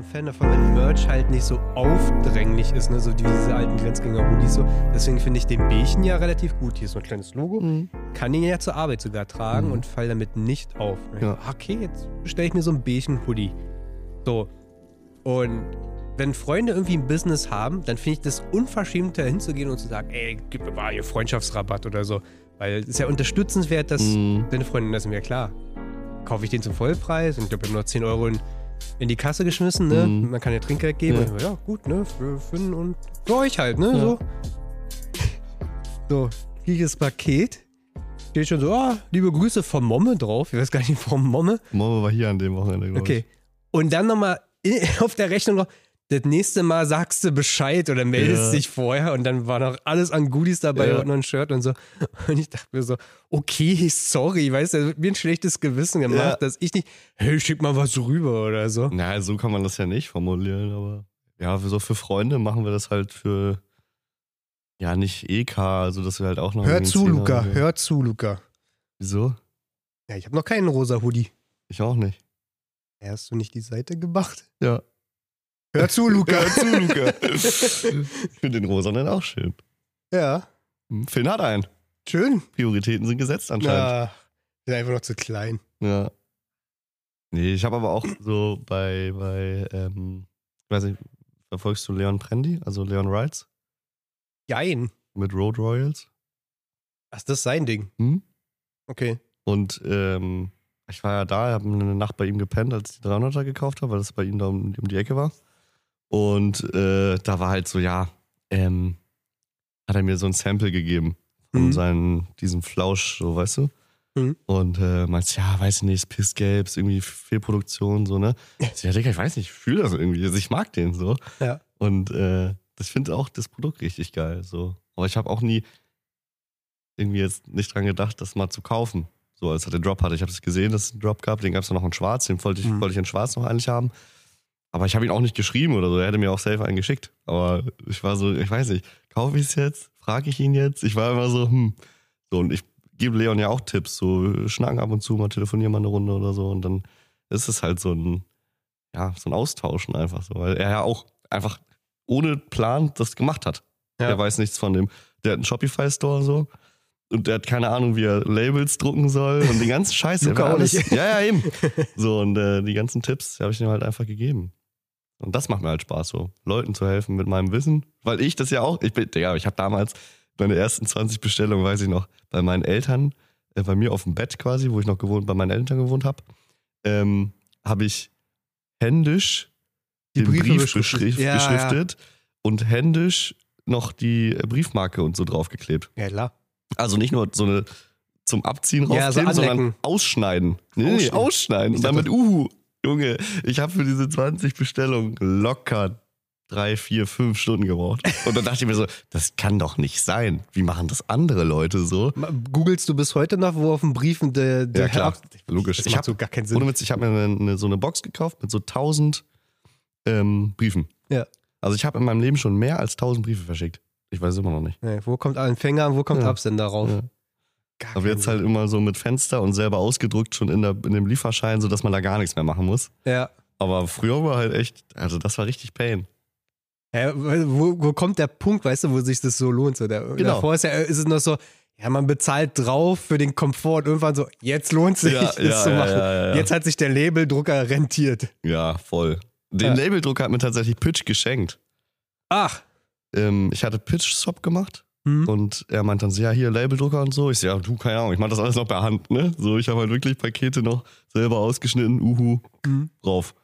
ein Fan davon, wenn Merch halt nicht so aufdränglich ist, ne? so wie diese alten Grenzgänger-Hoodies so. Deswegen finde ich den Bärchen ja relativ gut. Hier ist so ein kleines Logo. Mhm. Kann ihn ja zur Arbeit sogar tragen Mhm. und fall damit nicht auf. Ja. Okay, jetzt bestelle ich mir so ein Bärchen-Hoodie. So. Und wenn Freunde irgendwie ein Business haben, dann finde ich das unverschämt, da hinzugehen und zu sagen, ey, gib mir mal hier Freundschaftsrabatt oder so. Weil es ist ja unterstützenswert, dass Mhm. deine Freundin, das ist mir klar. Kaufe ich den zum Vollpreis und ich glaube, nur 10 Euro in, in die Kasse geschmissen, ne? Mhm. Man kann ja Trinkgeld geben. Ja. Ja, gut, ne? Für Finn und für euch halt, ne? Ja. So. So, ich das Paket. Steht schon so, ah, liebe Grüße von Momme drauf. Ich weiß gar nicht, von Momme. Momo war hier an dem Wochenende, glaube Okay. Und dann nochmal auf der Rechnung noch, das nächste Mal sagst du Bescheid oder meldest Ja. dich vorher und dann war noch alles an Goodies dabei Ja. und noch ein Shirt und so. Und ich dachte mir so, okay, sorry, weißt du, mir ein schlechtes Gewissen gemacht, Ja. dass ich nicht, hey, schick mal was rüber oder so. Na, so kann man das ja nicht formulieren, aber ja, für, so für Freunde machen wir das halt für, ja, nicht EK, also dass wir halt auch noch. Hör zu, Luca, Zehner- hör zu, Luca. Wieso? Ja, ich habe noch keinen rosa Hoodie. Ich auch nicht. Hast du nicht die Seite gemacht? Ja. Hör zu, Luca. Hör zu, Luca. ich finde den Rosanen auch schön. ja, Hm, Finn hat einen. schön. Prioritäten sind gesetzt anscheinend. Ja, sind einfach noch zu klein. Ja. Nee, ich habe aber auch so bei, bei ähm, ich weiß nicht, verfolgst du Leon Prendi, also Leon Rides Jein. mit Road Royals? Ach, das ist sein Ding. Hm? Okay. Und ähm, ich war ja da, habe eine Nacht bei ihm gepennt, als ich die 300er gekauft habe, weil das bei ihm da um, um die Ecke war. Und äh, da war halt so, ja, ähm, hat er mir so ein Sample gegeben von Mhm. seinen, diesem Flausch, so, weißt du? Mhm. Und äh, meinst, ja, weiß ich nicht, pissgelb, ist irgendwie Fehlproduktion, so, ne? Ich ja, Digga, ich weiß nicht, ich fühle das irgendwie, also ich mag den so. Ja. Und äh, das finde auch das Produkt richtig geil, so. Aber ich habe auch nie irgendwie jetzt nicht dran gedacht, das mal zu kaufen. So, als er den Drop hatte. Ich habe das gesehen, dass es einen Drop gab. Den gab es noch in schwarz. Den wollte ich, Mhm. wollte ich in schwarz noch eigentlich haben. Aber ich habe ihn auch nicht geschrieben oder so. Er hätte mir auch safe einen geschickt. Aber ich war so, ich weiß nicht, kaufe ich es jetzt? Frage ich ihn jetzt? Ich war immer so, hm. So, und ich gebe Leon ja auch Tipps. So, schnacken ab und zu mal, telefonieren mal eine Runde oder so. Und dann ist es halt so ein, ja, so ein Austauschen einfach so. Weil er ja auch einfach ohne Plan das gemacht hat. Ja. Der weiß nichts von dem. Der hat einen Shopify-Store so. Und der hat keine Ahnung, wie er Labels drucken soll und den ganzen Scheiß. Luca auch alles, nicht. Ja, ja, eben. So, und äh, die ganzen Tipps habe ich ihm halt einfach gegeben. Und das macht mir halt Spaß, so Leuten zu helfen mit meinem Wissen. Weil ich das ja auch, ich bin, ja, ich habe damals meine ersten 20 Bestellungen, weiß ich noch, bei meinen Eltern, äh, bei mir auf dem Bett quasi, wo ich noch gewohnt, bei meinen Eltern gewohnt habe, ähm, habe ich händisch Die den Briefe Brief beschriftet. beschrift, Ja, beschriftet und händisch noch die äh, Briefmarke und so draufgeklebt. Ja, klar. Also nicht nur so eine zum Abziehen Ja, so rauskleben, sondern ausschneiden. Nee, nee, Ausschneiden. ausschneiden. Ich Und dann dachte- mit Uhu. Junge, ich habe für diese 20 Bestellungen locker drei, vier, fünf Stunden gebraucht. Und dann dachte ich mir so, das kann doch nicht sein. Wie machen das andere Leute so? Googlest du bis heute noch, wo auf den Briefen der, der Ja, klar. Herr- Logisch. Das Ich macht hab- so gar keinen Sinn. Ohne Witz, ich habe mir eine, so eine Box gekauft mit so 1000 ähm, Briefen. Ja. Also ich habe in meinem Leben schon mehr als 1000 Briefe verschickt. Ich weiß es immer noch nicht. Nee, wo kommt Empfänger und wo kommt Ja. Absender rauf? Ja. Gar Aber keinen jetzt halt immer so mit Fenster und selber ausgedruckt schon in, der, in dem Lieferschein, sodass man da gar nichts mehr machen muss. Ja. Aber früher war halt echt, also das war richtig Pain. Ja, wo, wo kommt der Punkt, weißt du, wo sich das so lohnt? So der, Genau. Davor ist, ja, ist es noch so, ja, man bezahlt drauf für den Komfort irgendwann so, jetzt lohnt sich, Ja, das ja, zu machen. ja, ja. Jetzt hat sich der Labeldrucker rentiert. Ja, voll. Den. Labeldrucker hat mir tatsächlich Pitch geschenkt. Ach. Ähm, ich hatte Pitch-Swap gemacht Hm. und er meint dann so, ja, hier Labeldrucker und so. Ich so, ja, du, keine Ahnung, ich mach das alles noch per Hand, ne? So, ich habe halt wirklich Pakete noch selber ausgeschnitten, uhu, Hm. drauf.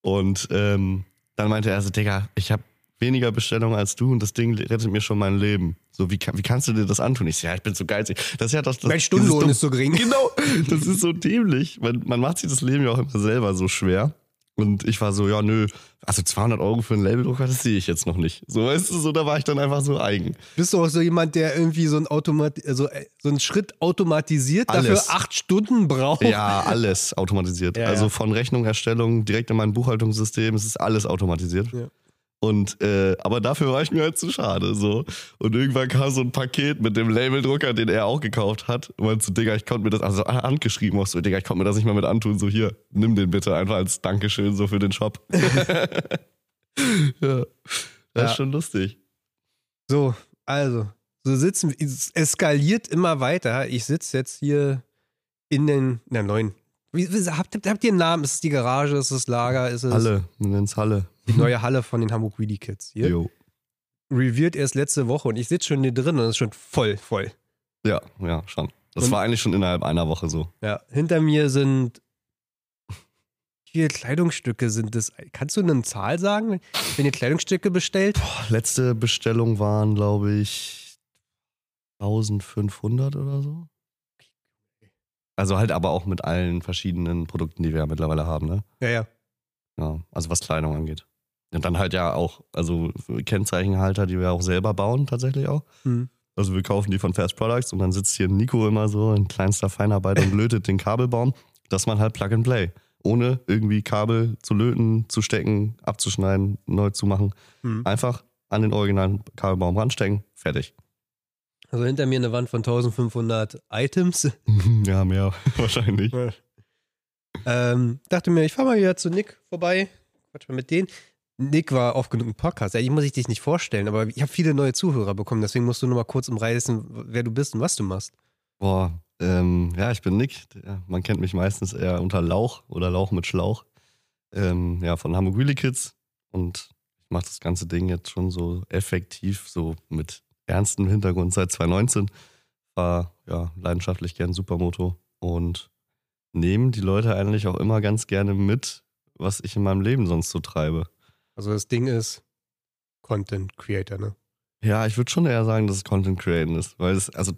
Und ähm, dann meinte er so, Digga, ich habe weniger Bestellungen als du und das Ding rettet mir schon mein Leben. So, wie, kann- wie kannst du dir das antun? Ich so, ja, ich bin so geizig. Das ist ja das, das Mein Stundenlohn ist so gering. Genau, das ist so dämlich. Man, man macht sich das Leben ja auch immer selber so schwer. Und ich war so, ja, nö, also 200 Euro für einen Labeldrucker, das sehe ich jetzt noch nicht. So, weißt du, so, da war ich dann einfach so eigen. Bist du auch so jemand, der irgendwie so einen, Automat also, so einen Schritt automatisiert, Alles. dafür acht Stunden braucht? Ja, alles automatisiert. Ja, also ja. von Rechnung, Erstellung, direkt in mein Buchhaltungssystem, es ist alles automatisiert. Ja. Und äh, aber dafür war ich mir halt zu schade. So. Und irgendwann kam so ein Paket mit dem Labeldrucker, den er auch gekauft hat. Und meinte so, Digga, ich konnte mir das, also handgeschrieben auch so, Digga, ich konnte mir das nicht mal mit antun. So, hier, nimm den bitte einfach als Dankeschön so für den Shop. ja. Das Ja. ist schon lustig. So, also, so sitzen. Es eskaliert immer weiter. Ich sitze jetzt hier in den, in der neuen. Wie, habt, habt ihr einen Namen? Ist es die Garage? Ist es das Lager? Ist es Halle, wir nennen's Halle. Die neue Halle von den Hamburg Weedy Kids? Hier. Jo. Reviert erst letzte Woche und ich sitze schon hier drin und es ist schon voll, voll. Ja, ja, schon. Das Und- war eigentlich schon innerhalb einer Woche so. Ja, hinter mir sind. Wie viele Kleidungsstücke sind das? Kannst du eine Zahl sagen, wenn ihr Kleidungsstücke bestellt? Letzte Bestellung waren, glaube ich, 1500 oder so. Also halt aber auch mit allen verschiedenen Produkten, die wir ja mittlerweile haben, ne? Ja, ja. Ja, also was Kleidung angeht. Und dann halt ja auch, also Kennzeichenhalter, die wir auch selber bauen, tatsächlich auch. Hm. Also wir kaufen die von Fast Products und dann sitzt hier Nico immer so in kleinster Feinarbeit und lötet den Kabelbaum, dass man halt Plug and Play. Ohne irgendwie Kabel zu löten, zu stecken, abzuschneiden, neu zu machen. Hm. Einfach an den originalen Kabelbaum ranstecken, fertig. Also hinter mir eine Wand von 1500 Items. ja, mehr wahrscheinlich. Ähm, dachte mir, ich fahre mal wieder zu Nick vorbei. Quatsch mal mit denen. Nick war oft genug im Podcast. Eigentlich muss ich dich nicht vorstellen, aber ich habe viele neue Zuhörer bekommen. Deswegen musst du nur mal kurz umreißen, wer du bist und was du machst. Boah, ähm, ja, ich bin Nick. Man kennt mich meistens eher unter Lauch oder Lauch mit Schlauch. Ähm, ja, von Hamburg Wheelie Kids. Und ich mache das ganze Ding jetzt schon so effektiv, so mit ernstem Hintergrund seit 2019. War ja leidenschaftlich gern Supermoto und nehme die Leute eigentlich auch immer ganz gerne mit, was ich in meinem Leben sonst so treibe. Also das Ding ist Content Creator, ne? Ja, ich würde schon eher sagen, dass es Content Creating ist, weil es, also,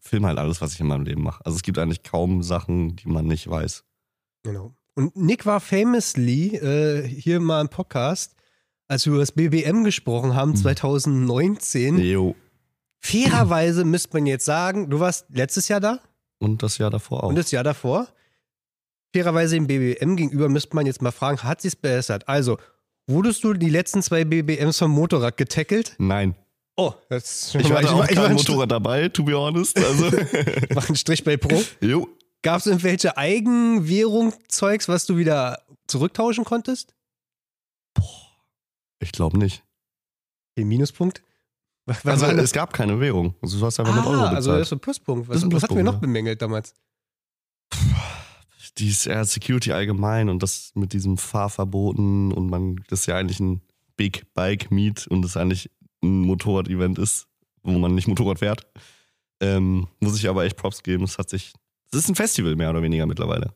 film halt alles, was ich in meinem Leben mache. Also es gibt eigentlich kaum Sachen, die man nicht weiß. Genau. Und Nick war famously äh, hier mal im Podcast, als wir über das BBM gesprochen haben, Hm. 2019. Jo. Fairerweise müsste man jetzt sagen, du warst letztes Jahr da Und das Jahr davor auch. und das Jahr davor. Fairerweise dem BBM gegenüber müsste man jetzt mal fragen, hat sich's verbessert? Also, wurdest du die letzten zwei BBMs vom Motorrad getackelt? Nein. Oh, das Ich hatte auch ich kein Motorrad dabei, to be honest. Also, mach einen Strich bei Pro. jo. Gab es irgendwelche Eigenwährung-Zeugs, was du wieder zurücktauschen konntest? Ich glaube nicht. Den Minuspunkt? Was, Also, war es gab keine Währung. Also, du hast einfach mit ah, Euro bezahlt. also das ist ein Pluspunkt. Was, Das ist ein was hatten wir Pluspunkt, noch ja. bemängelt damals? die ist eher Security allgemein und das mit diesem Fahrverboten und man, das ist ja eigentlich ein Big Bike Meet und das eigentlich ein Motorrad-Event ist, wo man nicht Motorrad fährt. Ähm, muss ich aber echt Props geben. Es hat sich, es ist ein Festival mehr oder weniger mittlerweile.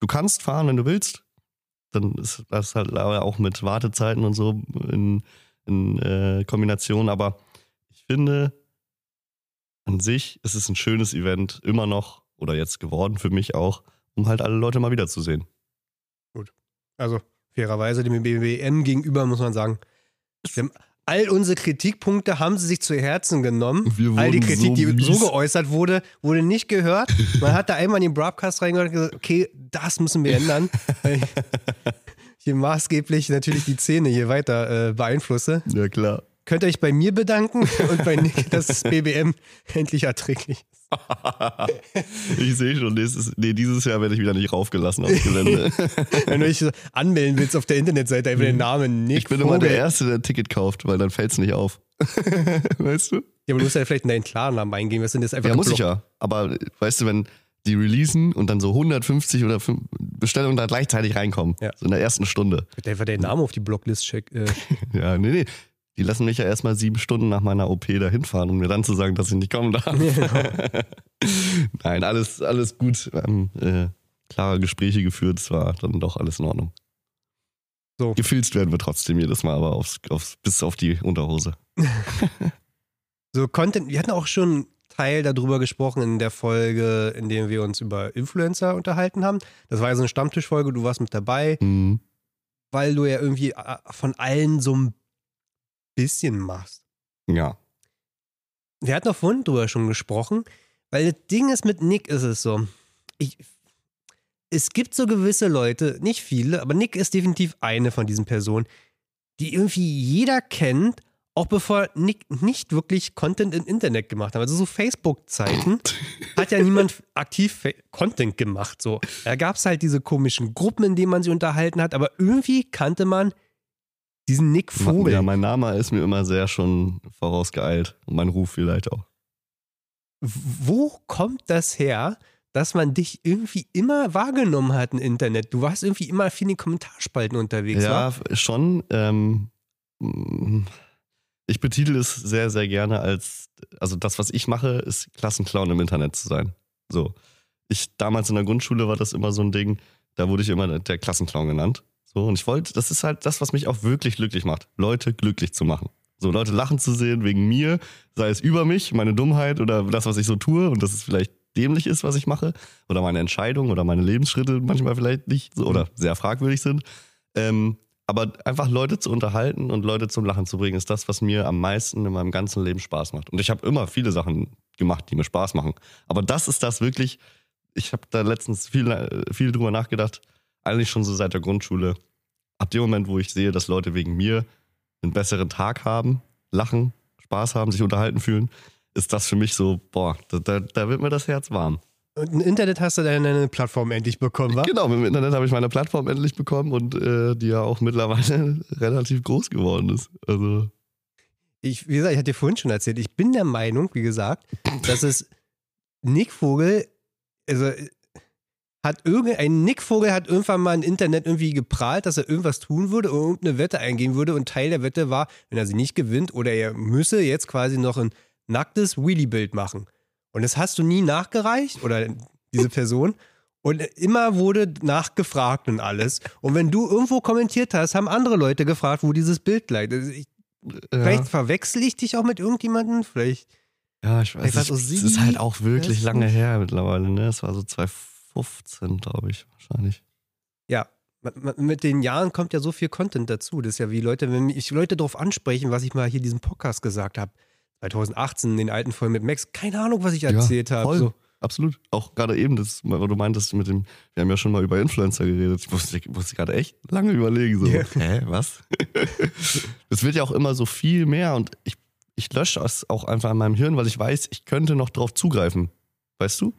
Du kannst fahren, wenn du willst. Dann ist das halt aber auch mit Wartezeiten und so in, in äh, Kombination. Aber ich finde, an sich ist es ein schönes Event, immer noch, oder jetzt geworden für mich auch, um halt alle Leute mal wiederzusehen. Also fairerweise dem BBM gegenüber muss man sagen, all unsere Kritikpunkte haben sie sich zu Herzen genommen. All die Kritik, so die so geäußert wurde, wurde nicht gehört. Man hat da einmal in den Broadcast reingehört und gesagt, okay, das müssen wir ändern. Weil ich hier maßgeblich natürlich die Szene hier weiter äh, beeinflusse. Ja, klar. Könnt ihr euch bei mir bedanken und bei Nick, dass das BBM endlich erträglich ist. ich sehe schon, nächstes, nee, dieses Jahr werde ich wieder nicht raufgelassen aufs Gelände. Wenn du dich anmelden willst auf der Internetseite, einfach den Namen Nick ich bin immer Vogel. der Erste, der ein Ticket kauft, weil dann fällt es nicht auf. weißt du? Ja, aber du musst ja vielleicht in deinen Klarnamen eingeben. Was sind das einfach Ja, muss ich ja. Aber weißt du, wenn die releasen und dann so 150 oder 5 Bestellungen da gleichzeitig reinkommen, Ja. so in der ersten Stunde. Wird einfach deinen Namen auf die Blocklist check. Äh, Ja, nee, nee. Die lassen mich ja erstmal sieben Stunden nach meiner OP da hinfahren, um mir dann zu sagen, dass ich nicht kommen darf. Nein, alles, alles gut. Wir haben äh, klare Gespräche geführt, es war dann doch alles in Ordnung. So. Gefilzt werden wir trotzdem jedes Mal, aber aufs, aufs, bis auf die Unterhose. so Content, wir hatten auch schon einen Teil darüber gesprochen in der Folge, in der wir uns über Influencer unterhalten haben. Das war ja so eine Stammtischfolge, du warst mit dabei, Mhm. weil du ja irgendwie äh, von allen so ein bisschen machst. Ja. Wir hatten auch vorhin drüber schon gesprochen, weil das Ding ist, mit Nick ist es so. Ich, es gibt so gewisse Leute, nicht viele, aber Nick ist definitiv eine von diesen Personen, die irgendwie jeder kennt, auch bevor Nick nicht wirklich Content im Internet gemacht hat. Also so Facebook-Zeiten hat ja niemand aktiv Content gemacht. So, da gab es halt diese komischen Gruppen, in denen man sich unterhalten hat, aber irgendwie kannte man diesen Nick Vogel. Ja, mein Name ist mir immer sehr schon vorausgeeilt. Und mein Ruf vielleicht auch. Wo kommt das her, dass man dich irgendwie immer wahrgenommen hat im Internet? Du warst irgendwie immer viel in den Kommentarspalten unterwegs, Ja, wa? schon. Ähm, ich betitel es sehr, sehr gerne als, also das, was ich mache, ist Klassenclown im Internet zu sein. So. Ich, damals in der Grundschule war das immer so ein Ding, da wurde ich immer der Klassenclown genannt. So, und ich wollte, das ist halt das, was mich auch wirklich glücklich macht, Leute glücklich zu machen. So, Leute lachen zu sehen wegen mir, sei es über mich, meine Dummheit oder das, was ich so tue und dass es vielleicht dämlich ist, was ich mache, oder meine Entscheidung oder meine Lebensschritte manchmal vielleicht nicht so oder sehr fragwürdig sind. Ähm, aber einfach Leute zu unterhalten und Leute zum Lachen zu bringen, ist das, was mir am meisten in meinem ganzen Leben Spaß macht. Und ich habe immer viele Sachen gemacht, die mir Spaß machen. Aber das ist das wirklich, ich habe da letztens viel, äh, viel drüber nachgedacht, eigentlich schon so seit der Grundschule. Ab dem Moment, wo ich sehe, dass Leute wegen mir einen besseren Tag haben, lachen, Spaß haben, sich unterhalten fühlen, ist das für mich so, boah, da, da, wird mir das Herz warm. Und im Internet hast du deine Plattform endlich bekommen, wa? Genau, mit dem Internet habe ich meine Plattform endlich bekommen und äh, die ja auch mittlerweile relativ groß geworden ist. Also, Ich, wie gesagt, ich hatte dir vorhin schon erzählt, ich bin der Meinung, wie gesagt, dass es Nick Vogel, also hat irgendein Nick Vogel hat irgendwann mal im Internet irgendwie geprahlt, dass er irgendwas tun würde oder irgendeine Wette eingehen würde und Teil der Wette war, wenn er sie nicht gewinnt oder er müsse jetzt quasi noch ein nacktes Wheelie-Bild machen. Und das hast du nie nachgereicht oder diese Person. Und immer wurde nachgefragt und alles. Und wenn du irgendwo kommentiert hast, haben andere Leute gefragt, wo dieses Bild lag. Also ich, Vielleicht ja, verwechsel ich dich auch mit irgendjemandem. Vielleicht. ja, ich weiß Vielleicht Es ist halt auch wirklich das lange her mittlerweile, ne? Es war so 2015, glaube ich, wahrscheinlich. Ja. Mit den Jahren kommt ja so viel Content dazu. Das ist ja wie Leute, wenn mich Leute darauf ansprechen, was ich mal hier in diesem Podcast gesagt habe. 2018, den alten Folgen mit Max. Keine Ahnung, was ich erzählt habe. voll. So. Absolut. Auch gerade eben, das, weil du meintest mit dem, wir haben ja schon mal über Influencer geredet. Ich musste, musste gerade echt lange überlegen. So, Ja. hä, was? Es wird ja auch immer so viel mehr und ich, ich lösche es auch einfach in meinem Hirn, weil ich weiß, ich könnte noch drauf zugreifen. Weißt du?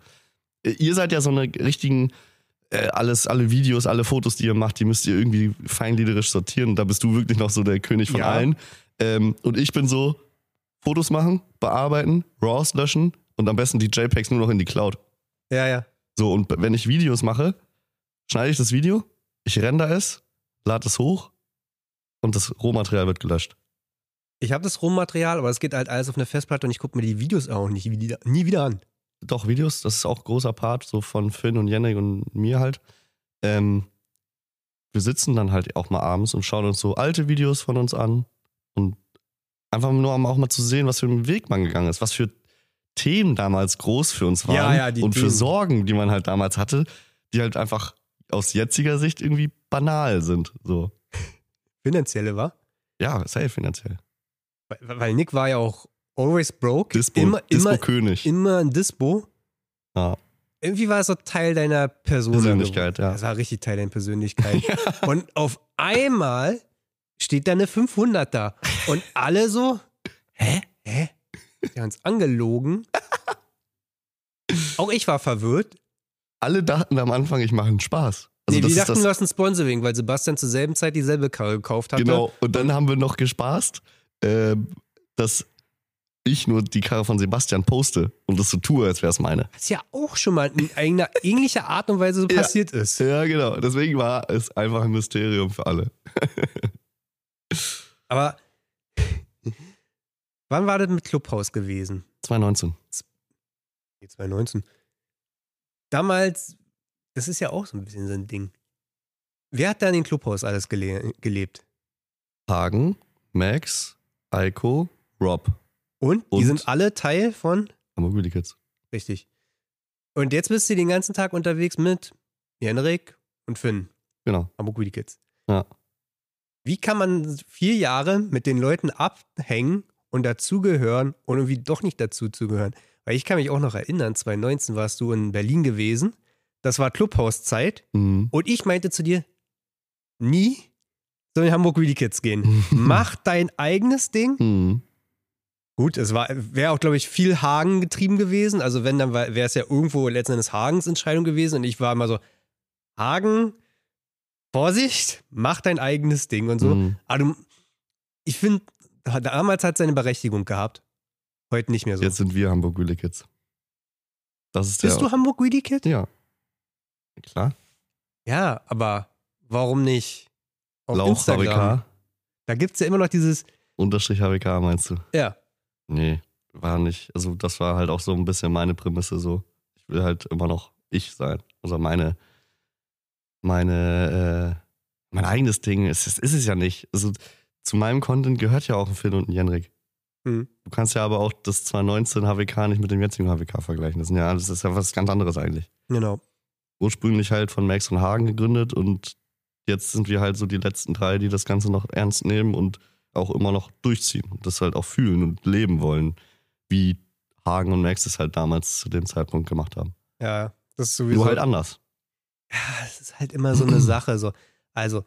Ihr seid ja so eine richtigen, äh, alles, alle Videos, alle Fotos, die ihr macht, die müsst ihr irgendwie feingliederisch sortieren. Da bist du wirklich noch so der König von Ja. allen. Ähm, und ich bin so, Fotos machen, bearbeiten, RAWs löschen und am besten die JPEGs nur noch in die Cloud. Ja, ja. So, und wenn ich Videos mache, schneide ich das Video, ich render es, lade es hoch und das Rohmaterial wird gelöscht. Ich habe das Rohmaterial, aber es geht halt alles auf eine Festplatte und ich gucke mir die Videos auch nicht wieder, nie wieder an. Doch, Videos, das ist auch ein großer Part, so von Finn und Yannick und mir halt. Ähm, wir sitzen dann halt auch mal abends und schauen uns so alte Videos von uns an und einfach nur um auch mal zu sehen, was für einen Weg man gegangen ist, was für Themen damals groß für uns waren Ja, ja, die und für Themen. Sorgen, die man halt damals hatte, die halt einfach aus jetziger Sicht irgendwie banal sind. So. Finanzielle, war? Ja, safe finanziell. Weil, weil Nick war ja auch always broke. Dispo, immer, Dispo immer, König. immer ein Dispo. Ja. Irgendwie war es so Teil deiner Person. Persönlichkeit, ja. Das war richtig Teil deiner Persönlichkeit. Und auf einmal steht da eine 500 da. Und alle so, hä? Hä? Die haben uns angelogen. Auch ich war verwirrt. Alle dachten am Anfang, ich mache einen Spaß. Also nee, das die ist dachten, du hast ein Sponsoring, weil Sebastian zur selben Zeit dieselbe Karre gekauft hatte. Genau, und dann haben wir noch gespaßt, ähm, dass ich nur die Karre von Sebastian poste und das so tue, als wäre es meine. Was ja auch schon mal in einer ähnlicher Art und Weise so Ja. passiert ist. Ja, genau. Deswegen war es einfach ein Mysterium für alle. Aber wann war das mit Clubhouse gewesen? 2019. Nee, 2019. Damals, das ist ja auch so ein bisschen so ein Ding. Wer hat da in den Clubhaus alles gele gelebt? Hagen, Max, Eiko, Rob. Und? Die Und? sind alle Teil von? Hamburg Really Kids. Richtig. Und jetzt bist du den ganzen Tag unterwegs mit Henrik und Finn, Genau. Hamburg Weedy Kids. Ja. Wie kann man vier Jahre mit den Leuten abhängen und dazugehören und irgendwie doch nicht dazu zugehören? Weil ich kann mich auch noch erinnern, 2019 warst du in Berlin gewesen. Das war Clubhouse-Zeit. Mhm. Und ich meinte zu dir, nie soll in Hamburg Really Kids gehen. Mach dein eigenes Ding. Mhm. Gut, es war wäre auch, glaube ich, viel Hagen getrieben gewesen. Also wenn, dann wäre es ja irgendwo letzten Endes Hagens Entscheidung gewesen. Und ich war immer so, Hagen, Vorsicht, mach dein eigenes Ding und so. Mhm. Aber du, ich finde, damals hat es seine Berechtigung gehabt. Heute nicht mehr so. Jetzt sind wir Hamburg Really Kids. Das ist Bist du Hamburg Greedy Kid? Ja. Klar. Ja, aber warum nicht auf Lauch Instagram? HWK. Da gibt es ja immer noch dieses, Unterstrich HWK meinst du? ja, Nee, war nicht. Also das war halt auch so ein bisschen meine Prämisse so. Ich will halt immer noch ich sein. Also meine, meine, äh, mein eigenes Ding ist, ist, ist es ja nicht. Also zu meinem Content gehört ja auch ein Finn und ein Jenrik. hm. Du kannst ja aber auch das 2019 HWK nicht mit dem jetzigen HWK vergleichen. Das, sind ja, das ist ja was ganz anderes eigentlich. genau. Ursprünglich halt von Max und Hagen gegründet und jetzt sind wir halt so die letzten drei, die das Ganze noch ernst nehmen und auch immer noch durchziehen und das halt auch fühlen und leben wollen, wie Hagen und Max es halt damals zu dem Zeitpunkt gemacht haben. Ja, das ist sowieso. Nur halt anders. ja, es ist halt immer so eine Sache. So. Also,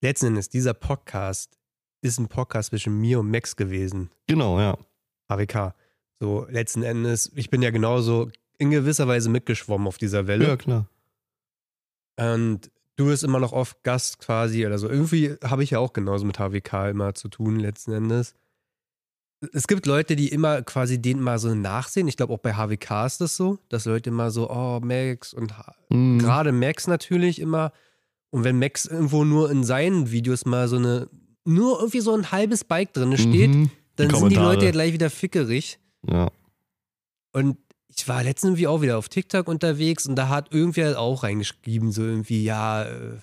letzten Endes, dieser Podcast ist ein Podcast zwischen mir und Max gewesen. Genau, ja. HWK. So, letzten Endes, ich bin ja genauso in gewisser Weise mitgeschwommen auf dieser Welle. Ja, klar. Und du bist immer noch oft Gast quasi oder so. Irgendwie habe ich ja auch genauso mit HWK immer zu tun, letzten Endes. Es gibt Leute, die immer quasi denen mal so nachsehen. Ich glaube, auch bei HWK ist das so, dass Leute immer so, oh, Max und Mhm. gerade Max natürlich immer. Und wenn Max irgendwo nur in seinen Videos mal so eine, nur irgendwie so ein halbes Bike drin steht, Mhm. dann sind die. Leute ja gleich wieder fickerig. Ja. Und ich war letztens irgendwie auch wieder auf TikTok unterwegs und da hat irgendwer auch reingeschrieben, so irgendwie, ja, äh,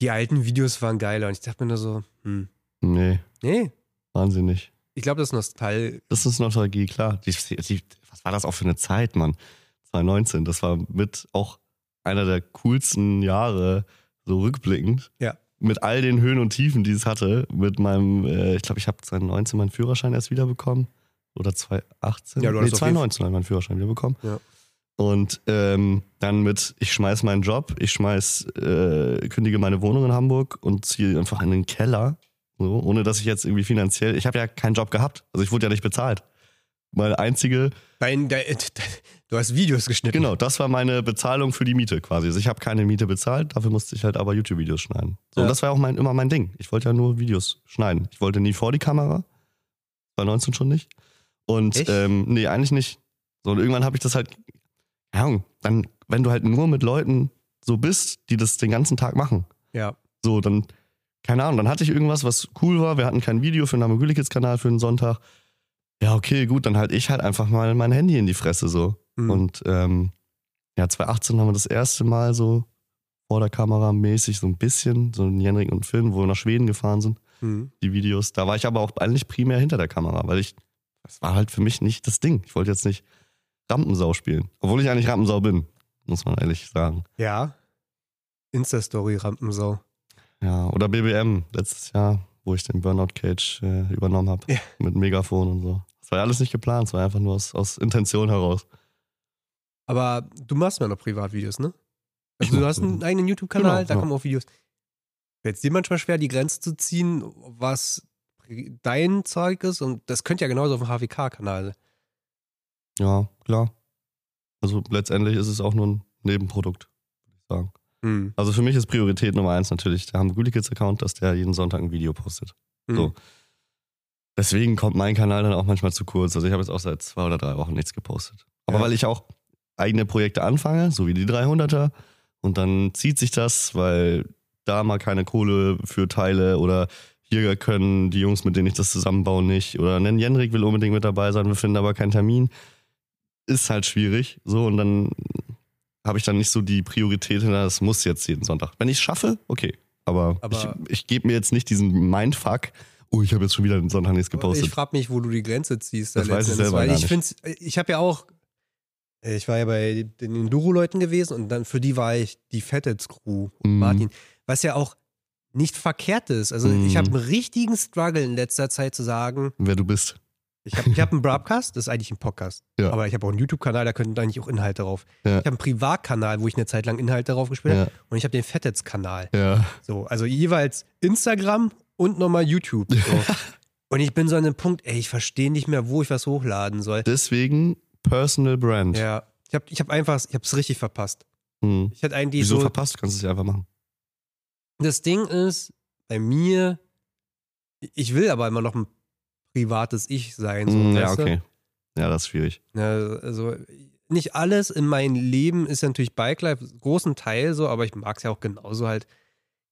die alten Videos waren geiler. Und ich dachte mir nur so, hm, Nee, nee, Wahnsinn nicht. ich glaube, das ist Nostal. Das ist Nostalgie, klar. Die, die, was war das auch für eine Zeit, Mann? 2019, das war mit auch einer der coolsten Jahre, so rückblickend. Ja. Mit all den Höhen und Tiefen, die es hatte. Mit meinem, äh, ich glaube, ich habe 2019 meinen Führerschein erst wiederbekommen. Oder 2018? Ja, du nee, hast auf jeden 2019 habe ich meinen Führerschein wiederbekommen. Ja. Und ähm, dann mit, ich schmeiß meinen Job, ich schmeiß, äh, kündige meine Wohnung in Hamburg und ziehe einfach in den Keller. So, ohne dass ich jetzt irgendwie finanziell, ich habe ja keinen Job gehabt. Also ich wurde ja nicht bezahlt. Meine einzige, Dein, dein, du hast Videos geschnitten. genau, das war meine Bezahlung für die Miete quasi. Also ich habe keine Miete bezahlt, dafür musste ich halt aber YouTube-Videos schneiden. So, Ja. und das war auch mein, immer mein Ding. Ich wollte ja nur Videos schneiden. Ich wollte nie vor die Kamera. Bei 19 schon nicht. Und ähm, nee, eigentlich nicht. So, und irgendwann habe ich das halt, Ahnung, dann, wenn du halt nur mit Leuten so bist, die das den ganzen Tag machen, Ja. so, dann, keine Ahnung, dann hatte ich irgendwas, was cool war. Wir hatten kein Video für den Kids Kanal für den Sonntag. Ja, okay, gut, dann halt ich halt einfach mal mein Handy in die Fresse so. Hm. Und ähm, ja, 2018 haben wir das erste Mal so vor der Kamera mäßig so ein bisschen, so ein Jenrik und Finn, wo wir nach Schweden gefahren sind, Hm. die Videos. Da war ich aber auch eigentlich primär hinter der Kamera, weil ich, das war halt für mich nicht das Ding. Ich wollte jetzt nicht Rampensau spielen. Obwohl ich eigentlich Rampensau bin, muss man ehrlich sagen. Ja. Insta-Story, Rampensau. Ja, oder BBM letztes Jahr, wo ich den Burnout Cage äh, übernommen habe. Ja. Mit Megafon und so. Das war ja alles nicht geplant, es war einfach nur aus, aus Intention heraus. Aber du machst mal noch Privatvideos, ne? Ich Also du hast einen eigenen YouTube-Kanal, Genau, da ja. kommen auch Videos. Fällt es dir manchmal schwer, die Grenze zu ziehen, was dein Zeug ist? Und das könnte ja genauso auf dem HWK-Kanal. Ja, klar. Also letztendlich ist es auch nur ein Nebenprodukt, würde ich sagen. Hm. Also für mich ist Priorität Nummer eins natürlich der Hamburg Kids Account, dass der jeden Sonntag ein Video postet. Hm. So. Deswegen kommt mein Kanal dann auch manchmal zu kurz. Also ich habe jetzt auch seit zwei oder drei Wochen nichts gepostet. Aber Ja. weil ich auch eigene Projekte anfange, so wie die 300er, und dann zieht sich das, weil da mal keine Kohle für Teile oder hier können die Jungs, mit denen ich das zusammenbaue, nicht. Oder nennen Jenrik will unbedingt mit dabei sein, wir finden aber keinen Termin. Ist halt schwierig. So, und dann habe ich dann nicht so die Priorität, das muss jetzt jeden Sonntag. Wenn ich es schaffe, okay. Aber, Aber- ich, ich gebe mir jetzt nicht diesen Mindfuck, oh, ich habe jetzt schon wieder den Sonntag nichts gepostet. Ich frage mich, wo du die Grenze ziehst. da Das weiß ich selber weil ich nicht. finde, ich habe ja auch, ich war ja bei den Enduro-Leuten gewesen und dann für die war ich die Fettets-Crew und Mhm. Martin, was ja auch nicht verkehrt ist. Also Mhm. ich habe einen richtigen Struggle in letzter Zeit zu sagen, Wer du bist. Ich habe ich hab einen Broadcast, das ist eigentlich ein Podcast. Ja. Aber ich habe auch einen YouTube-Kanal, da könnten eigentlich auch Inhalte drauf. Ja. Ich habe einen Privatkanal, wo ich eine Zeit lang Inhalte drauf gespielt habe. Ja. Und ich habe den Fettets-Kanal. Ja. So, also jeweils Instagram und nochmal YouTube. So. und ich bin so an dem Punkt, ey, ich verstehe nicht mehr, wo ich was hochladen soll. Deswegen Personal Brand. Ja. Ich habe ich hab einfach, ich habe es richtig verpasst. Hm. Ich hätte eigentlich Wieso so. verpasst? Kannst du es ja einfach machen. Das Ding ist, bei mir, ich will aber immer noch ein privates Ich sein. So, Hm, ja, du? okay. Ja, das ist schwierig. Ja, also nicht alles in meinem Leben ist ja natürlich Bike Life, großen Teil so, aber ich mag es ja auch genauso halt.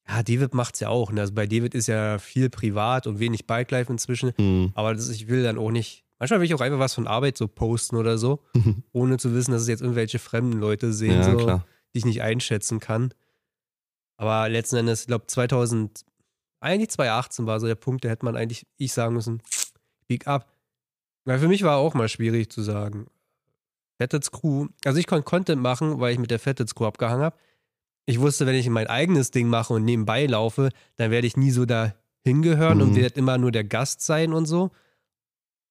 Ja, David macht's ja auch. Ne? Also bei David ist ja viel privat und wenig Bike Life inzwischen. Hm. Aber das, ich will dann auch nicht. Manchmal will ich auch einfach was von Arbeit so posten oder so, ohne zu wissen, dass es jetzt irgendwelche fremden Leute sehen, ja, so, die ich nicht einschätzen kann. Aber letzten Endes, ich glaube 2000, eigentlich 2018 war so der Punkt, da hätte man eigentlich ich sagen müssen, speak up. Weil für mich war auch mal schwierig zu sagen. Fettets Crew, also ich konnte Content machen, weil ich mit der Fettets Crew abgehangen habe. Ich wusste, wenn ich mein eigenes Ding mache und nebenbei laufe, dann werde ich nie so da hingehören und Mhm. werde immer nur der Gast sein und so.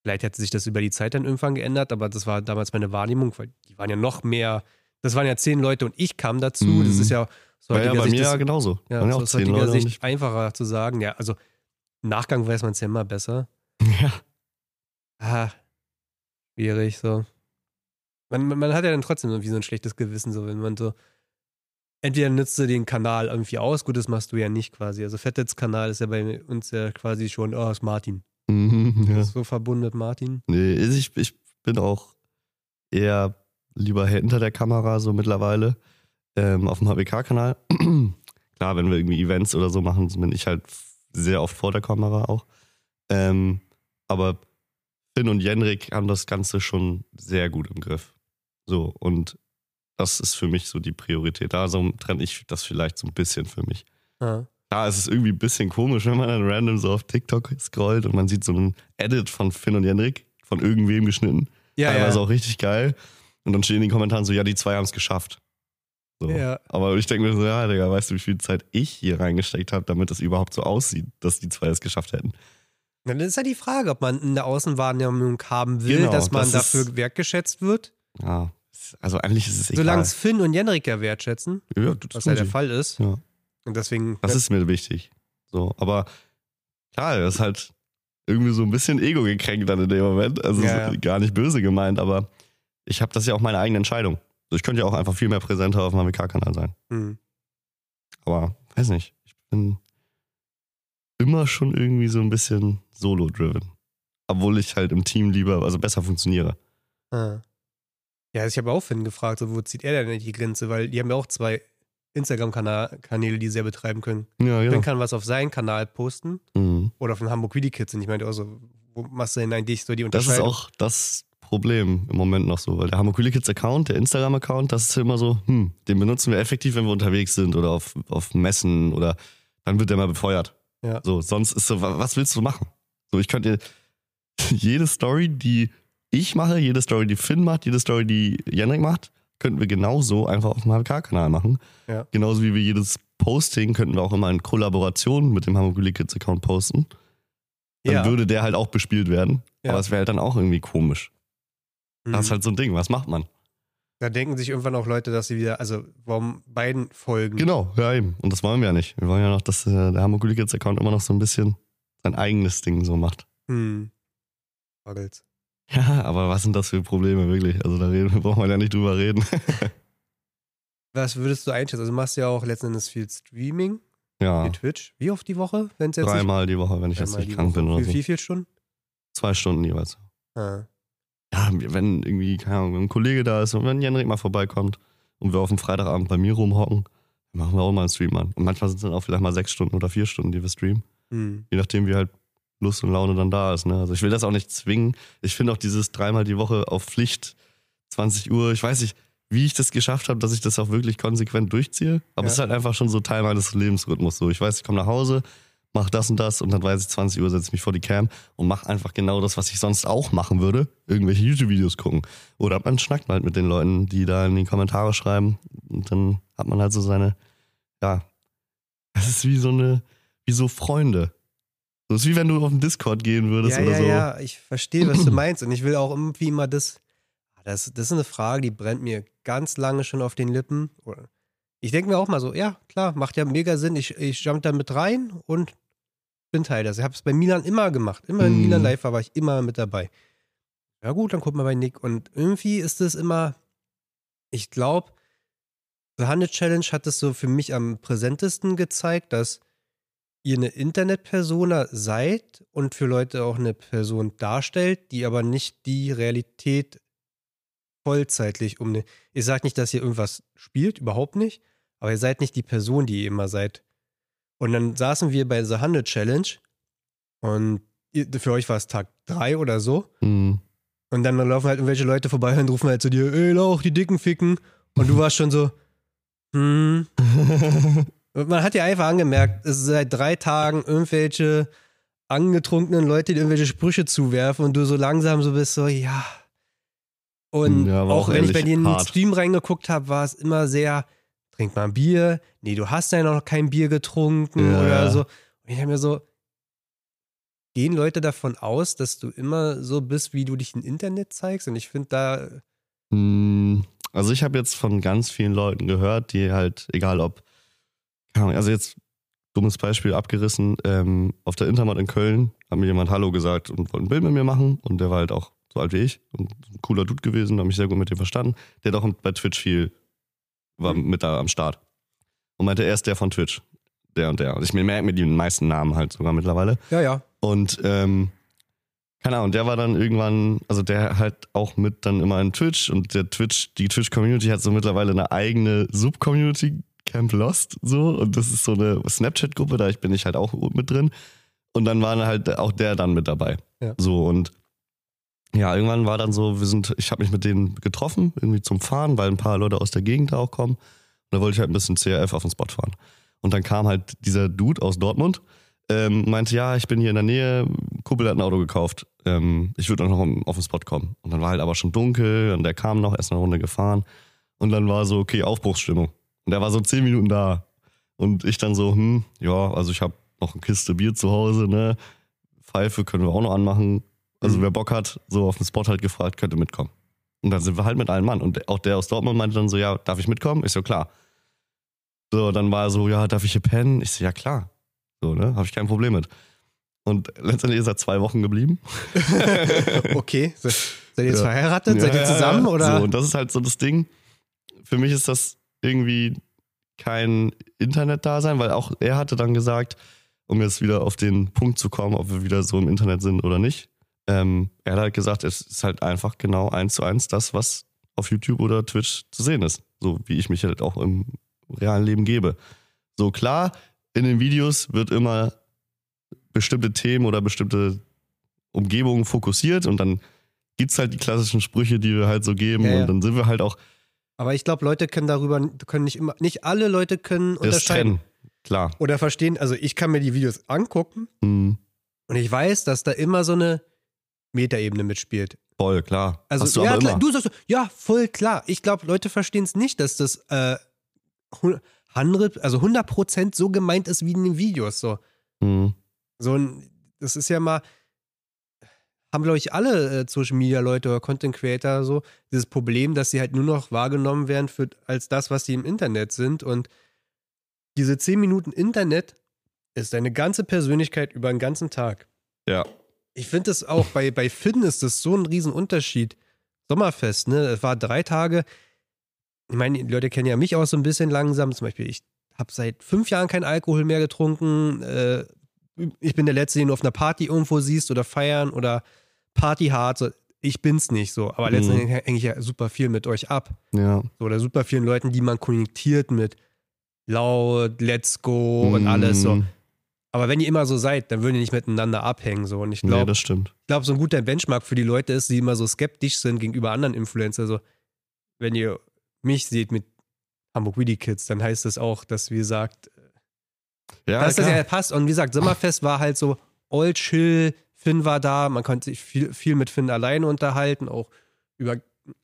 Vielleicht hätte sich das über die Zeit dann irgendwann geändert, aber das war damals meine Wahrnehmung, weil die waren ja noch mehr, das waren ja zehn Leute und ich kam dazu. Mhm. Das ist ja War ja heutiger bei mir das- ja genauso. ja, Waren ja so auch aus zehn Leute. Sicht einfacher zu sagen. Ja, also im Nachgang weiß man es ja immer besser. Ja. Ah, schwierig so. Man, man, man hat ja dann trotzdem irgendwie so ein schlechtes Gewissen, so wenn man so. Entweder nützt du den Kanal irgendwie aus, gut, das machst du ja nicht quasi. Also Fettets Kanal ist ja bei uns ja quasi schon, oh, ist Martin. Mhm, ja. Ist so verbunden mit Martin. Nee, ich, ich bin auch eher lieber hinter der Kamera so mittlerweile ähm, auf dem HBK-Kanal. Klar, wenn wir irgendwie Events oder so machen, bin ich halt sehr oft vor der Kamera auch. Ähm, aber Finn und Jenrik haben das Ganze schon sehr gut im Griff. So, und das ist für mich so die Priorität. Da so trenne ich das vielleicht so ein bisschen für mich. Da ist es irgendwie ein bisschen komisch, wenn man dann random so auf TikTok scrollt und man sieht so einen Edit von Finn und Jenrik, von irgendwem geschnitten. Ja, Teilweise ja. auch richtig geil. Und dann stehen in den Kommentaren so, ja, die zwei haben es geschafft. So. Ja. Aber ich denke mir so, ja, Digga, weißt du, wie viel Zeit ich hier reingesteckt habe, damit es überhaupt so aussieht, dass die zwei es geschafft hätten. Dann ist ja die Frage, ob man eine Außenwahrnehmung haben will, Genau, dass man das ist- dafür wertgeschätzt wird. Ja, also eigentlich ist es egal. Solange es Finn und Jenrik ja wertschätzen, ja, das, was ja der. Fall ist. Ja. Und deswegen. das ist mir wichtig. So, aber klar, das ist halt irgendwie so ein bisschen Ego gekränkt dann in dem Moment. Also Ja, so ja. gar nicht böse gemeint, aber ich habe das ja auch meine eigene Entscheidung. Also ich könnte ja auch einfach viel mehr präsenter auf dem AMK-Kanal sein. Hm. Aber weiß nicht. Ich bin immer schon irgendwie so ein bisschen solo-driven. Obwohl ich halt im Team lieber, also besser funktioniere. Ah. Ja, also ich habe auch Finn gefragt, so, wo zieht er denn die Grenze? Weil die haben ja auch zwei Instagram-Kanäle, die sie ja betreiben können. Ja, Finn genau. kann was auf seinen Kanal posten Mhm. oder auf den Hamburg Wheelie Kids. Und ich meinte auch so, wo machst du denn eigentlich so die Das ist Unterscheidung? auch das Problem im Moment noch so, weil der Cool Kids Account, der Instagram-Account, das ist immer so, hm, den benutzen wir effektiv, wenn wir unterwegs sind oder auf, auf Messen oder dann wird der mal befeuert. Ja. So, sonst ist so, wa- was willst du machen? So, ich könnte jede Story, die ich mache, jede Story, die Finn macht, jede Story, die Jenrik macht, könnten wir genauso einfach auf dem HWK-Kanal machen. Ja. Genauso wie wir jedes Posting könnten wir auch immer in Kollaboration mit dem Hamburg Kids Account posten. Dann ja. würde der halt auch bespielt werden. Ja. Aber es wäre halt dann auch irgendwie komisch. Das ist halt so ein Ding. Was macht man? Da denken sich irgendwann auch Leute, dass sie wieder, also warum beiden folgen. Genau, ja eben. Und das wollen wir ja nicht. Wir wollen ja noch, dass äh, der Hamburg Cool Kids Account immer noch so ein bisschen sein eigenes Ding so macht. Hm. Struggles. Ja, aber was sind das für Probleme wirklich? Also da reden, brauchen wir ja nicht drüber reden. Was würdest du einschätzen? Also du machst ja auch letzten Endes viel Streaming, ja, viel Twitch. Wie oft die Woche, wenn es jetzt nicht- dreimal die Woche, wenn ich jetzt nicht krank Woche. bin oder Wie, so. wie viele Stunden? Zwei Stunden jeweils. Ah. Ja, wenn irgendwie, keine Ahnung, ein Kollege da ist und wenn Jenrik mal vorbeikommt und wir auf dem Freitagabend bei mir rumhocken, dann machen wir auch mal einen Stream an. Und manchmal sind es dann auch vielleicht mal sechs Stunden oder vier Stunden, die wir streamen. Hm. je nachdem, wie halt Lust und Laune dann da ist. Ne? Also ich will das auch nicht zwingen. Ich finde auch dieses dreimal die Woche auf Pflicht, 20 Uhr, ich weiß nicht, wie ich das geschafft habe, dass ich das auch wirklich konsequent durchziehe. Aber Ja. es ist halt einfach schon so Teil meines Lebensrhythmus. So, ich weiß, ich komme nach Hause, mache das und das und dann weiß ich, 20 Uhr setze ich mich vor die Cam und mache einfach genau das, was ich sonst auch machen würde. Irgendwelche YouTube-Videos gucken. Oder man schnackt halt mit den Leuten, die da in die Kommentare schreiben. Und dann hat man halt so seine, ja, es ist wie so eine, wie so Freunde. Das ist wie wenn du auf den Discord gehen würdest ja, oder ja, so. ja, ich verstehe, was du meinst. Und ich will auch irgendwie immer das, das. Das ist eine Frage, die brennt mir ganz lange schon auf den Lippen. Ich denke mir auch mal so, ja, klar, macht ja mega Sinn. Ich, ich jump da mit rein und bin Teil des. Ich habe es bei Milan immer gemacht. Immer in Mhm. Milan Live war, war ich immer mit dabei. Ja, gut, dann guck mal bei Nick. Und irgendwie ist es immer, ich glaube, The 100 Challenge hat es so für mich am präsentesten gezeigt, dass ihr eine Internetpersona seid und für Leute auch eine Person darstellt, die aber nicht die Realität vollzeitlich um. Ihr sagt nicht, dass ihr irgendwas spielt, überhaupt nicht, aber ihr seid nicht die Person, die ihr immer seid. Und dann saßen wir bei The 100 Challenge und für euch war es Tag drei oder so. Mhm. Und dann laufen halt irgendwelche Leute vorbei und rufen halt zu dir, ey, Lauch, die Dicken ficken. Und du warst schon so, hm. Man hat ja einfach angemerkt, es ist seit drei Tagen irgendwelche angetrunkenen Leute, die irgendwelche Sprüche zuwerfen und du so langsam so bist, so, ja. Und Ja, war auch auch wenn ich bei dir in den hart. Stream reingeguckt habe, war es immer sehr, trink mal ein Bier. Nee, du hast ja noch kein Bier getrunken Ja, oder so. Und ich habe mir so, gehen Leute davon aus, dass du immer so bist, wie du dich im Internet zeigst? Und ich finde da, Mm, Also ich habe jetzt von ganz vielen Leuten gehört, die halt, egal ob, also jetzt dummes Beispiel abgerissen, ähm, auf der Intermat in Köln hat mir jemand Hallo gesagt und wollte ein Bild mit mir machen und der war halt auch so alt wie ich und ein cooler Dude gewesen, habe mich sehr gut mit dem verstanden. Der hat auch bei Twitch viel, war Mhm. mit da am Start und meinte, er ist der von Twitch, der und der. Und ich merke mir die meisten Namen halt sogar mittlerweile. ja, ja. Und ähm, keine Ahnung, der war dann irgendwann, also der halt auch mit dann immer in Twitch und der Twitch, die Twitch-Community hat so mittlerweile eine eigene Sub-Community, Camp Lost, so. Und das ist so eine Snapchat-Gruppe, da bin ich halt auch mit drin. Und dann war halt auch der dann mit dabei. Ja. So und ja, irgendwann war dann so, wir sind, ich habe mich mit denen getroffen, irgendwie zum Fahren, weil ein paar Leute aus der Gegend da auch kommen. Und da wollte ich halt ein bisschen CRF auf den Spot fahren. Und dann kam halt dieser Dude aus Dortmund, ähm, meinte, ja, ich bin hier in der Nähe, Kumpel hat ein Auto gekauft, ähm, ich würde noch auf den Spot kommen. Und dann war halt aber schon dunkel und der kam noch, erst eine Runde gefahren. Und dann war so, okay, Aufbruchsstimmung. Und der war so zehn Minuten da. Und ich dann so, hm, ja, also ich habe noch eine Kiste Bier zu Hause, ne? Pfeife können wir auch noch anmachen. Also Mhm. wer Bock hat, so auf den Spot halt gefragt, könnte mitkommen. Und dann sind wir halt mit allen Mann. Und auch der aus Dortmund meinte dann so, ja, darf ich mitkommen? Ich so, klar. So, dann war er so, ja, darf ich hier pennen? Ich so, ja, klar. So, ne? Habe ich kein Problem mit. Und letztendlich ist er zwei Wochen geblieben. okay. Se- Seid ihr jetzt Ja. verheiratet? Seid ihr Ja, zusammen? Oder? So, und das ist halt so das Ding. Für mich ist das irgendwie kein Internet-Dasein, weil auch er hatte dann gesagt, um jetzt wieder auf den Punkt zu kommen, ob wir wieder so im Internet sind oder nicht. Ähm, er hat halt gesagt, es ist halt einfach genau eins zu eins das, was auf YouTube oder Twitch zu sehen ist. So wie ich mich halt auch im realen Leben gebe. So klar, in den Videos wird immer bestimmte Themen oder bestimmte Umgebungen fokussiert und dann gibt's halt die klassischen Sprüche, die wir halt so geben Ja, ja. und dann sind wir halt auch Aber ich glaube, Leute können darüber, können nicht immer, nicht alle Leute können unterscheiden trennen. Klar. oder verstehen. Also ich kann mir die Videos angucken Mhm. und ich weiß, dass da immer so eine Metaebene mitspielt. Voll, klar. Also Hast du ja, klar, du sagst, so, ja, voll klar. Ich glaube, Leute verstehen es nicht, dass das äh, hu- 100, also 100% so gemeint ist wie in den Videos. So, Mhm. so ein, das ist ja mal, haben glaube ich alle äh, Social Media Leute oder Content Creator so dieses Problem, dass sie halt nur noch wahrgenommen werden für, als das, was sie im Internet sind und diese 10 Minuten Internet ist deine ganze Persönlichkeit über den ganzen Tag. Ja. Ich finde es auch bei, bei Finn ist das so ein Riesenunterschied. Sommerfest, ne? Es war drei Tage. Ich meine, die Leute kennen ja mich auch so ein bisschen langsam. Zum Beispiel, ich habe seit fünf Jahren keinen Alkohol mehr getrunken. Äh, ich bin der Letzte, den du auf einer Party irgendwo siehst oder feiern oder Party hard. So, ich bin's nicht so. Aber Mhm. letztendlich hänge ich ja super viel mit euch ab. Ja. So, oder super vielen Leuten, die man konnektiert mit laut, let's go und Mhm. alles so. Aber wenn ihr immer so seid, dann würden ihr nicht miteinander abhängen. So. Und ich Nee, glaube, das stimmt. ich glaube, so ein guter Benchmark für die Leute ist, die immer so skeptisch sind gegenüber anderen Influencern. So, wenn ihr mich seht mit Hamburg Weedy Kids, dann heißt das auch, dass wie gesagt, Ja, dass das ja passt. Und wie gesagt, Sommerfest war halt so all chill, Finn war da, man konnte sich viel, viel mit Finn alleine unterhalten, auch über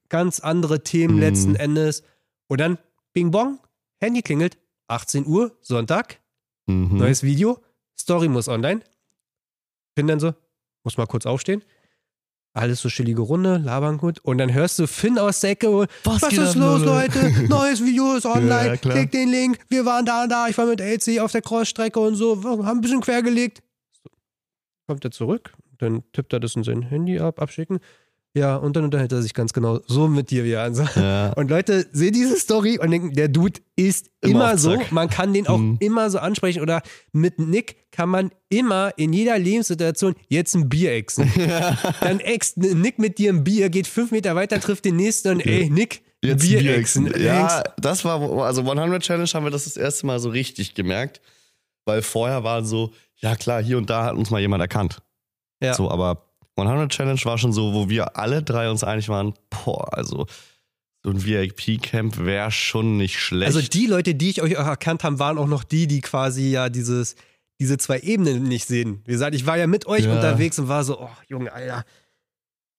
ganz andere Themen Mhm. letzten Endes. Und dann Bing Bong, Handy klingelt, 18 Uhr, Sonntag, Mhm. neues Video, Story muss online. Finn dann so, muss mal kurz aufstehen. Alles so chillige Runde, labern gut. Und dann hörst du Finn aus der Ecke und, Was was ist los, Leute?" Neues Video ist online. Ja, klar. Klick den Link. Wir waren da und da. Ich war mit LC auf der Crossstrecke und so. Haben ein bisschen quergelegt. Kommt er zurück. Dann tippt er das in sein Handy ab, abschicken. Ja, und dann unterhält er sich ganz genau so mit dir, wie er ansagt. Ja. Und Leute sehen diese Story und denken, der Dude ist Immer immer, so. Man kann den auch Mhm. immer so ansprechen. Oder mit Nick kann man immer in jeder Lebenssituation jetzt ein Bier exen. Dann ext Nick mit dir ein Bier, geht fünf Meter weiter, trifft den nächsten und ey, Nick, Jetzt Bier, Bier exen. exen. Ja, das war, also 100 Challenge haben wir das das erste Mal so richtig gemerkt. Weil vorher war so, ja klar, hier und da hat uns mal jemand erkannt. Ja. So, aber 100 Challenge war schon so, wo wir alle drei uns einig waren, boah, also so ein VIP-Camp wäre schon nicht schlecht. Also die Leute, die ich euch auch erkannt habe, waren auch noch die, die quasi ja dieses, diese zwei Ebenen nicht sehen. Wie gesagt, ich war ja mit euch Ja. unterwegs und war so, oh Junge, Alter.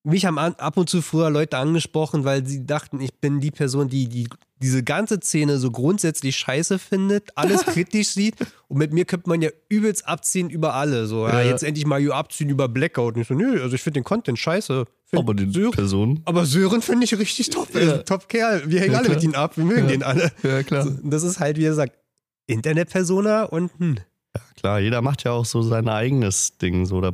Mich haben ab und zu früher Leute angesprochen, weil sie dachten, ich bin die Person, die, die diese ganze Szene so grundsätzlich scheiße findet, alles kritisch sieht. Und mit mir könnte man ja übelst abziehen über alle. So, ja, Ja. jetzt endlich mal abziehen über Blackout. Und ich so, nö, also ich finde den Content scheiße. Find aber die Sören, Person. aber Sören finde ich richtig top. Ja. ein Top Kerl. Wir hängen Ja, alle klar. mit ihm ab. Wir mögen Ja. den alle. Ja, klar. So, Das ist halt, wie er sagt, Internet-Persona und hm. Klar, jeder macht ja auch so sein eigenes Ding. So, da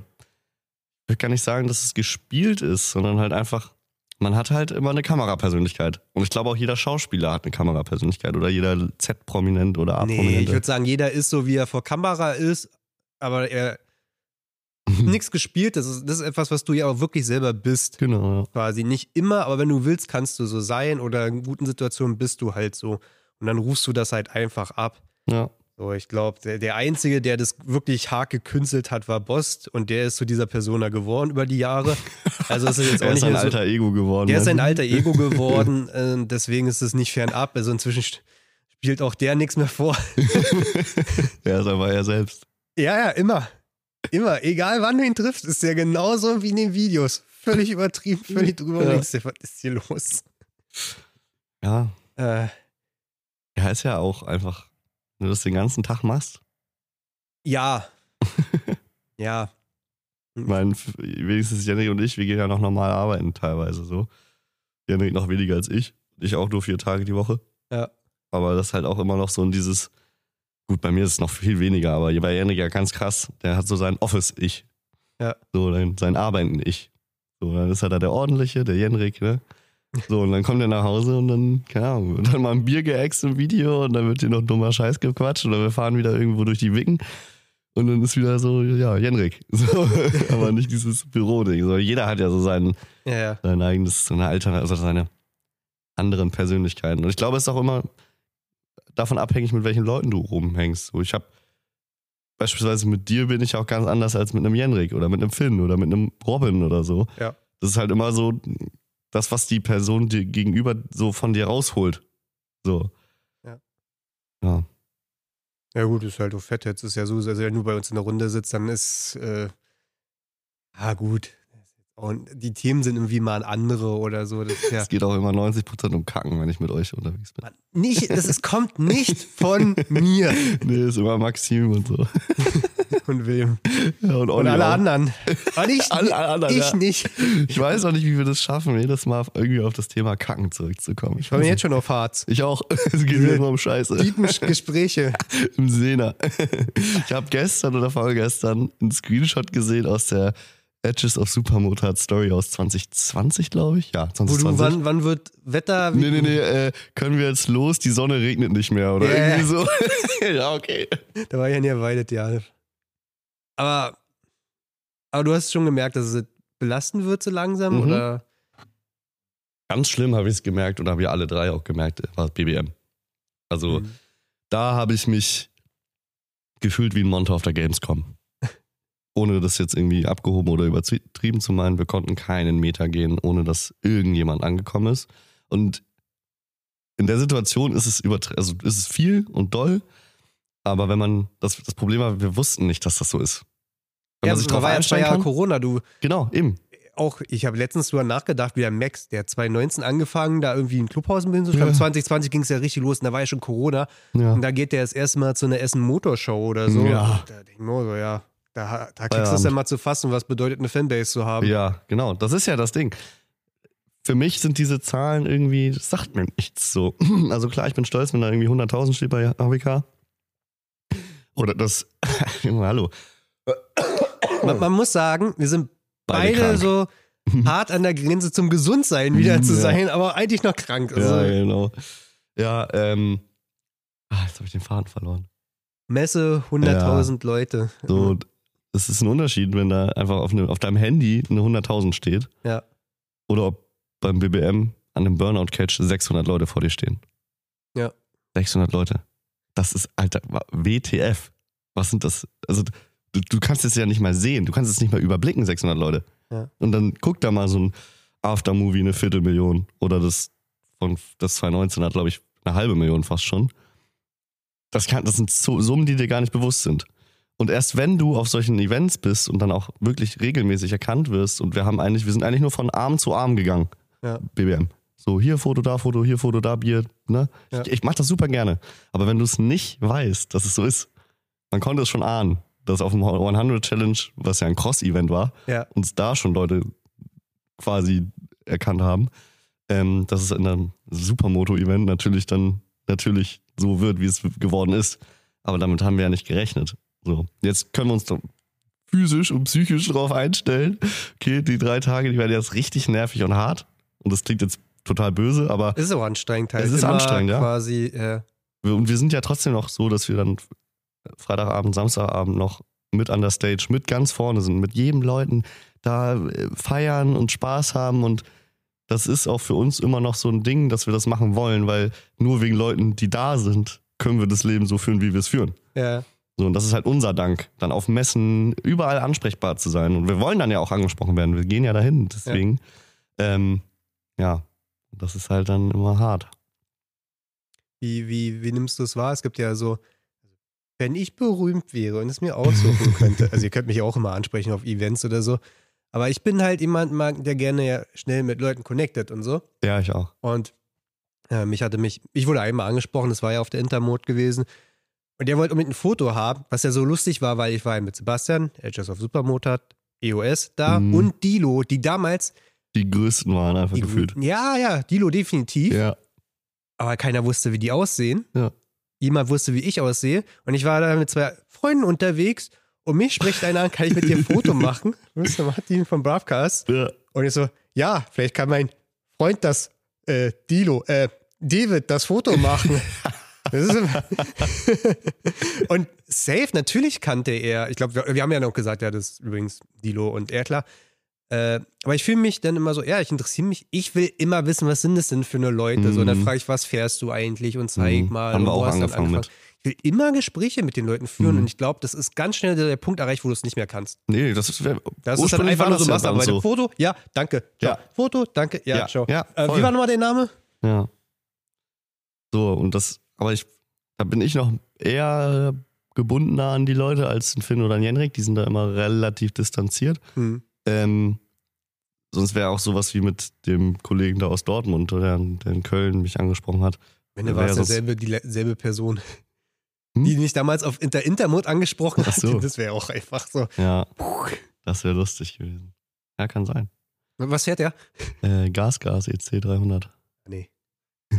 ich will gar nicht sagen, dass es gespielt ist, sondern halt einfach, man hat halt immer eine Kamerapersönlichkeit. Und ich glaube auch jeder Schauspieler hat eine Kamerapersönlichkeit oder jeder Z-Prominent oder Nee, A-Prominent. ich würde sagen, jeder ist so, wie er vor Kamera ist, aber er nichts gespielt. Das ist, das ist etwas, was du ja auch wirklich selber bist. genau, ja. Quasi nicht immer, aber wenn du willst, kannst du so sein oder in guten Situationen bist du halt so. Und dann rufst du das halt einfach ab. ja. So, ich glaube, der, der Einzige, der das wirklich hart gekünstelt hat, war Bost und der ist zu dieser Persona geworden über die Jahre. Also ist jetzt auch Er ist ein so, alter Ego geworden. Der ist ne? ein alter Ego geworden, äh, deswegen ist es nicht fernab. Also inzwischen spielt auch der nichts mehr vor. Er ist aber er selbst. Ja, ja, immer. Immer. Egal wann du ihn triffst, ist der genauso wie in den Videos. Völlig übertrieben, völlig drüber. Ja. Dir, was ist hier los? Ja. Äh, Er ist ja auch einfach, wenn du das den ganzen Tag machst. ja. ja. Ich meine, wenigstens Jenny und ich, wir gehen ja noch normal arbeiten teilweise so. Jenny noch weniger als ich. Ich auch nur vier Tage die Woche. Ja. Aber das ist halt auch immer noch so in dieses, gut, bei mir ist es noch viel weniger, aber bei Jenny ja ganz krass. Der hat so sein Office-Ich. Ja. So sein, sein Arbeiten-Ich. So, dann ist er da der Ordentliche, der Jenrik, ne? So, und dann kommt er nach Hause und dann, keine Ahnung, wird dann mal ein Bier geäxt im Video und dann wird hier noch dummer Scheiß gequatscht oder wir fahren wieder irgendwo durch die Wicken. Und dann ist wieder so, ja, Jenrik. So, aber nicht dieses Büro-Ding. So, jeder hat ja so sein, Ja, ja. sein eigenes, seine Alter, also seine anderen Persönlichkeiten. Und ich glaube, es ist auch immer davon abhängig, mit welchen Leuten du rumhängst. So, ich habe beispielsweise mit dir bin ich auch ganz anders als mit einem Jenrik oder mit einem Finn oder mit einem Robin oder so. Ja. Das ist halt immer so das, was die Person dir gegenüber so von dir rausholt. So. Ja. Ja. Ja, gut, ist halt so fett. Jetzt ist ja so, also wenn du bei uns in der Runde sitzt, dann ist, äh, ah, gut. Und die Themen sind irgendwie mal andere oder so. Das ist ja, Es geht auch immer 90% um Kacken, wenn ich mit euch unterwegs bin. Nicht, das ist, kommt nicht von mir Nee, ist immer Maxim und so. und Wilm. Ja, und Und alle auch. anderen. Und ich, Alle, alle anderen, ich ja. nicht. Ich weiß auch nicht, wie wir das schaffen, jedes Mal irgendwie auf das Thema Kacken zurückzukommen. Ich war mir jetzt schon auf Harz. Ich auch. Es geht mir immer um Scheiße. Tiefen Gespräche. Im Sehner. Ich habe gestern oder vorgestern einen Screenshot gesehen aus der Edges of Supermotard Story aus 2020, glaube ich. Ja, Wo 2020. du, wann, wann wird Wetter? Nee, nee, nee, äh, können wir jetzt los? Die Sonne regnet nicht mehr, oder Ja. irgendwie so. ja, okay. Da war ich ja nie erweidet, ja. Aber, aber du hast schon gemerkt, dass es belastend wird so langsam, Mhm. oder? Ganz schlimm habe ich es gemerkt und haben wir alle drei auch gemerkt, war BBM. Also, Mhm. da habe ich mich gefühlt wie ein Monte auf der Gamescom. Ohne das jetzt irgendwie abgehoben oder übertrieben zu meinen, wir konnten keinen Meter gehen, ohne dass irgendjemand angekommen ist. Und in der Situation ist es also ist es viel und doll, aber wenn man, das, das Problem war, wir wussten nicht, dass das so ist. Wenn Ja, man sich drauf war ja einstellen Jahre kann. Corona, du. Genau, eben. Auch, ich habe letztens drüber nachgedacht, wie der Max, der hat 2019 angefangen, da irgendwie in Clubhaus bin. So. Ich glaube, Ja. 2020 ging es ja richtig los und da war ja schon Corona. Ja. Und da geht der das erste Mal zu einer Essen Motorshow oder so. Ja. Und Da denk ich mir so, ja, Da, da kriegst du es ja mal zu fassen, was bedeutet eine Fanbase zu haben. Ja, genau. Das ist ja das Ding. Für mich sind diese Zahlen irgendwie, das sagt mir nichts so. Also klar, ich bin stolz, wenn da irgendwie 100.000 steht bei AWK. Oder das, hallo. Man, man muss sagen, wir sind Beide beide, so hart an der Grenze zum Gesundsein wieder zu Ja. sein, aber eigentlich noch krank. Also, Ja, genau. Ja, ähm, ah, jetzt habe ich den Faden verloren. Messe, 100.000 Leute. So, es ist ein Unterschied, wenn da einfach auf, ne, auf deinem Handy eine 100.000 steht. Ja. Oder ob beim BBM an einem Burnout-Catch 600 Leute vor dir stehen. Ja. 600 Leute. Das ist, Alter, WTF. Was sind das? Also, du, du kannst es ja nicht mal sehen. Du kannst es nicht mal überblicken, 600 Leute. Ja. Und dann guck da mal so ein Aftermovie, eine Viertelmillion. Oder das von das 2019 hat, glaube ich, eine halbe Million fast schon. Das, kann, das sind so, Summen, die dir gar nicht bewusst sind. Und erst wenn du auf solchen Events bist und dann auch wirklich regelmäßig erkannt wirst, und wir haben eigentlich, wir sind eigentlich nur von Arm zu Arm gegangen, Ja. BBM. So, hier Foto, da Foto, hier Foto, da Bier, ne? Ja. Ich, ich mach das super gerne. Aber wenn du es nicht weißt, dass es so ist, man konnte es schon ahnen, dass auf dem 100 Challenge, was ja ein Cross-Event war, Ja. uns da schon Leute quasi erkannt haben, ähm, dass es in einem Supermoto-Event natürlich dann natürlich so wird, wie es geworden ist. Aber damit haben wir ja nicht gerechnet. So, jetzt können wir uns doch physisch und psychisch drauf einstellen. Okay, die drei Tage, die werden jetzt richtig nervig und hart. Und das klingt jetzt total böse, aber Es ist auch anstrengend halt. Es ist anstrengend, ja. Quasi, äh, und wir sind ja trotzdem noch so, dass wir dann Freitagabend, Samstagabend noch mit an der Stage, mit ganz vorne sind, mit jedem Leuten da äh, feiern und Spaß haben und das ist auch für uns immer noch so ein Ding, dass wir das machen wollen, weil nur wegen Leuten, die da sind, können wir das Leben so führen, wie wir es führen. ja. So, und das ist halt unser Dank, dann auf Messen überall ansprechbar zu sein. Und wir wollen dann ja auch angesprochen werden. Wir gehen ja dahin. Deswegen, ja, ähm, ja das ist halt dann immer hart. Wie, wie, wie nimmst du es wahr? Es gibt ja so, wenn ich berühmt wäre und es mir aussuchen könnte, also ihr könnt mich auch immer ansprechen auf Events oder so, aber ich bin halt jemand, der gerne ja schnell mit Leuten connectet und so. Ja, ich auch. Und äh, mich hatte mich, ich wurde einmal angesprochen, das war ja auf der Intermod gewesen. Und der wollte unbedingt ein Foto haben, was ja so lustig war, weil ich war ja mit Sebastian, Edges of Supermotor, EOS da Mhm. und Dilo, die damals, Die größten waren einfach die, gefühlt. ja, ja, Dilo definitiv, Ja. aber keiner wusste, wie die aussehen. Ja. Jemand wusste, wie ich aussehe. Und ich war da mit zwei Freunden unterwegs und mich spricht einer an, kann ich mit dir ein Foto machen? Der Martin vom Bravcast. ja. Und ich so, ja, vielleicht kann mein Freund das, äh, Dilo, äh, David das Foto machen. Und safe, natürlich kannte er, ich glaube, wir, wir haben ja noch gesagt, ja, das ist übrigens Dilo und er, klar. Äh, aber ich fühle mich dann immer so, ja, ich interessiere mich, ich will immer wissen, was sind das denn für eine Leute? So, und dann Mhm. frage ich, was fährst du eigentlich und zeig Mhm. mal. Haben wir wo auch hast du dann angefangen mit. Ich will immer Gespräche mit den Leuten führen Mhm. und ich glaube, das ist ganz schnell der Punkt erreicht, wo du es nicht mehr kannst. Nee, das ist. Das ist dann einfach nur so dann so. Foto, ja, danke. Ciao. Ja. Foto, danke, ja, Ja, ciao. ja, äh, wie war nochmal der Name? Ja. So, und das, aber ich, da bin ich noch eher gebundener an die Leute als ein Finn oder ein Jenrik. Die sind da immer relativ distanziert. Hm. Ähm, sonst wäre auch sowas wie mit dem Kollegen da aus Dortmund, der, der in Köln mich angesprochen hat. Wenn du warst derselbe, dieselbe Person, Hm? die mich damals auf Inter Intermod angesprochen hat. so. Das wäre auch einfach so. Ja, das wäre lustig gewesen. Ja, kann sein. Was fährt der? Äh, Gasgas EC 300. Nee.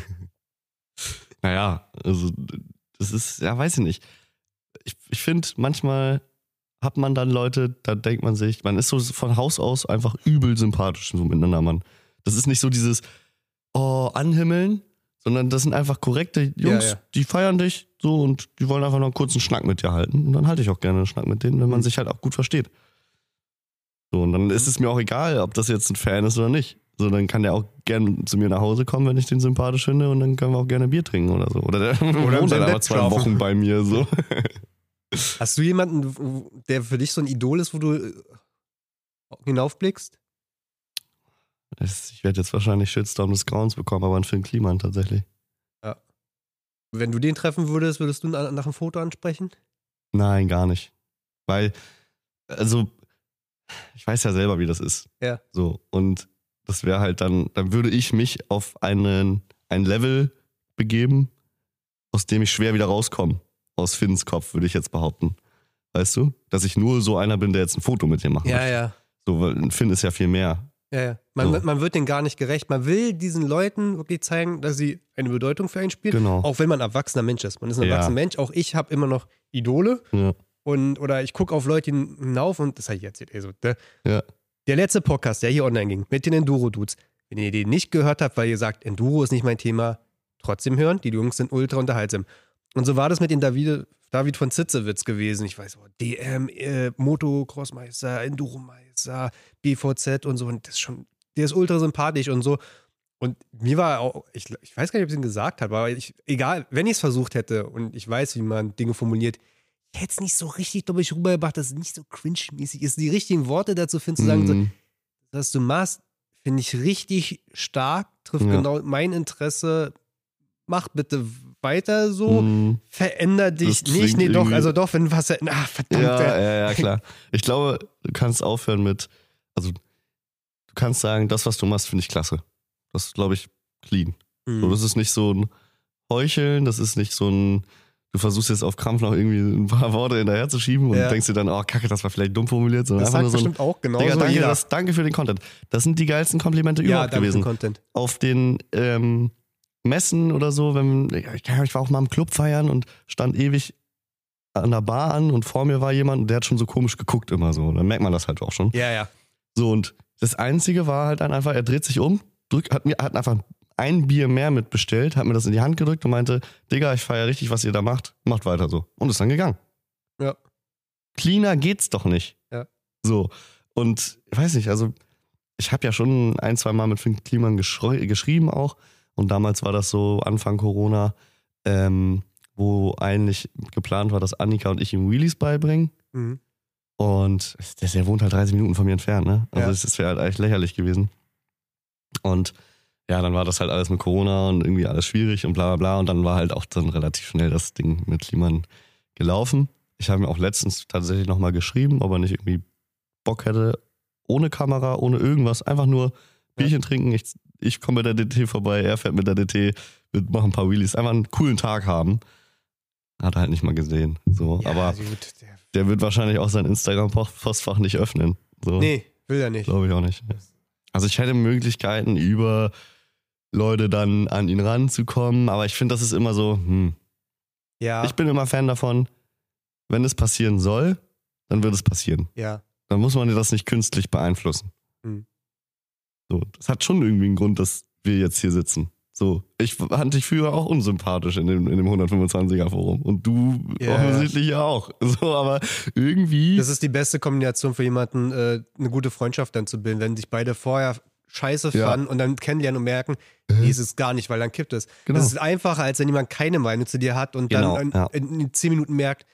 Naja, also das ist, ja, weiß ich nicht. Ich, ich finde, manchmal hat man dann Leute, da denkt man sich, man ist so von Haus aus einfach übel sympathisch so miteinander, Mann. Das ist nicht so dieses, oh, anhimmeln, sondern das sind einfach korrekte Jungs, Ja, ja. die feiern dich so und die wollen einfach noch einen kurzen Schnack mit dir halten. Und dann halte ich auch gerne einen Schnack mit denen, wenn man Mhm. sich halt auch gut versteht. So, und dann ist es mir auch egal, ob das jetzt ein Fan ist oder nicht. So, dann kann der auch gerne zu mir nach Hause kommen, wenn ich den sympathisch finde und dann können wir auch gerne Bier trinken oder so. Oder der im wohnt dann aber zwei schlafen. Wochen bei mir so. Hast du jemanden, der für dich so ein Idol ist, wo du äh, hinaufblickst? Ich werde jetzt wahrscheinlich Shitstorm des Grauens bekommen, aber ein Finn Kliman tatsächlich. Wenn du den treffen würdest, würdest du nach einem Foto ansprechen? Nein, gar nicht. Weil, also, ich weiß ja selber, wie das ist. Ja. So, und das wäre halt dann, dann würde ich mich auf einen, ein Level begeben, aus dem ich schwer wieder rauskomme. Aus Finns Kopf, würde ich jetzt behaupten. Weißt du? Dass ich nur so einer bin, der jetzt ein Foto mit dir macht. Ja, ja. So, weil Finn ist ja viel mehr. Ja, ja. Man, So. man wird denen gar nicht gerecht. Man will diesen Leuten wirklich zeigen, dass sie eine Bedeutung für einen spielen. Genau. Auch wenn man ein erwachsener Mensch ist. Man ist ein Ja. erwachsener Mensch. Auch ich habe immer noch Idole. Ja. Und, oder ich gucke auf Leute hinauf und das habe ich erzählt. Also, der, Ja. Der letzte Podcast, der hier online ging, mit den Enduro-Dudes. Wenn ihr den nicht gehört habt, weil ihr sagt, Enduro ist nicht mein Thema, trotzdem hören. Die Jungs sind ultra unterhaltsam. Und so war das mit den David, David von Zitzewitz gewesen. Ich weiß, oh, DM, äh, Motocrossmeister, Enduromeister, BVZ und so. Und das ist schon, der ist ultra sympathisch und so. Und mir war auch, ich, ich weiß gar nicht, ob ich es ihm gesagt habe, aber ich, egal, wenn ich es versucht hätte und ich weiß, wie man Dinge formuliert, ich hätte es nicht so richtig, glaube ich, rübergebracht, dass es nicht so cringe-mäßig ist, die richtigen Worte dazu finden, zu sagen, so, Mhm. was du machst, finde ich richtig stark, trifft Ja. genau mein Interesse. Mach bitte weiter so, Mhm. veränder dich nicht. Nee, doch, also doch, wenn was, ah, verdammt. Ja, ja, ja, klar. Ich glaube, du kannst aufhören mit, also du kannst sagen, das, was du machst, finde ich klasse. Das ist, glaube ich, clean. So, Mhm. das ist nicht so ein Heucheln, das ist nicht so ein, du versuchst jetzt auf Krampf noch irgendwie ein paar Worte hinterher zu schieben und Ja. denkst dir dann, oh Kacke, das war vielleicht dumm formuliert, sondern Das sagt nur so ein, bestimmt auch genau Digga, danke, das, danke für den Content. Das sind die geilsten Komplimente ja, überhaupt gewesen. Content. Auf den ähm, Messen oder so, wenn, ja, ich war auch mal im Club feiern und stand ewig an der Bar an und vor mir war jemand und der hat schon so komisch geguckt immer so. Dann merkt man das halt auch schon. Ja, ja. So, und das Einzige war halt dann einfach, er dreht sich um, drückt, hat mir hat einfach ein Bier mehr mitbestellt, hat mir das in die Hand gedrückt und meinte, Digga, ich feiere richtig, was ihr da macht, macht weiter so. Und ist dann gegangen. Ja. Cleaner geht's doch nicht. Ja. So. Und ich weiß nicht, also ich habe ja schon ein, zwei Mal mit Finn Kliman geschrieben auch. Und damals war das so Anfang Corona, ähm, wo eigentlich geplant war, dass Annika und ich ihm Wheelies beibringen. Mhm. Und der, der wohnt halt 30 Minuten von mir entfernt, ne? Also Ja. das wäre halt eigentlich lächerlich gewesen. Und ja, dann war das halt alles mit Corona und irgendwie alles schwierig und bla bla bla. Und dann war halt auch dann relativ schnell das Ding mit Kliman gelaufen. Ich habe mir auch letztens tatsächlich nochmal geschrieben, ob er nicht irgendwie Bock hätte, ohne Kamera, ohne irgendwas, einfach nur Bierchen trinken. Ich, ich komme mit der DT vorbei, er fährt mit der DT, wir machen ein paar Wheelies, einfach einen coolen Tag haben. Hat er halt nicht mal gesehen. So, Ja, aber gut, der, der wird wahrscheinlich auch sein Instagram-Postfach nicht öffnen. So, nee, will er nicht. Glaube ich auch nicht. Also ich hätte Möglichkeiten, über Leute dann an ihn ranzukommen, aber ich finde, das ist immer so, hm. Ja, Ich bin immer Fan davon, wenn es passieren soll, dann wird es passieren. ja. Dann muss man das nicht künstlich beeinflussen. Hm. So, das hat schon irgendwie einen Grund, dass wir jetzt hier sitzen. So, ich fand dich früher auch unsympathisch in dem, in dem 125er Forum. Und du Ja. offensichtlich ja auch. So, aber irgendwie. Das ist die beste Kombination für jemanden, äh, eine gute Freundschaft dann zu bilden, wenn sich beide vorher scheiße Ja. fanden und dann kennenlernen und merken, Äh. nee, ist es gar nicht, weil dann kippt es. Genau. Das ist einfacher, als wenn jemand keine Meinung zu dir hat und Genau, dann in, ja. in, in zehn Minuten merkt,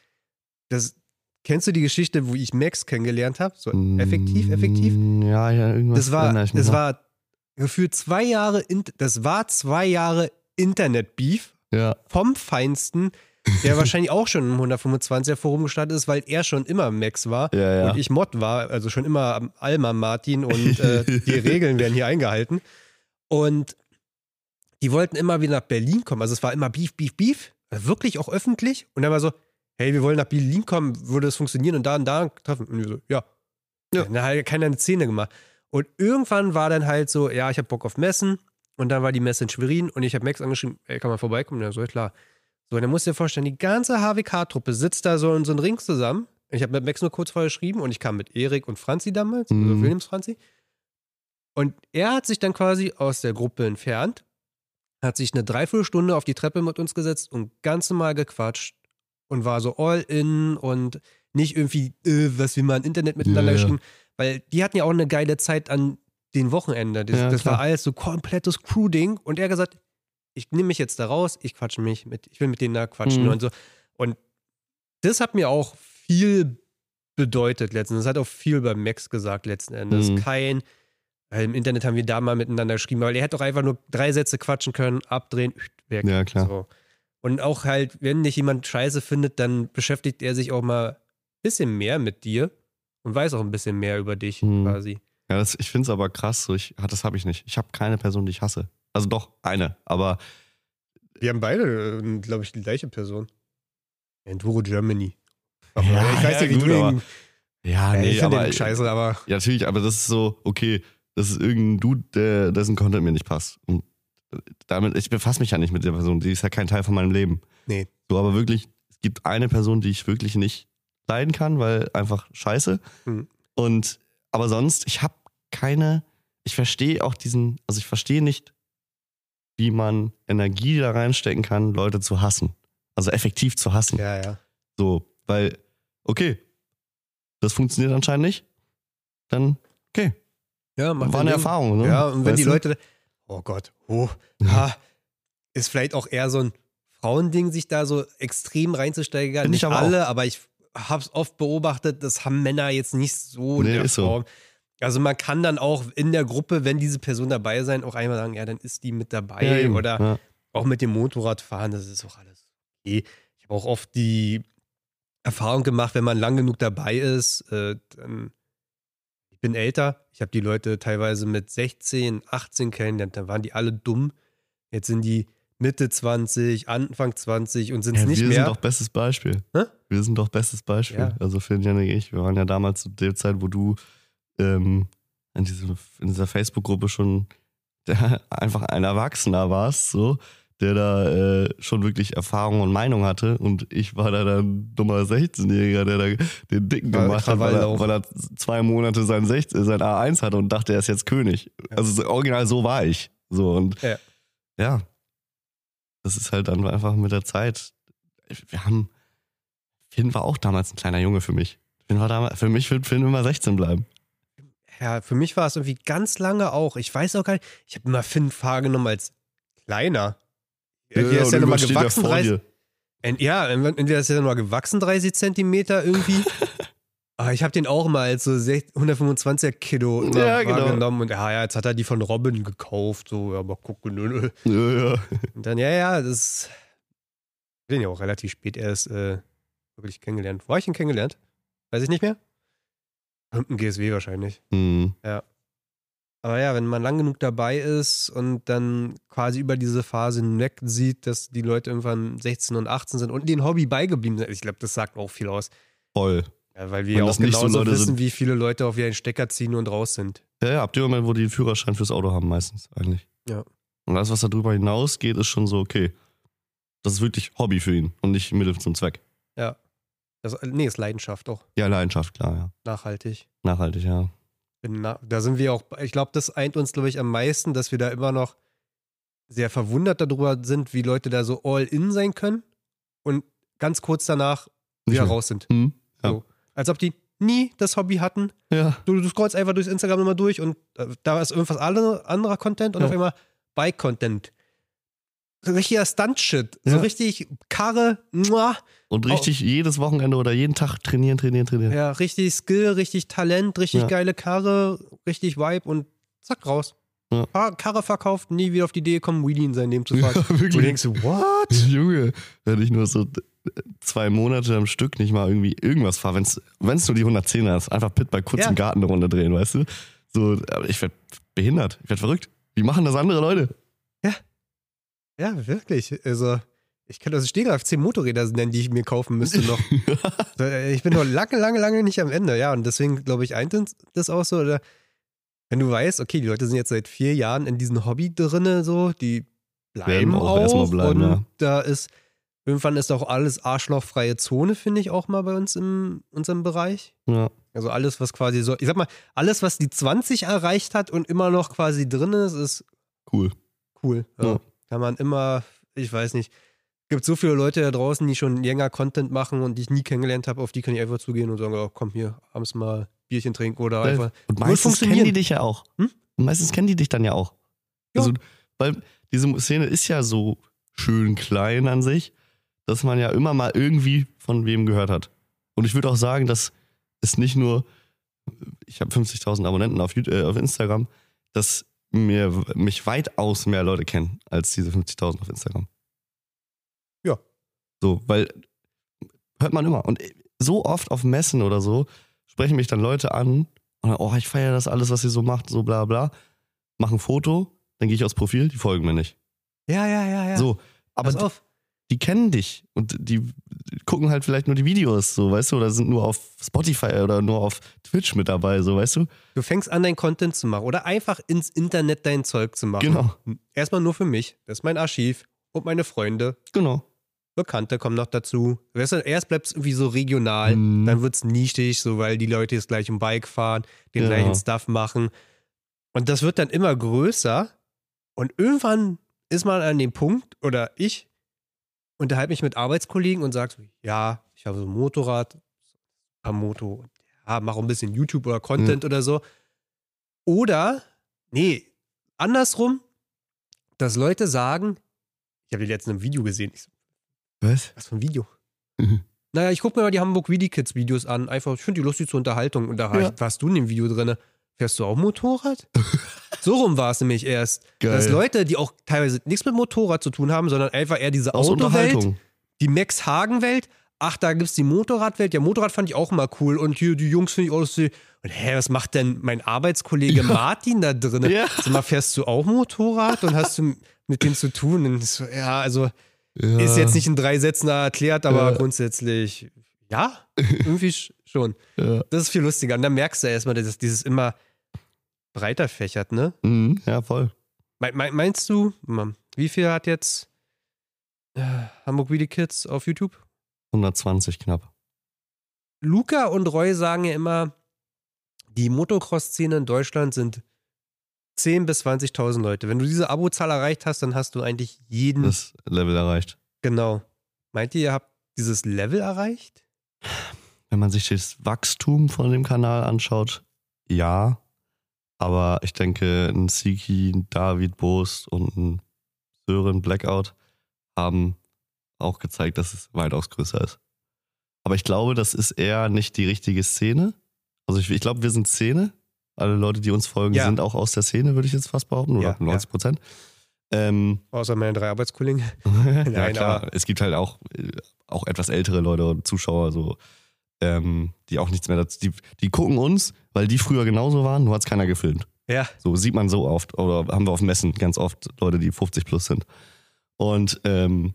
das, kennst du die Geschichte, wo ich Max kennengelernt habe? So effektiv, effektiv? Mm, Ja, ja, irgendwas. Das war, das noch. war gefühlt zwei Jahre, in, das war zwei Jahre Internet-Beef Ja, vom Feinsten, der wahrscheinlich auch schon im 125er Forum gestartet ist, weil er schon immer Max war ja, ja. und ich Mod war, also schon immer Alma Martin und äh, die Regeln werden hier eingehalten. Und die wollten immer wieder nach Berlin kommen. Also es war immer Beef, Beef, Beef. Wirklich auch öffentlich. Und dann war so, hey, wir wollen nach Berlin kommen, würde es funktionieren und da und da treffen. Und wir so, ja. Ja. Dann hat keiner eine Szene gemacht. Und irgendwann war dann halt so, ja, ich habe Bock auf Messen. Und dann war die Messe in Schwerin und ich habe Max angeschrieben, ey, kann man vorbeikommen? Ja, so, klar. So, und dann musst du dir vorstellen, die ganze HWK-Truppe sitzt da so in so einem Ring zusammen. Ich habe mit Max nur kurz vorher geschrieben und ich kam mit Erik und Franzi damals, also Mhm. Williams Franzi. Und er hat sich dann quasi aus der Gruppe entfernt, hat sich eine Dreiviertelstunde auf die Treppe mit uns gesetzt und ganz normal gequatscht und war so all in und nicht irgendwie, äh, was wir mal im Internet miteinander Ja, geschrieben, weil die hatten ja auch eine geile Zeit an den Wochenende. Das, Ja, das war alles so komplettes Crew-Ding und er hat gesagt, ich nehme mich jetzt da raus, ich quatsche mich mit, ich will mit denen da quatschen Mhm. und so. Und das hat mir auch viel bedeutet letztens. Das hat auch viel bei Max gesagt letzten Endes. Mhm. Kein, weil im Internet haben wir da mal miteinander geschrieben, weil er hätte doch einfach nur drei Sätze quatschen können, abdrehen, weg. Ja, klar. So. Und auch halt, wenn dich jemand scheiße findet, dann beschäftigt er sich auch mal ein bisschen mehr mit dir und weiß auch ein bisschen mehr über dich Mhm. quasi. Ja, das, ich finde es aber krass, so ich, ah, das habe ich nicht. Ich habe keine Person, die ich hasse. Also doch, eine, aber Wir haben beide, glaube ich, die gleiche Person. Enduro Germany. Ja, ich weiß ja, wie gut, du aber-. Ja, Ja, nee, ich aber den scheiße, aber. Ja, natürlich, aber das ist so, okay, das ist irgendein Dude, der, dessen Content mir nicht passt. Und damit, ich befasse mich ja nicht mit der Person, die ist ja kein Teil von meinem Leben. Nee. So, aber wirklich, es gibt eine Person, die ich wirklich nicht leiden kann, weil einfach scheiße. Hm. Und, aber sonst, ich habe keine, ich verstehe auch diesen, also ich verstehe nicht, wie man Energie da reinstecken kann, Leute zu hassen. Also effektiv zu hassen. Ja, ja. So, weil, okay, das funktioniert anscheinend nicht, dann, okay, Ja, macht war eine Ding. Erfahrung, ne? Ja, und wenn Weißt die du? Leute. Oh Gott, oh, ha, ist vielleicht auch eher so ein Frauending, sich da so extrem reinzusteigern. Find ich Nicht aber alle, aber ich habe es oft beobachtet, das haben Männer jetzt nicht so in Nee, der ist so. Also man kann dann auch in der Gruppe, wenn diese Person dabei sein, auch einmal sagen, ja, dann ist die mit dabei Ja, oder ja. auch mit dem Motorradfahren, das ist auch alles okay. Ich habe auch oft die Erfahrung gemacht, wenn man lang genug dabei ist, äh, dann, ich bin älter, ich habe die Leute teilweise mit 16, 18 kennengelernt, dann waren die alle dumm. Jetzt sind die Mitte 20, Anfang 20 und sind es Ja, nicht wir mehr. sind doch bestes Beispiel. Hä? Wir sind doch bestes Beispiel. Also Phil, Janik, ich, wir waren ja damals zu der Zeit, wo du ähm, in, diesem, in dieser Facebook-Gruppe schon der, einfach ein Erwachsener warst, so, der da äh, schon wirklich Erfahrung und Meinung hatte. Und ich war da dann ein dummer 16-Jähriger, der da den Dicken Ja, gemacht hat, weil er, weil er zwei Monate sein, 16, sein A1 hatte und dachte, er ist jetzt König. Ja. Also so, original so war ich. So und Ja. ja, das ist halt dann einfach mit der Zeit. Wir haben, Finn war auch damals ein kleiner Junge für mich. Finn war damals, für mich wird Finn immer 16 bleiben. Ja, für mich war es irgendwie ganz lange auch. Ich weiß auch gar nicht, ich habe immer Finn wahrgenommen als kleiner. Entweder ist ja nochmal gewachsen, vor 30, dir. Ent- Ja, entweder ist er nochmal gewachsen 30 Zentimeter irgendwie. Aber ich habe den auch mal als so 6 125er Kilo immer Ja, genau. wahrgenommen. Und ja, ja, jetzt hat er die von Robin gekauft. So, ja, aber guck, nö, nö. Ja, ja. Und dann, ja, ja, das. Ich bin ja auch relativ spät erst äh, wirklich kennengelernt. Wo habe ich ihn kennengelernt? Weiß ich nicht mehr. Im GSW wahrscheinlich. Hm. Aber ja, wenn man lang genug dabei ist und dann quasi über diese Phase hinweg sieht, dass die Leute irgendwann 16 und 18 sind und den Hobby beigeblieben sind, ich glaube, das sagt auch viel aus. Voll. Ja, weil wir ja auch nicht so genauso Leute wissen, sind- wie viele Leute auf ihren Stecker ziehen und raus sind. Ja, ja, ab dem Moment, wo die den Führerschein fürs Auto haben, meistens eigentlich. Ja. Und alles, was darüber hinausgeht, ist schon so, okay. Das ist wirklich Hobby für ihn und nicht Mittel zum Zweck. Das, nee, ist Leidenschaft auch. Ja, Leidenschaft, klar, ja. Nachhaltig. Nachhaltig, ja. Na, da sind wir auch, ich glaube, das eint uns, glaube ich, am meisten, dass wir da immer noch sehr verwundert darüber sind, wie Leute da so all in sein können und ganz kurz danach wieder raus sind. Hm? Ja. So. Als ob die nie das Hobby hatten. Ja. Du, du scrollst einfach durchs Instagram immer durch und äh, da ist irgendwas anderer Content und auf einmal Bike-Content. So Richtiger Stunt-Shit. So Ja. richtig Karre, muah. Und richtig jedes Wochenende oder jeden Tag trainieren, trainieren, trainieren. ja, richtig Skill, richtig Talent, richtig Ja. geile Karre, richtig Vibe und zack, raus. Ja. Karre verkauft, nie wieder auf die Idee kommen, Wheelie in sein Leben zu fahren. Ja, Und du denkst, so, what? Junge, wenn ich nur so zwei Monate am Stück nicht mal irgendwie irgendwas fahre, wenn es nur die 110er ist, einfach Pit bei kurz Ja. im Garten eine Runde drehen, weißt du? So, aber ich werde behindert, ich werde verrückt. Wie machen das andere Leute? Ja, wirklich. Also, ich kann aus Stegreif zehn Motorräder nennen, die ich mir kaufen müsste noch. Äh, ich bin noch lange, lange, lange nicht am Ende. Ja, und deswegen glaube ich, eint das auch so. Oder wenn du weißt, okay, die Leute sind jetzt seit vier Jahren in diesem Hobby drinne, so, die bleiben Werden auch auch. erstmal bleiben, und ja. da ist, irgendwann ist auch alles arschlochfreie Zone, finde ich auch mal bei uns in unserem Bereich. Ja. Also alles, was quasi so, ich sag mal, alles, was die 20 erreicht hat und immer noch quasi drin ist, ist Cool. cool. Ja. Ja. Kann man immer, ich weiß nicht, gibt so viele Leute da draußen, die schon länger Content machen und die ich nie kennengelernt habe, auf die kann ich einfach zugehen und sagen, oh, komm hier, abends mal Bierchen trinken oder einfach. Und meistens funktionieren. kennen die dich ja auch. Hm? Und meistens kennen die dich dann ja auch. Ja. Also, weil diese Szene ist ja so schön klein an sich, dass man ja immer mal irgendwie von wem gehört hat. Und ich würde auch sagen, dass es nicht nur, ich habe 50.000 Abonnenten auf, YouTube, äh, auf Instagram, dass mir, mich weitaus mehr Leute kennen als diese 50.000 auf Instagram. Ja. So, weil hört man immer. Und so oft auf Messen oder so sprechen mich dann Leute an und dann, oh, ich feiere das alles, was ihr so macht, so bla bla. Machen ein Foto, dann gehe ich aufs Profil, die folgen mir nicht. Ja, ja, ja, ja. So, aber. Die kennen dich und die gucken halt vielleicht nur die Videos, so, weißt du, oder sind nur auf Spotify oder nur auf Twitch mit dabei, so, weißt du? Du fängst an, dein Content zu machen oder einfach ins Internet dein Zeug zu machen. Genau. Erstmal nur für mich. Das ist mein Archiv und meine Freunde. Genau. Bekannte kommen noch dazu. Weißt du, erst bleibt es irgendwie so regional, Mhm. dann wird es nischig, so weil die Leute jetzt gleich im Bike fahren, den Genau. gleichen Stuff machen. Und das wird dann immer größer. Und irgendwann ist man an dem Punkt, oder ich unterhalte mich mit Arbeitskollegen und sage so, ja, ich habe so ein Motorrad, ein Moto, ja, mach ein bisschen YouTube oder Content oder so. Oder, nee, andersrum, dass Leute sagen, ich habe die letzten ein Video gesehen. So, Was? was für ein Video? Mhm. Naja, ich gucke mir mal die Hamburg Weedy Kids Videos an. Einfach, ich finde die lustig zur Unterhaltung. Und da Ja. warst du in dem Video drin. Fährst du auch Motorrad? so rum war es nämlich erst. Geil. Dass Leute, die auch teilweise nichts mit Motorrad zu tun haben, sondern einfach eher diese Aus Autowelt, die Max Hagen Welt. Ach, da gibt's die Motorradwelt. Ja, Motorrad fand ich auch immer cool. Und hier, die Jungs finde ich auch lustig. Und hä, was macht denn mein Arbeitskollege Martin da drin? Ja. Sag mal, fährst du auch Motorrad und hast du mit dem zu tun? Und so, ja, also Ja. ist jetzt nicht in drei Sätzen erklärt, aber Ja. grundsätzlich ja, irgendwie sch- schon. Ja. Das ist viel lustiger. Und dann merkst du erstmal, dass dieses immer breiter fächert, ne? Mhm, ja, voll. Me- me- Meinst du, wie viel hat jetzt äh, Hamburg Weedy Kids auf YouTube? 120 knapp. Luca und Roy sagen ja immer, die Motocross-Szene in Deutschland sind 10.000 bis 20.000 Leute. Wenn du diese Abozahl erreicht hast, dann hast du eigentlich jeden. Das Level erreicht. genau. Meint ihr, ihr habt dieses Level erreicht? Wenn man sich das Wachstum von dem Kanal anschaut, ja. Aber ich denke, ein Siki, ein David Bost und ein Sören Blackout haben auch gezeigt, dass es weitaus größer ist. Aber ich glaube, das ist eher nicht die richtige Szene. Also ich, ich glaube, wir sind Szene. Alle Leute, die uns folgen, Ja. sind auch aus der Szene, würde ich jetzt fast behaupten. Oder Ja, 90 Prozent. Ähm, Außer meine drei Arbeitskollegen. ja, Nein, klar. Es gibt halt auch, äh, auch etwas ältere Leute und Zuschauer, so, ähm, die auch nichts mehr dazu. Die, die gucken uns, weil die früher genauso waren, nur hat es keiner gefilmt. Ja, So sieht man so oft. Oder haben wir auf Messen ganz oft Leute, die 50 plus sind. Und ähm,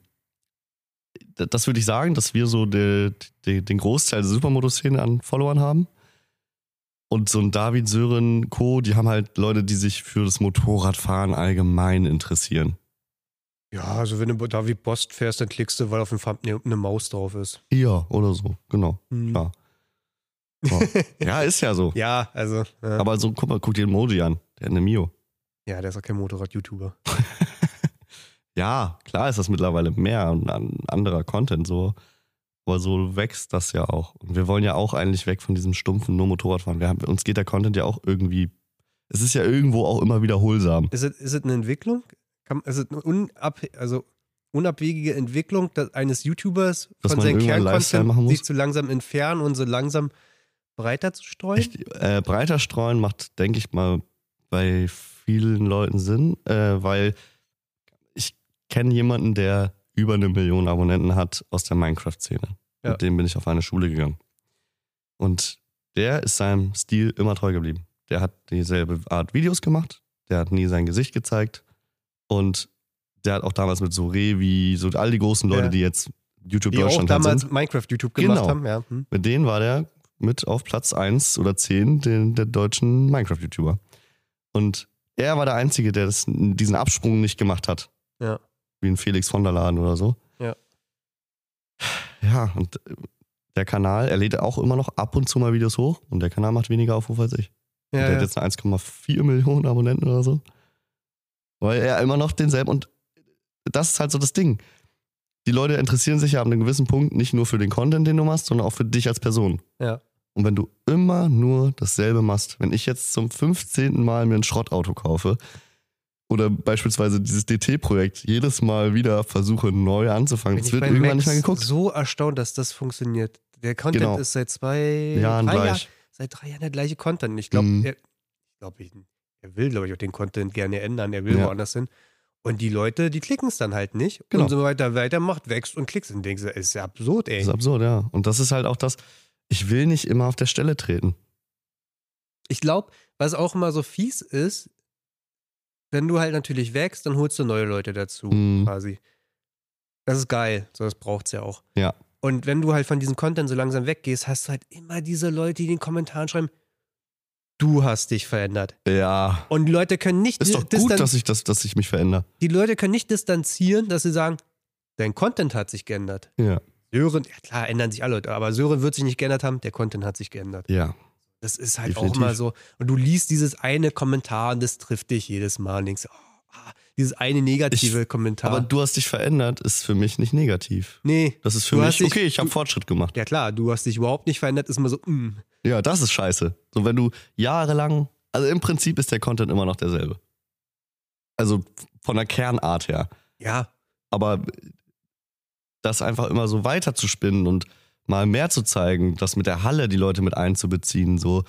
das würde ich sagen, dass wir so de, de, den Großteil der Supermoto-Szene an Followern haben. Und so ein David Sören Co., die haben halt Leute, die sich für das Motorradfahren allgemein interessieren. Ja, also wenn du David Bost fährst, dann klickst du, weil auf dem Thumbnail eine Maus drauf ist. Ja, oder so, genau. Hm. Ja. Ja. ja, ist ja so. Ja, also. Ja, Aber so, guck mal, guck dir den Modi an. Der hat eine Mio. ja der ist auch kein Motorrad-YouTuber. Ja, klar ist das mittlerweile mehr und an anderer Content so. Aber so wächst das ja auch. Und wir wollen ja auch eigentlich weg von diesem stumpfen nur Motorradfahren. Wir haben, uns geht der Content ja auch irgendwie. Es ist ja irgendwo auch immer wiederholsam. Ist es, ist es eine Entwicklung? Kann, eine unab, also unabwegige Entwicklung eines YouTubers Dass von seinem Kerncontent sich zu langsam entfernen und so langsam breiter zu streuen? Ich, äh, breiter streuen macht, denke ich mal, bei vielen Leuten Sinn, äh, weil ich kenne jemanden, der über eine Million Abonnenten hat aus der Minecraft-Szene. Ja. Mit dem bin ich auf eine Schule gegangen. Und der ist seinem Stil immer treu geblieben. Der hat dieselbe Art Videos gemacht, der hat nie sein Gesicht gezeigt und der hat auch damals mit so Revi, so all die großen Leute, Ja. die jetzt YouTube Die auch Deutschland halt damals sind, Minecraft-YouTube gemacht Genau. haben, ja. Hm. mit denen war der mit auf Platz 1 oder 10 den, der deutschen Minecraft-YouTuber. Und er war der Einzige, der das, diesen Absprung nicht gemacht hat. Ja. Wie ein Felix von der Laden oder so. Ja. Ja, und äh, der Kanal, er lädt auch immer noch ab und zu mal Videos hoch und der Kanal macht weniger Aufrufe als ich. Ja, der ja. hat jetzt eine 1,4 Millionen Abonnenten oder so. Weil er immer noch denselben und das ist halt so das Ding. Die Leute interessieren sich ja ab einem gewissen Punkt nicht nur für den Content, den du machst, sondern auch für dich als Person. Ja. Und wenn du immer nur dasselbe machst, wenn ich jetzt zum 15. Mal mir ein Schrottauto kaufe oder beispielsweise dieses DT-Projekt jedes Mal wieder versuche neu anzufangen, Bin das ich wird irgendwann Max nicht mehr geguckt. so erstaunt, dass das funktioniert. Der Content Genau. ist seit zwei Jahren drei gleich. seit drei Jahren der gleiche Content. Ich glaube, Mhm. ich glaub, ich, er will, glaube ich, auch den Content gerne ändern. Er will Ja. woanders hin. Und die Leute, die klicken es dann halt nicht. Genau. Und so weiter, weiter macht, wächst und klickst. Und denkst ist ja absurd, ey. Das ist absurd, ja. Und das ist halt auch das, ich will nicht immer auf der Stelle treten. Ich glaube, was auch immer so fies ist, wenn du halt natürlich wächst, dann holst du neue Leute dazu, Mhm. quasi. Das ist geil. So, das braucht's ja auch. Ja. Und wenn du halt von diesem Content so langsam weggehst, hast du halt immer diese Leute, die in den Kommentaren schreiben, du hast dich verändert. Ja. Und die Leute können nicht Ist doch gut, dass ich, das, dass ich mich verändere. die Leute können nicht distanzieren, dass sie sagen, dein Content hat sich geändert. Ja. Sören, ja klar, ändern sich alle Leute, aber Sören wird sich nicht geändert haben, der Content hat sich geändert. Ja. Das ist halt auch Definitiv. immer so. Und du liest dieses eine Kommentar und das trifft dich jedes Mal und denkst, oh, ah, dieses eine negative Kommentar. Aber du hast dich verändert, ist für mich nicht negativ. nee, Das ist für mich, dich- okay, ich habe Fortschritt gemacht. ja klar, du hast dich überhaupt nicht verändert, ist immer so, mm. Ja, das ist scheiße. So, wenn du jahrelang, also im Prinzip ist der Content immer noch derselbe. Also von der Kernart her. ja, Aber das einfach immer so weiter zu spinnen und mal mehr zu zeigen, das mit der Halle die Leute mit einzubeziehen, so,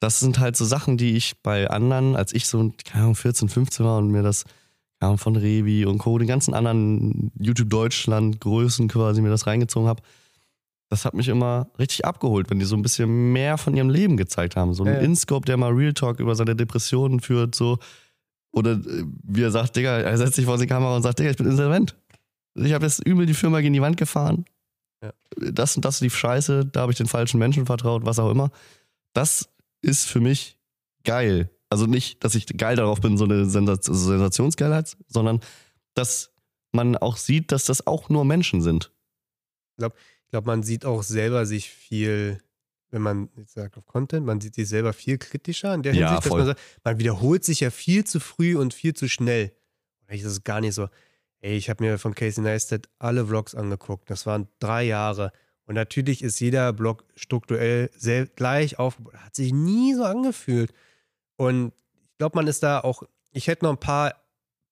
das sind halt so Sachen, die ich bei anderen, als ich so, keine Ahnung, 14, 15 war und mir das, Ahnung, von Revi und Co., den ganzen anderen YouTube-Deutschland-Größen quasi mir das reingezogen habe, das hat mich immer richtig abgeholt, wenn die so ein bisschen mehr von ihrem Leben gezeigt haben. So ein Ja, ja. Inscope, der mal Real Talk über seine Depressionen führt, so. Oder äh, wie er sagt, Digga, er setzt sich vor die Kamera und sagt, Digga, ich bin insolvent. Ich habe jetzt übel die Firma gegen die Wand gefahren. Ja. Das und das lief scheiße, da habe ich den falschen Menschen vertraut, was auch immer. Das ist für mich geil. Also nicht, dass ich geil darauf bin, so eine Sensaz Sensationsgeilheit, sondern dass man auch sieht, dass das auch nur Menschen sind. ich glaube, man sieht auch selber sich viel, wenn man jetzt sagt auf Content, man sieht sich selber viel kritischer in der Ja, Hinsicht, dass voll. man sagt, man wiederholt sich ja viel zu früh und viel zu schnell. Eigentlich ist es gar nicht so. Ey, ich habe mir von Casey Neistat alle Vlogs angeguckt. Das waren drei Jahre. Und natürlich ist jeder Vlog strukturell sehr gleich aufgebaut. Hat sich nie so angefühlt. Und ich glaube, man ist da auch. Ich hätte noch ein paar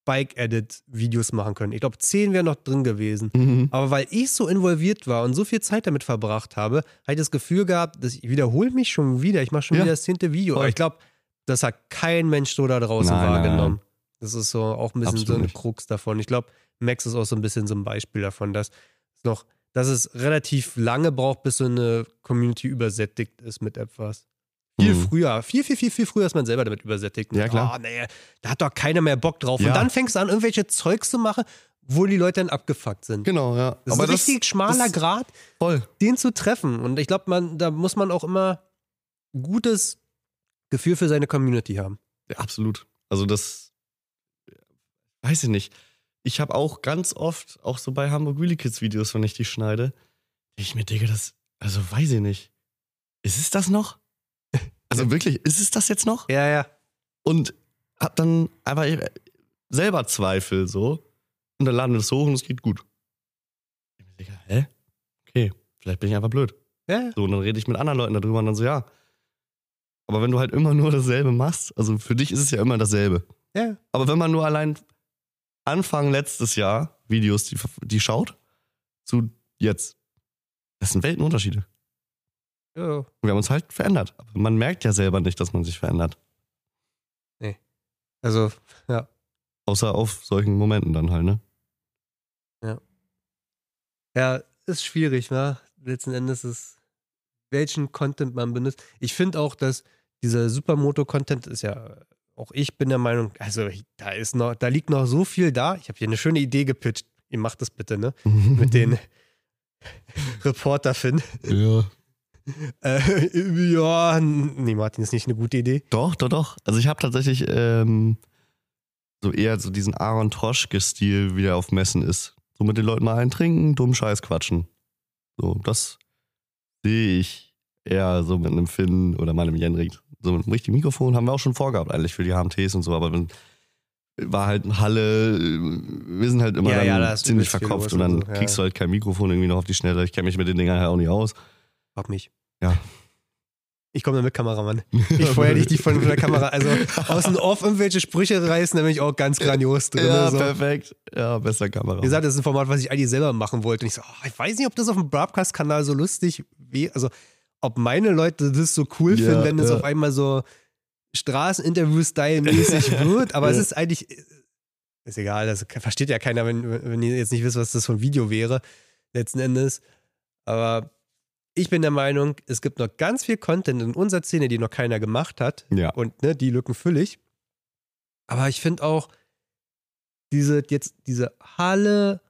Bike-Edit-Videos machen können. Ich glaube, zehn wären noch drin gewesen. Aber weil ich so involviert war und so viel Zeit damit verbracht habe, habe ich das Gefühl gehabt, dass ich wiederhole mich schon wieder. Ich mache schon Ja. wieder das zehnte Video. Voll. Aber ich glaube, das hat kein Mensch so da draußen Nein, nein, wahrgenommen. Das ist so auch ein bisschen Absolut so eine nicht. Krux davon. Ich glaube, Max ist auch so ein bisschen so ein Beispiel davon, dass es noch, dass es relativ lange braucht, bis so eine Community übersättigt ist mit etwas. Viel Mhm. früher, viel, viel, viel, viel früher ist man selber damit übersättigt. Ja, klar. Oh, nee, da hat doch keiner mehr Bock drauf. Ja. Und dann fängst du an, irgendwelche Zeugs zu machen, wo die Leute dann abgefuckt sind. Genau, ja. Das ist ein richtig schmaler das- Grad, Voll. den zu treffen. Und ich glaube, man, da muss man auch immer ein gutes Gefühl für seine Community haben. Ja, absolut. Also das weiß ich nicht. Ich habe auch ganz oft, auch so bei Hamburg Wheelie Kids Videos, wenn ich die schneide, denke ich mir, Digga, das, also weiß ich nicht. Ist es das noch? Also wirklich, ist es das jetzt noch? Ja, ja. Und hab dann einfach selber Zweifel so. Und dann laden wir das hoch und es geht gut. Ich mir, Digga, hä? Okay, vielleicht bin ich einfach blöd. Ja, So, und dann rede ich mit anderen Leuten darüber und dann so, ja. Aber wenn du halt immer nur dasselbe machst, also für dich ist es ja immer dasselbe. ja. Aber wenn man nur allein Anfang letztes Jahr Videos, die, die schaut, zu jetzt, das sind Weltenunterschiede. Ja. Wir haben uns halt verändert. Aber man merkt ja selber nicht, dass man sich verändert. Also, ja. Außer auf solchen Momenten dann halt, ne? Ja, ist schwierig, ne? Letzten Endes ist, welchen Content man benutzt. Ich finde auch, dass dieser Supermoto-Content ist ja, auch ich bin der Meinung, also da ist noch, da liegt noch so viel da. Ich habe hier eine schöne Idee gepitcht. Ihr macht das bitte, ne? Mit den Reporter Finn. Ja. Äh, ja, nee, Martin, ist nicht eine gute Idee. Doch, doch, doch. Also ich habe tatsächlich ähm, so eher so diesen Aaron Troschke-Stil, wie der auf Messen ist. So mit den Leuten mal einen trinken, dumm Scheiß quatschen. So, das sehe ich eher so mit einem Finn oder meinem Jenrik. So mit einem richtigen Mikrofon haben wir auch schon vorgehabt eigentlich für die HMTs und so, aber wenn war halt eine Halle, wir sind halt immer Ja, dann ja, ziemlich verkopft und dann so, ja. kriegst du halt kein Mikrofon irgendwie noch auf die Schnelle. Ich kenne mich mit den Dingern halt auch nicht aus. Frag mich. Ja. Ich komme da mit Kameramann. Ich feuer dich nicht von der Kamera. Also aus dem Off irgendwelche Sprüche reißen, da bin ich auch ganz grandios drin. Ja, so. perfekt. Ja, besser Kamera. Wie gesagt, das ist ein Format, was ich eigentlich selber machen wollte. Und ich so, oh, ich weiß nicht, ob das auf dem Broadcast-Kanal so lustig wäre. Also, ob meine Leute das so cool Ja, finden, wenn es ja. auf einmal so Straßeninterview-Style-mäßig wird. Aber es Ja. ist eigentlich, ist egal, das versteht ja keiner, wenn, wenn ihr jetzt nicht wisst, was das für ein Video wäre, letzten Endes. Aber ich bin der Meinung, es gibt noch ganz viel Content in unserer Szene, die noch keiner gemacht hat. Ja. Und ne, die Lücken fülle ich. Aber ich finde auch, diese, jetzt, diese Halle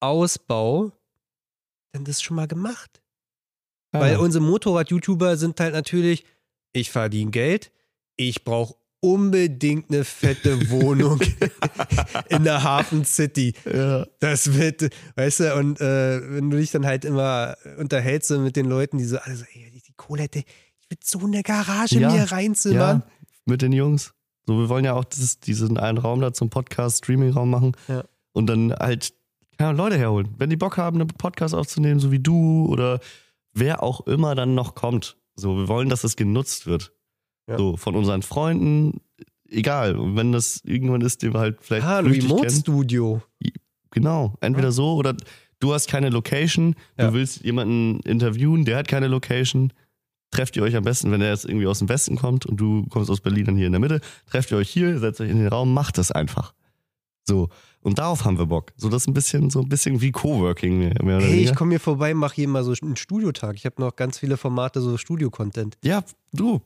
Ausbau dann das schon mal gemacht. Ja. Weil unsere Motorrad-YouTuber sind halt natürlich, ich verdiene Geld, ich brauche unbedingt eine fette Wohnung in der Hafen City. ja. Das wird, weißt du, und äh, wenn du dich dann halt immer unterhältst so mit den Leuten, die so, also, ey, die, die Kohle hätte, ich würde so eine Garage Ja, mir reinzimmern. Ja, mit den Jungs. So, wir wollen ja auch dieses, diesen einen Raum da zum Podcast, Streaming-Raum machen. Ja. Und dann halt ja, Leute herholen. Wenn die Bock haben, einen Podcast aufzunehmen, so wie du oder wer auch immer dann noch kommt. So, wir wollen, dass es genutzt wird. Ja. So, von unseren Freunden, egal. Und wenn das irgendwann ist, den wir halt vielleicht Ah, kennen. Remote-Studio. Genau, entweder so oder du hast keine Location, Ja. du willst jemanden interviewen, der hat keine Location. Trefft ihr euch am besten, wenn er jetzt irgendwie aus dem Westen kommt und du kommst aus Berlin dann hier in der Mitte, trefft ihr euch hier, setzt euch in den Raum, macht das einfach. So. Und darauf haben wir Bock. So das ist ein bisschen, so ein bisschen wie Coworking mehr, oder Hey, ich komme hier vorbei, mache hier mal so einen Studiotag. Ich habe noch ganz viele Formate, so Studio-Content. Ja, du.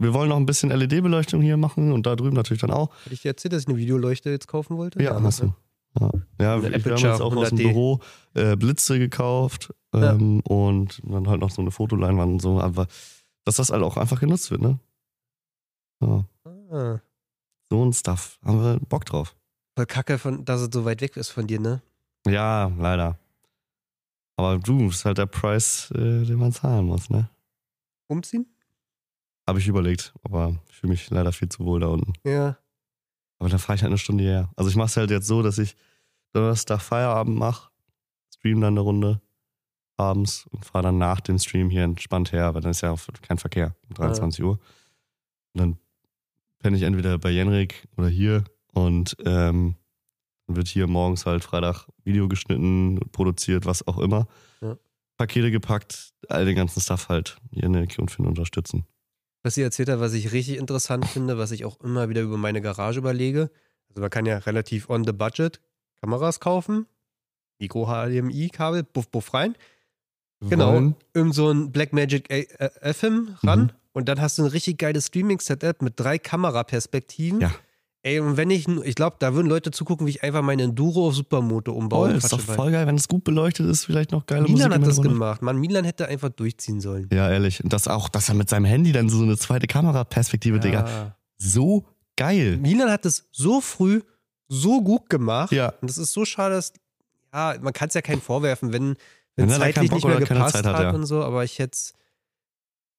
Wir wollen noch ein bisschen LED-Beleuchtung hier machen und da drüben natürlich dann auch. Hatte ich dir erzählt, dass ich eine Videoleuchte jetzt kaufen wollte? Ja, hast du. Ja, ja wir, wir haben jetzt auch aus dem 100D. Büro äh, Blitze gekauft Ja. ähm, und dann halt noch so eine Fotoleinwand und so, aber dass das halt auch einfach genutzt wird, ne? Ja, Ah, so ein Stuff. Haben wir Bock drauf. voll kacke, von, dass es so weit weg ist von dir, ne? Ja, leider. Aber du, ist halt der Preis, äh, den man zahlen muss, ne? Umziehen? Habe ich überlegt, aber ich fühle mich leider viel zu wohl da unten. Ja. Aber dann fahre ich halt eine Stunde hierher. Also ich mache es halt jetzt so, dass ich Donnerstag Feierabend mache, stream dann eine Runde abends und fahre dann nach dem Stream hier entspannt her, weil dann ist ja auch kein Verkehr um 23 Uhr. Und dann penne ich entweder bei Jenrik oder hier und ähm, dann wird hier morgens halt Freitag Video geschnitten, produziert, was auch immer. Ja. Pakete gepackt, all den ganzen Stuff halt hier in der Ecke und Finn unterstützen. Was sie erzählt hat, was ich richtig interessant finde, was ich auch immer wieder über meine Garage überlege. Also man kann ja relativ on the budget Kameras kaufen, Mikro HDMI-Kabel, buff, buff rein, Genau. Wollen- irgend so ein Blackmagic A- äh, FM ran Mhm. und dann hast du ein richtig geiles Streaming-Setup mit drei Kameraperspektiven. Ja. Ey, und wenn ich, ich glaube, da würden Leute zugucken, wie ich einfach meine Enduro auf Supermoto umbaue. Voll, ist doch voll geil, wenn es gut beleuchtet ist, vielleicht noch geile Musik. Milan im hat das Hintergrund. gemacht. Mann, Milan hätte einfach durchziehen sollen. Ja, ehrlich. Und das auch, dass er mit seinem Handy dann so eine zweite Kameraperspektive, Digga. Ja. So geil. Milan hat es so früh so gut gemacht. Ja. Und das ist so schade, dass, ja, man kann es ja keinen vorwerfen, wenn, Wenn wenn zeitlich nicht mehr gepasst hat, hat, ja. und so, aber ich hätte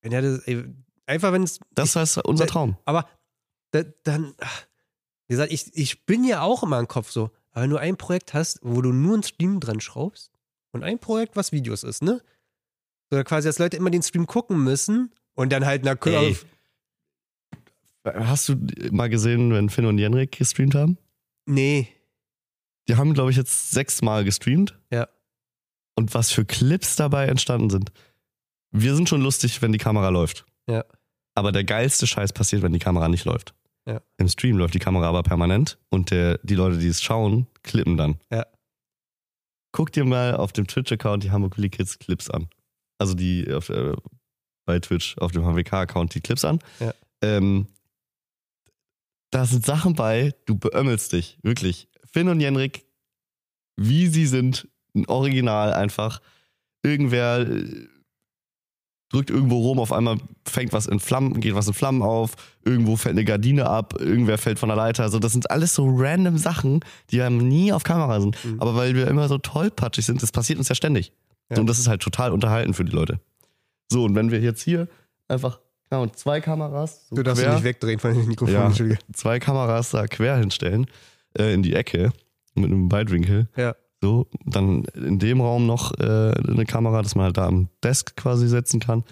wenn er das, ey, einfach wenn es, Das heißt unser Traum. aber da, dann, ach, wie gesagt, ich, ich bin ja auch immer im Kopf so, aber wenn du ein Projekt hast, wo du nur einen Stream dran schraubst und ein Projekt, was Videos ist, ne? So quasi, dass Leute immer den Stream gucken müssen und dann halt, na, Ey. Hast du mal gesehen, wenn Finn und Jenrik gestreamt haben? nee, Die haben, glaube ich, jetzt sechsmal gestreamt. Ja. Und was für Clips dabei entstanden sind. Wir sind schon lustig, wenn die Kamera läuft. Ja. Aber der geilste Scheiß passiert, wenn die Kamera nicht läuft. Ja. Im Stream läuft die Kamera aber permanent und der, die Leute, die es schauen, klippen dann. Ja. Guck dir mal auf dem Twitch-Account die Hamburg Willy Kids Clips an. Also die auf, äh, bei Twitch auf dem HWK-Account die Clips an. Ja. Ähm, da sind Sachen bei, du beömmelst dich, wirklich. Finn und Jenrik, wie sie sind, ein Original einfach. Irgendwer äh, drückt irgendwo rum, auf einmal fängt was in Flammen, geht was in Flammen auf, irgendwo fällt eine Gardine ab, irgendwer fällt von der Leiter. Also das sind alles so random Sachen, die ja nie auf Kamera sind. Mhm. Aber weil wir immer so tollpatschig sind, das passiert uns ja ständig. Ja. Und das ist halt total unterhalten für die Leute. So, und wenn wir jetzt hier einfach, genau, zwei Kameras, so du darfst quer, nicht wegdrehen von dem Mikrofon, Ja. Entschuldige. zwei Kameras da quer hinstellen, äh, in die Ecke, mit einem Weitwinkel. Ja. So, dann in dem Raum noch äh, eine Kamera, dass man halt da am Desk quasi setzen kann.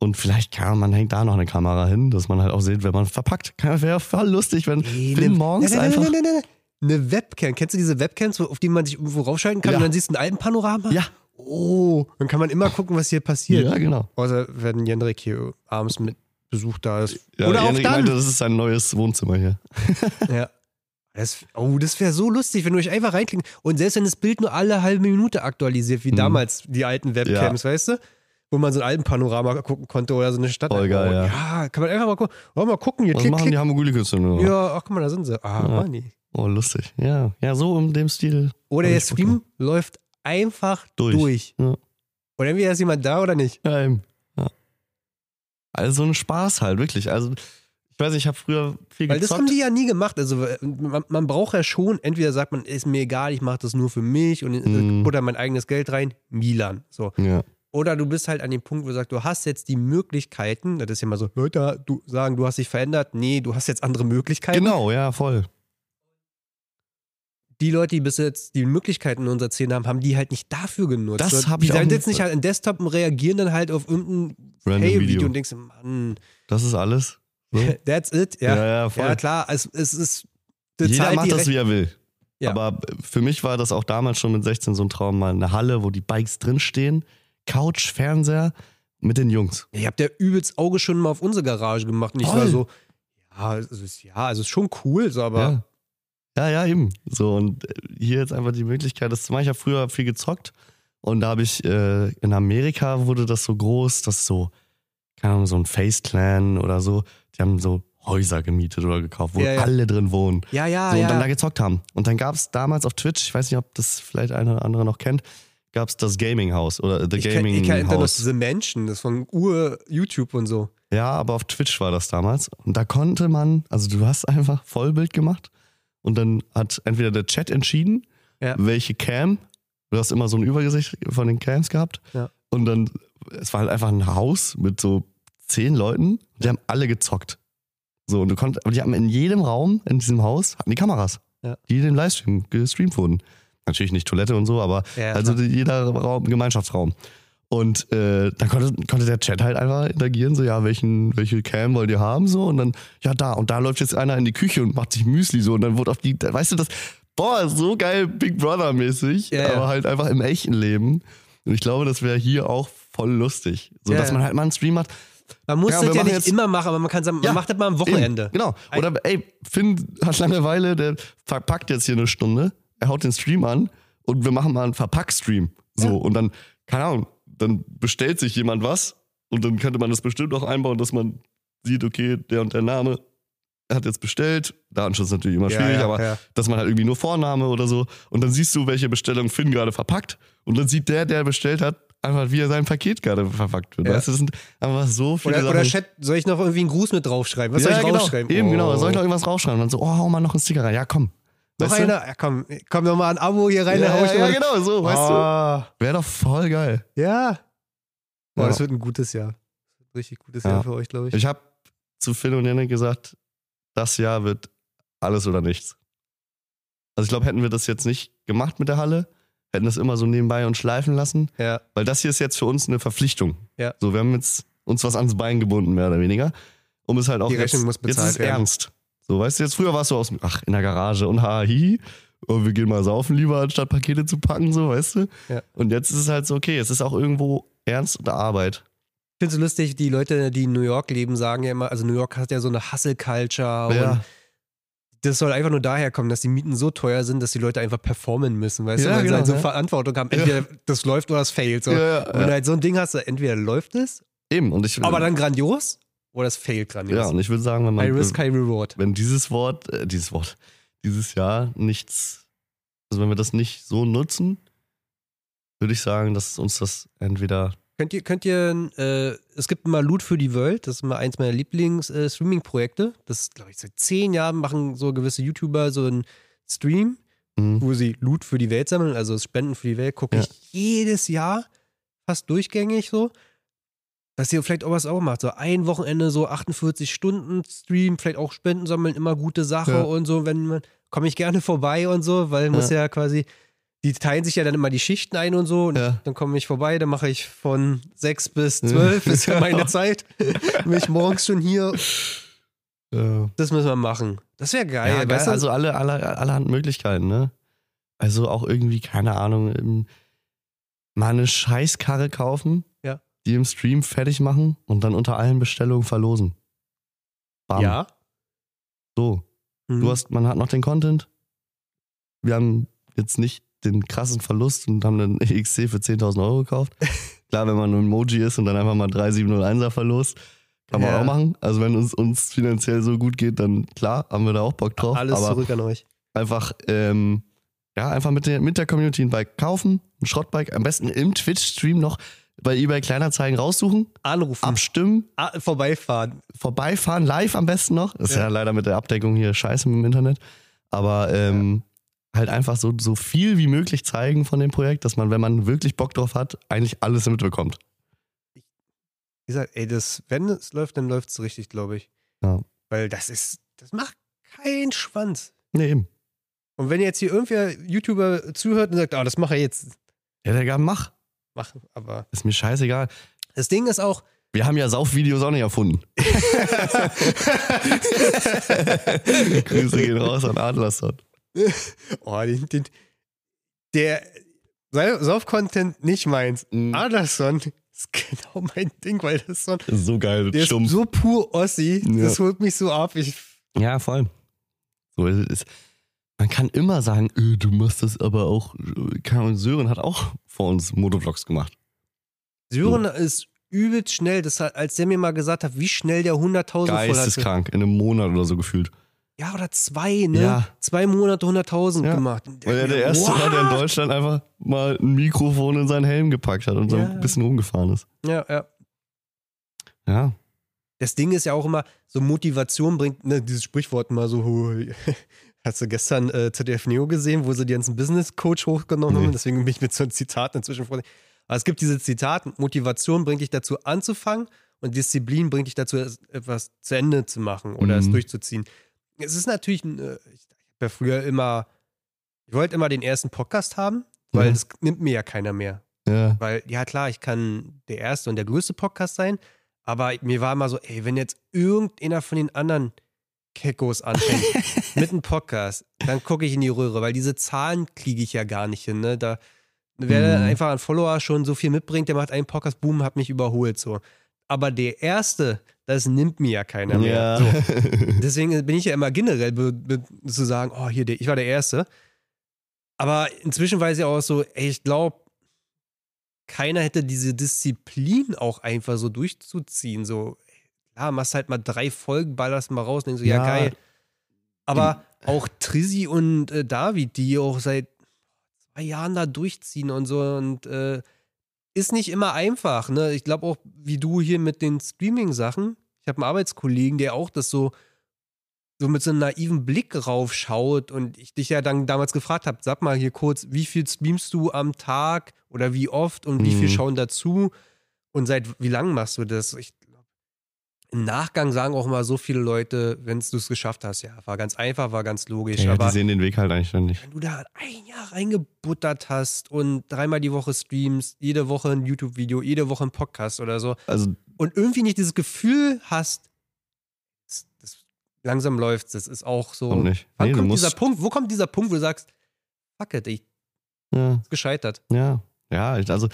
Und vielleicht kann man hängt da noch eine Kamera hin, dass man halt auch sieht, wenn man verpackt. Wäre voll lustig, wenn Ey, Finn ne- morgens nein, nein, einfach. Nein, nein, nein. Eine Webcam. Kennst du diese Webcams, auf die man sich irgendwo raufschalten kann Ja. und dann siehst du ein Alpenpanorama? Ja, Oh, dann kann man immer gucken, was hier passiert. ja, genau. Außer wenn Jendrik hier abends mit Besuch da ist. Ja, Oder auch Henrik dann. meinte, das ist sein neues Wohnzimmer hier. Ja. Das, oh, das wäre so lustig, wenn du euch einfach reinklicken. Und selbst wenn das Bild nur alle halbe Minute aktualisiert, wie Mhm. damals die alten Webcams, weißt du? Wo man so ein Alpenpanorama gucken konnte oder so eine Stadt. Voll geil, oh, ja. ja. kann man einfach mal gucken. Oh, mal gucken, hier, Was klick, machen klick. die Hamburg Künstler nur? Ja, ach guck mal, da sind sie. Ah, Ja. Manni. Oh, lustig. Ja, ja, so in dem Stil. Oder der Stream läuft einfach Durch. durch. Ja. Und entweder ist jemand da oder nicht. Ja, eben. Ja. Also ein Spaß halt, wirklich. Also, ich weiß nicht, ich habe früher viel Weil das haben die ja nie gemacht. Also äh, man, man braucht ja schon, entweder sagt man, ist mir egal, ich mache das nur für mich und Mhm. äh, butter mein eigenes Geld rein, Milan. So. ja. Oder du bist halt an dem Punkt, wo du sagst, du hast jetzt die Möglichkeiten, das ist ja mal so, Leute du sagen, du hast dich verändert. Nee, du hast jetzt andere Möglichkeiten. Genau, ja, voll. Die Leute, die bis jetzt die Möglichkeiten in unserer Szene haben, haben die halt nicht dafür genutzt. Das So, hab die ich nicht- sitzen nicht halt im Desktop und reagieren dann halt auf irgendein Random Fail-Video Video. und denkst, Mann, Das ist alles. So. that's it. Ja, Ja, ja, voll. Ja, klar, es, es ist. Jeder Zeit, macht das, wie er will. Ja. Aber für mich war das auch damals schon mit 16 so ein Traum, mal eine Halle, wo die Bikes drinstehen, Couch, Fernseher mit den Jungs. Ich hab der übelst Auge schon mal auf unsere Garage gemacht und ich Voll. war so, ja, es ist, ja, es ist schon cool, so, aber ja. ja, ja, eben. So, und äh, hier jetzt einfach die Möglichkeit, das zu machen. Ich habe früher viel gezockt und da habe ich äh, in Amerika wurde das so groß, dass so, keine Ahnung, so ein Face Clan oder so, die haben so Häuser gemietet oder gekauft, wo Ja, ja. alle drin wohnen. ja, ja, so, und ja. dann da gezockt haben. Und dann gab es damals auf Twitch, ich weiß nicht, ob das vielleicht einer oder andere noch kennt, gab es das Gaming House oder The ich kenn- Gaming ich kenn noch diese Menschen, das von Ur-YouTube und so. Ja, aber auf Twitch war das damals. Und da konnte man, also du hast einfach Vollbild gemacht und dann hat entweder der Chat entschieden, Ja. welche Cam, du hast immer so ein Übergesicht von den Cams gehabt. Ja. Und dann, es war halt einfach ein Haus mit so zehn Leuten, die haben alle gezockt. So, und du konntest, aber die haben in jedem Raum in diesem Haus hatten die Kameras, Ja. die den Livestream gestreamt wurden. Natürlich nicht Toilette und so, aber Ja, also klar. jeder Raum, Gemeinschaftsraum. Und äh, dann konnte, konnte der Chat halt einfach interagieren, so, ja, welchen, welche Cam wollt ihr haben, so, und dann, ja, da, und da läuft jetzt einer in die Küche und macht sich Müsli, so, und dann wurde auf die, weißt du, das, boah, so geil Big Brother-mäßig, Ja, aber halt einfach im echten Leben. Und ich glaube, das wäre hier auch voll lustig. So, dass man halt mal einen Stream hat. Man muss Ja, das ja nicht jetzt- immer machen, aber man kann sagen, man Ja, macht das mal am Wochenende. Eben, genau. Oder, ey, Finn hat Langeweile, der verpackt jetzt hier eine Stunde, er haut den Stream an und wir machen mal einen Verpack-Stream. So, Ja. und dann, keine Ahnung, dann bestellt sich jemand was und dann könnte man das bestimmt auch einbauen, dass man sieht, okay, der und der Name hat jetzt bestellt. Datenschutz ist natürlich immer schwierig, ja, aber dass man halt irgendwie nur Vorname oder so und dann siehst du, welche Bestellung Finn gerade verpackt und dann sieht der, der bestellt hat, einfach, wie er sein Paket gerade verpackt wird. Ja. Weißt du, das sind einfach so viele Oder, Sachen. oder Chat, soll ich noch irgendwie einen Gruß mit draufschreiben? Was soll ich genau. draufschreiben? Eben, oh. genau. Soll ich noch irgendwas draufschreiben? Und dann so, oh, hau mal noch einen Sticker rein. Ja, komm. Noch Weißt einer? Ja, komm, komm noch mal ein Abo hier rein. Ja, ich ja, ja, genau, so, weißt du. Wäre doch voll geil. Ja. Boah, Ja. das wird ein gutes Jahr. Richtig gutes Ja. Jahr für euch, glaube ich. Ich habe zu Phil und Janik gesagt, das Jahr wird alles oder nichts. Also ich glaube, hätten wir das jetzt nicht gemacht mit der Halle, hätten das immer so nebenbei und schleifen lassen, Ja. weil das hier ist jetzt für uns eine Verpflichtung. Ja. So, wir haben jetzt uns was ans Bein gebunden, mehr oder weniger. Um es halt auch Die jetzt, Rechnung muss jetzt bezahlt ist es werden. ernst. So, weißt du, jetzt früher warst du aus, ach, in der Garage und ha, hi, und wir gehen mal saufen lieber, anstatt Pakete zu packen, so, weißt du? Ja. Und jetzt ist es halt so, okay, es ist auch irgendwo ernst und Arbeit. Ich finde es lustig, die Leute, die in New York leben, sagen ja immer, also New York hat ja so eine Hustle-Culture Ja. und das soll einfach nur daher kommen, dass die Mieten so teuer sind, dass die Leute einfach performen müssen, weißt Ja, du, weil genau, sie halt so ja. Verantwortung haben. Entweder das läuft oder es failt. So. Ja, ja, wenn ja. du halt so ein Ding hast, entweder läuft es, Eben, und ich aber dann grandios oder es failt grandios. Ja, und ich würde sagen, wenn High man risk, high reward. wenn dieses Wort, äh, dieses Wort, dieses Jahr nichts, also wenn wir das nicht so nutzen, würde ich sagen, dass uns das entweder Könnt ihr, könnt ihr, äh, es gibt mal Loot für die World, das ist mal eins meiner Lieblings-Streaming-Projekte. das ist, glaube ich, seit zehn Jahren machen so gewisse YouTuber so einen Stream, Mhm. wo sie Loot für die Welt sammeln, also Spenden für die Welt, gucke Ja. ich jedes Jahr fast durchgängig so. Dass ihr vielleicht auch was auch macht. So ein Wochenende, so 48 Stunden Stream, vielleicht auch Spenden sammeln, immer gute Sache Ja. und so. Wenn man, komme ich gerne vorbei und so, weil muss ja quasi, die teilen sich ja dann immer die Schichten ein und so. Und Ja. dann komme ich vorbei, dann mache ich von 6 bis 12, ist ja meine Zeit. Bin ich morgens schon hier. ja, Das müssen wir machen. Das wäre geil. ja, weißt du? also alle, alle, allerhand Möglichkeiten, ne? Also auch irgendwie, keine Ahnung, im, mal eine Scheißkarre kaufen, Ja. die im Stream fertig machen und dann unter allen Bestellungen verlosen. Bam. ja. So. Mhm. Du hast, man hat noch den Content. Wir haben jetzt nicht den krassen Verlust und haben einen EXC für 10.000 Euro gekauft. Klar, wenn man ein Emoji ist und dann einfach mal 3701er verlost, kann man Ja. auch machen. Also wenn uns, uns finanziell so gut geht, dann klar, haben wir da auch Bock drauf. Alles aber zurück an euch. einfach, ähm, ja, einfach mit der, mit der Community ein Bike kaufen, ein Schrottbike, am besten im Twitch-Stream noch bei eBay Kleinanzeigen raussuchen, Anrufen, abstimmen, ah, vorbeifahren. vorbeifahren, live am besten noch. Das ist Ja. ja, leider mit der Abdeckung hier scheiße im Internet. Aber ähm, halt einfach so, so viel wie möglich zeigen von dem Projekt, dass man, wenn man wirklich Bock drauf hat, eigentlich alles mitbekommt. Wie gesagt, ey, das, wenn es läuft, dann läuft es richtig, glaube ich. Ja. Weil das ist, das macht keinen Schwanz. Nee, eben. Und wenn jetzt hier irgendwer YouTuber zuhört und sagt, ah, das mache ich jetzt, Ja, Digga, mach. machen, aber Ist mir scheißegal. das Ding ist auch, Wir haben ja Saufvideos auch nicht erfunden. Grüße gehen raus an Adlerson. oh, den, den, der Sauf-Content nicht meins. Mhm. Anderson ist genau mein Ding, weil das ist so, ist so geil, der ist stumpf. so pur Ossi, Ja. das holt mich so ab. Ich, Ja, voll. So ist es. Man kann immer sagen, äh, du machst das aber auch. äh, Ahnung, Sören hat auch vor uns Motovlogs gemacht. Sören ist übelst schnell, das hat, als der mir mal gesagt hat, wie schnell der 100.000 voll hatte. Geisteskrank, in einem Monat oder so gefühlt. Ja, oder zwei, ne? Ja. Zwei Monate 100.000 Ja. gemacht. Weil er der Erste war, der in Deutschland einfach mal ein Mikrofon in seinen Helm gepackt hat und so Ja. ein bisschen rumgefahren ist. Ja, ja. Ja. Das Ding ist ja auch immer, so Motivation bringt, ne, dieses Sprichwort mal so, hast du gestern äh, ZDF Neo gesehen, wo sie die ganzen Business Coach hochgenommen Nee. haben, deswegen bin ich mit so einem Zitat inzwischen vor. Aber es gibt diese Zitat, Motivation bringt dich dazu anzufangen und Disziplin bringt dich dazu, es- etwas zu Ende zu machen oder es Mhm. durchzuziehen. Es ist natürlich, ein, äh, ich habe ja früher immer, ich wollte immer den ersten Podcast haben, weil das nimmt mir ja keiner mehr. Ja. Weil, ja klar, ich kann der erste und der größte Podcast sein, aber mir war immer so, ey, wenn jetzt irgendeiner von den anderen Kekos anfängt mit einem Podcast, dann gucke ich in die Röhre, weil diese Zahlen kriege ich ja gar nicht hin. Ne? Da, wer Mhm. einfach ein Follower schon so viel mitbringt, der macht einen Podcast, boom, hat mich überholt. So. Aber der erste, das nimmt mir ja keiner mehr. Ja. So. Deswegen bin ich ja immer generell zu sagen, oh, hier, ich war der Erste. Aber inzwischen weiß ich auch so, ey, ich glaube, keiner hätte diese Disziplin auch einfach so durchzuziehen. So, klar, machst halt mal drei Folgen, ballerst mal raus und denkst so, ja, Ja. geil. Aber auch Trizzy und äh, David, die auch seit zwei Jahren da durchziehen und so und äh, ist nicht immer einfach. Ne? Ich glaube auch, wie du hier mit den Streaming-Sachen. Ich habe einen Arbeitskollegen, der auch das so, so mit so einem naiven Blick raufschaut und ich dich ja dann damals gefragt habe, sag mal hier kurz, wie viel streamst du am Tag oder wie oft und wie viel Mhm. schauen dazu und seit wie lang machst du das? Ich Im Nachgang sagen auch mal so viele Leute, wenn du es geschafft hast, ja, war ganz einfach, war ganz logisch, ja, aber die sehen den Weg halt eigentlich dann nicht. wenn du da ein Jahr reingebuttert hast und dreimal die Woche streamst, jede Woche ein YouTube-Video, jede Woche ein Podcast oder so Also, und irgendwie nicht dieses Gefühl hast, das, das langsam läuft das ist auch so. und nicht. Wann Nee, kommt dieser Punkt, wo kommt dieser Punkt, wo du sagst, fuck it, ich Ja, ist gescheitert. ja. Ja, also,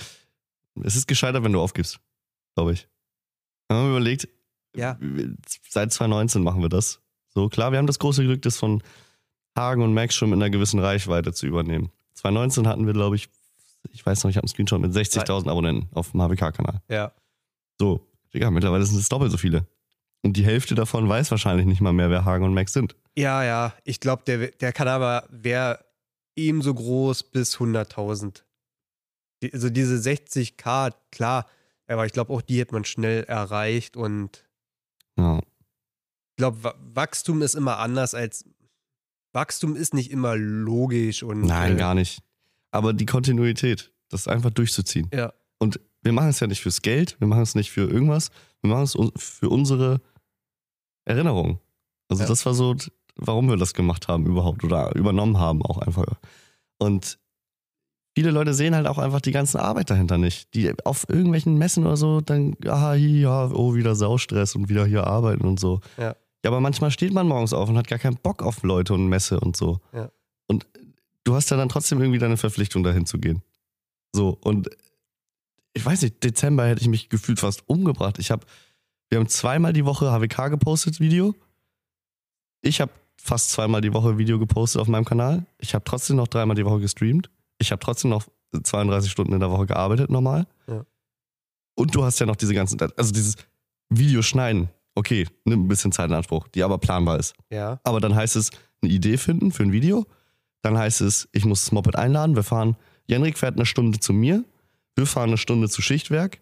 es ist gescheitert, wenn du aufgibst, glaube ich. Wenn man überlegt, Ja. seit 2019 machen wir das. So, klar, wir haben das große Glück, das von Hagen und Max schon mit einer gewissen Reichweite zu übernehmen. 2019 hatten wir, glaube ich, ich weiß noch, ich habe einen Screenshot mit 60.000 Abonnenten auf dem HWK-Kanal. Ja. So, Digga, mittlerweile sind es doppelt so viele. Und die Hälfte davon weiß wahrscheinlich nicht mal mehr, wer Hagen und Max sind. Ja, ja. Ich glaube, der, der Kanal wäre ebenso groß bis 100.000. Die- Also diese 60k, klar, aber ich glaube auch, die hätte man schnell erreicht und Ja. ich glaube, Wa- Wachstum ist immer anders als Wachstum ist nicht immer logisch und Nein, äh, gar nicht. Aber die Kontinuität, das einfach durchzuziehen. Ja. Und wir machen es ja nicht fürs Geld, wir machen es nicht für irgendwas, wir machen es für unsere Erinnerung. Also Ja. das war so, warum wir das gemacht haben überhaupt oder übernommen haben auch einfach. Und viele Leute sehen halt auch einfach die ganze Arbeit dahinter nicht. Die auf irgendwelchen Messen oder so dann, aha, hier, ja, oh, wieder Saustress und wieder hier arbeiten und so. Ja. Ja, aber manchmal steht man morgens auf und hat gar keinen Bock auf Leute und Messe und so. Ja. Und du hast ja dann trotzdem irgendwie deine Verpflichtung, dahin zu gehen. So, und ich weiß nicht, Dezember hätte ich mich gefühlt fast umgebracht. Ich habe, wir haben zweimal die Woche HWK gepostet, Video. Ich habe fast zweimal die Woche Video gepostet auf meinem Kanal. Ich habe trotzdem noch dreimal die Woche gestreamt. Ich habe trotzdem noch 32 Stunden in der Woche gearbeitet, normal. Ja. Und du hast ja noch diese ganzen, also dieses Videoschneiden. Okay, nimmt ein bisschen Zeit in Anspruch, die aber planbar ist. Ja. Aber dann heißt es, eine Idee finden für ein Video. Dann heißt es, ich muss das Moped einladen. Wir fahren, Jenrik fährt eine Stunde zu mir. Wir fahren eine Stunde zu Schichtwerk,